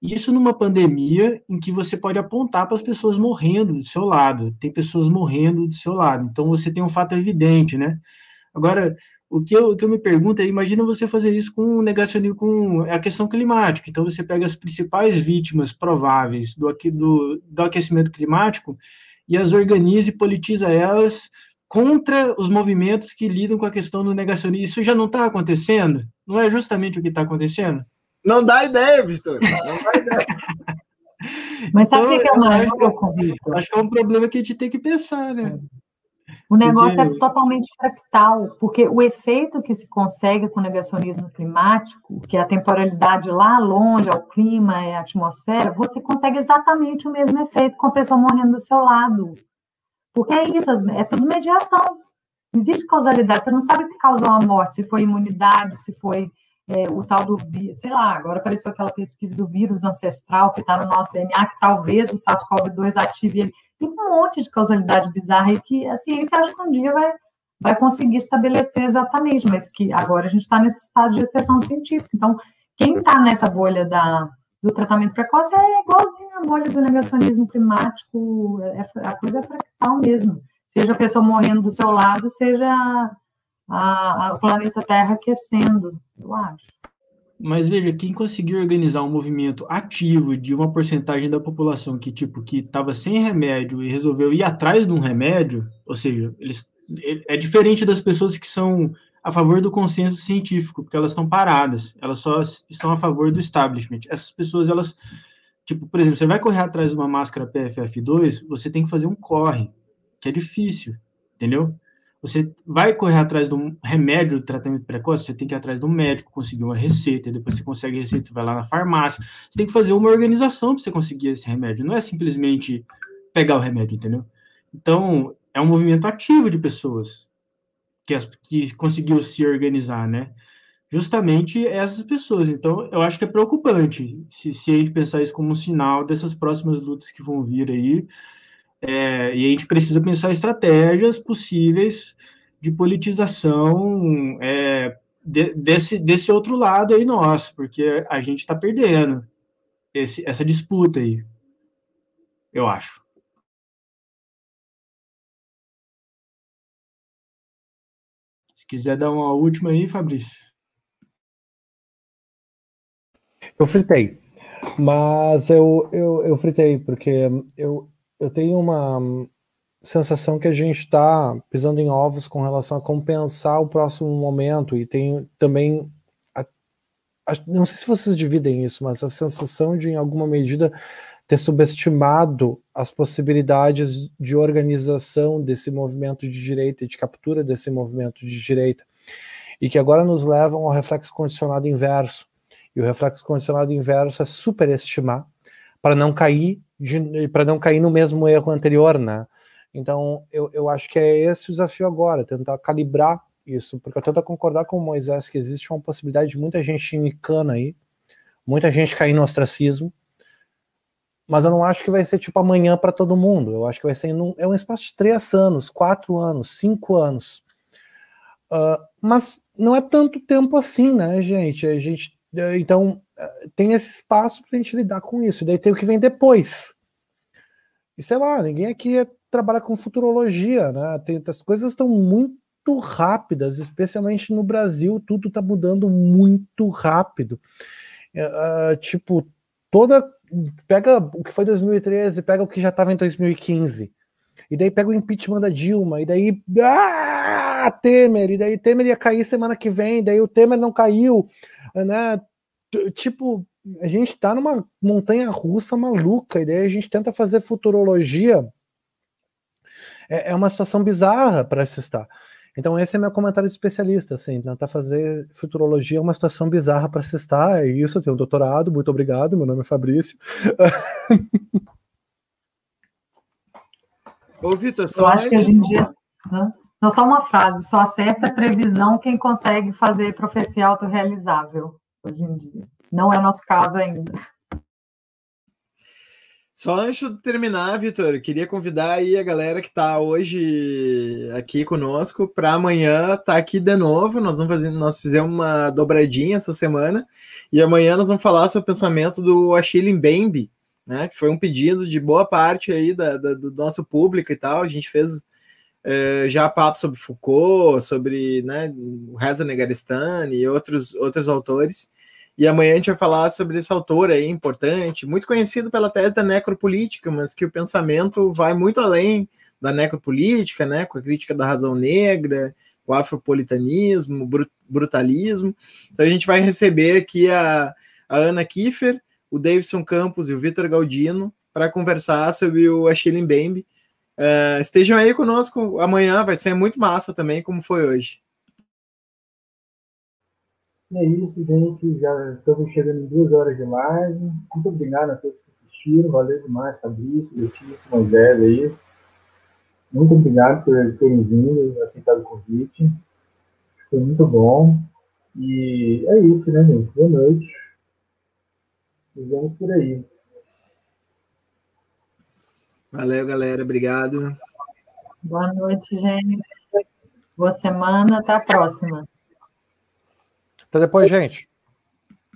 Isso numa pandemia em que você pode apontar para as pessoas morrendo do seu lado, tem pessoas morrendo do seu lado. Então você tem um fato evidente, né? Agora, o que, eu, o que eu me pergunto é, imagina você fazer isso com negacionismo, com a questão climática. Então, você pega as principais vítimas prováveis do, do, do aquecimento climático e as organiza e politiza elas contra os movimentos que lidam com a questão do negacionismo. Isso já não está acontecendo? Não é justamente o que está acontecendo? Não dá ideia, Vitor. Não dá ideia. Mas sabe o então, que é uma acho, acho que é um problema que a gente tem que pensar, né? É. O negócio é totalmente fractal, porque o efeito que se consegue com o negacionismo climático, que é a temporalidade lá longe, ao clima e à atmosfera, você consegue exatamente o mesmo efeito com a pessoa morrendo do seu lado. Porque é isso, é tudo mediação. Não existe causalidade, você não sabe o que causou a morte, se foi imunidade, se foi é, o tal do vírus, sei lá, agora apareceu aquela pesquisa do vírus ancestral que está no nosso DNA, que talvez o SARS-CoV-2 ative ele. Tem um monte de causalidade bizarra e que a ciência acha que um dia vai, vai conseguir estabelecer exatamente, mas que agora a gente está nesse estado de exceção científica. Então, quem está nessa bolha da, do tratamento precoce é igualzinho a bolha do negacionismo climático, é, a coisa é fractal mesmo. Seja a pessoa morrendo do seu lado, seja o planeta Terra aquecendo, eu acho. Mas veja, quem conseguiu organizar um movimento ativo de uma porcentagem da população que tipo que estava sem remédio e resolveu ir atrás de um remédio, ou seja, eles é diferente das pessoas que são a favor do consenso científico, porque elas estão paradas, elas só estão a favor do establishment. Essas pessoas, elas, tipo, por exemplo, você vai correr atrás de uma máscara PFF2, você tem que fazer um corre, que é difícil, entendeu? Você vai correr atrás de um remédio tratamento precoce, você tem que ir atrás de um médico, conseguir uma receita, depois você consegue a receita, você vai lá na farmácia. Você tem que fazer uma organização para você conseguir esse remédio. Não é simplesmente pegar o remédio, entendeu? Então, é um movimento ativo de pessoas que, que conseguiu se organizar, né? Justamente essas pessoas. Então, eu acho que é preocupante se, se a gente pensar isso como um sinal dessas próximas lutas que vão vir aí, é, e a gente precisa pensar estratégias possíveis de politização é, de, desse, desse outro lado aí nosso, porque a gente está perdendo esse, essa disputa aí, eu acho. Se quiser dar uma última aí, Fabrício. Eu fritei, mas eu, eu, eu fritei porque eu, eu tenho uma sensação que a gente está pisando em ovos com relação a compensar o próximo momento e tem também a, a, não sei se vocês dividem isso, mas a sensação de em alguma medida ter subestimado as possibilidades de organização desse movimento de direita e de captura desse movimento de direita e que agora nos levam ao reflexo condicionado inverso. E o reflexo condicionado inverso é superestimar para não cair para não cair no mesmo erro anterior, né? Então, eu, eu acho que é esse o desafio agora, tentar calibrar isso, porque eu tento concordar com o Moisés que existe uma possibilidade de muita gente nicana aí, muita gente cair no ostracismo, mas eu não acho que vai ser tipo amanhã para todo mundo. Eu acho que vai ser num, é um espaço de três anos, quatro anos, cinco anos. Uh, mas não é tanto tempo assim, né, gente? A gente então tem esse espaço para a gente lidar com isso. Daí tem o que vem depois. E sei lá, ninguém aqui é, trabalha com futurologia, né? Tem, as coisas estão muito rápidas, especialmente no Brasil, tudo está mudando muito rápido. Uh, tipo, toda. Pega o que foi 2013, pega o que já estava em 2015. E daí pega o impeachment da Dilma, e daí. Ah, Temer, e daí Temer ia cair semana que vem, daí o Temer não caiu, né? Tipo, a gente está numa montanha russa maluca, e daí a gente tenta fazer futurologia. É, é uma situação bizarra para se estar. Então, esse é meu comentário de especialista, assim, tentar fazer futurologia é uma situação bizarra para se estar, é isso, eu tenho um doutorado, muito obrigado, meu nome é Fabrício. Ô, Vitor, só eu acho que hoje em dia... Não, só uma frase, só acerta previsão quem consegue fazer profecia autorrealizável hoje em dia. Não é o nosso caso ainda. Só antes de terminar, Vitor, queria convidar aí a galera que está hoje aqui conosco para amanhã estar tá aqui de novo. Nós vamos fazer, nós fizemos uma dobradinha essa semana e amanhã nós vamos falar sobre o pensamento do Achille Mbembe, né? Que foi um pedido de boa parte aí da, da, do nosso público e tal. A gente fez é, já papo sobre Foucault, sobre né, o Reza Negarestani e outros, outros autores. E amanhã a gente vai falar sobre esse autor aí importante, muito conhecido pela tese da necropolítica, mas que o pensamento vai muito além da necropolítica, né, com a crítica da razão negra, o afropolitanismo, o brutalismo. Então a gente vai receber aqui a, a Ana Kiefer, o Davidson Campos e o Vitor Galdino para conversar sobre o Achille Mbembe. Uh, estejam aí conosco amanhã, vai ser muito massa também, como foi hoje. E é isso, gente. Já estamos chegando em duas horas de live. Muito obrigado a todos que assistiram. Valeu demais, Fabrício, Letícia, Moisés aí. Muito obrigado por terem vindo e aceitado o convite. Foi muito bom. E é isso, né, gente? Boa noite. Nos vemos por aí. Valeu, galera. Obrigado. Boa noite, gente. Boa semana, até a próxima. Até depois, gente.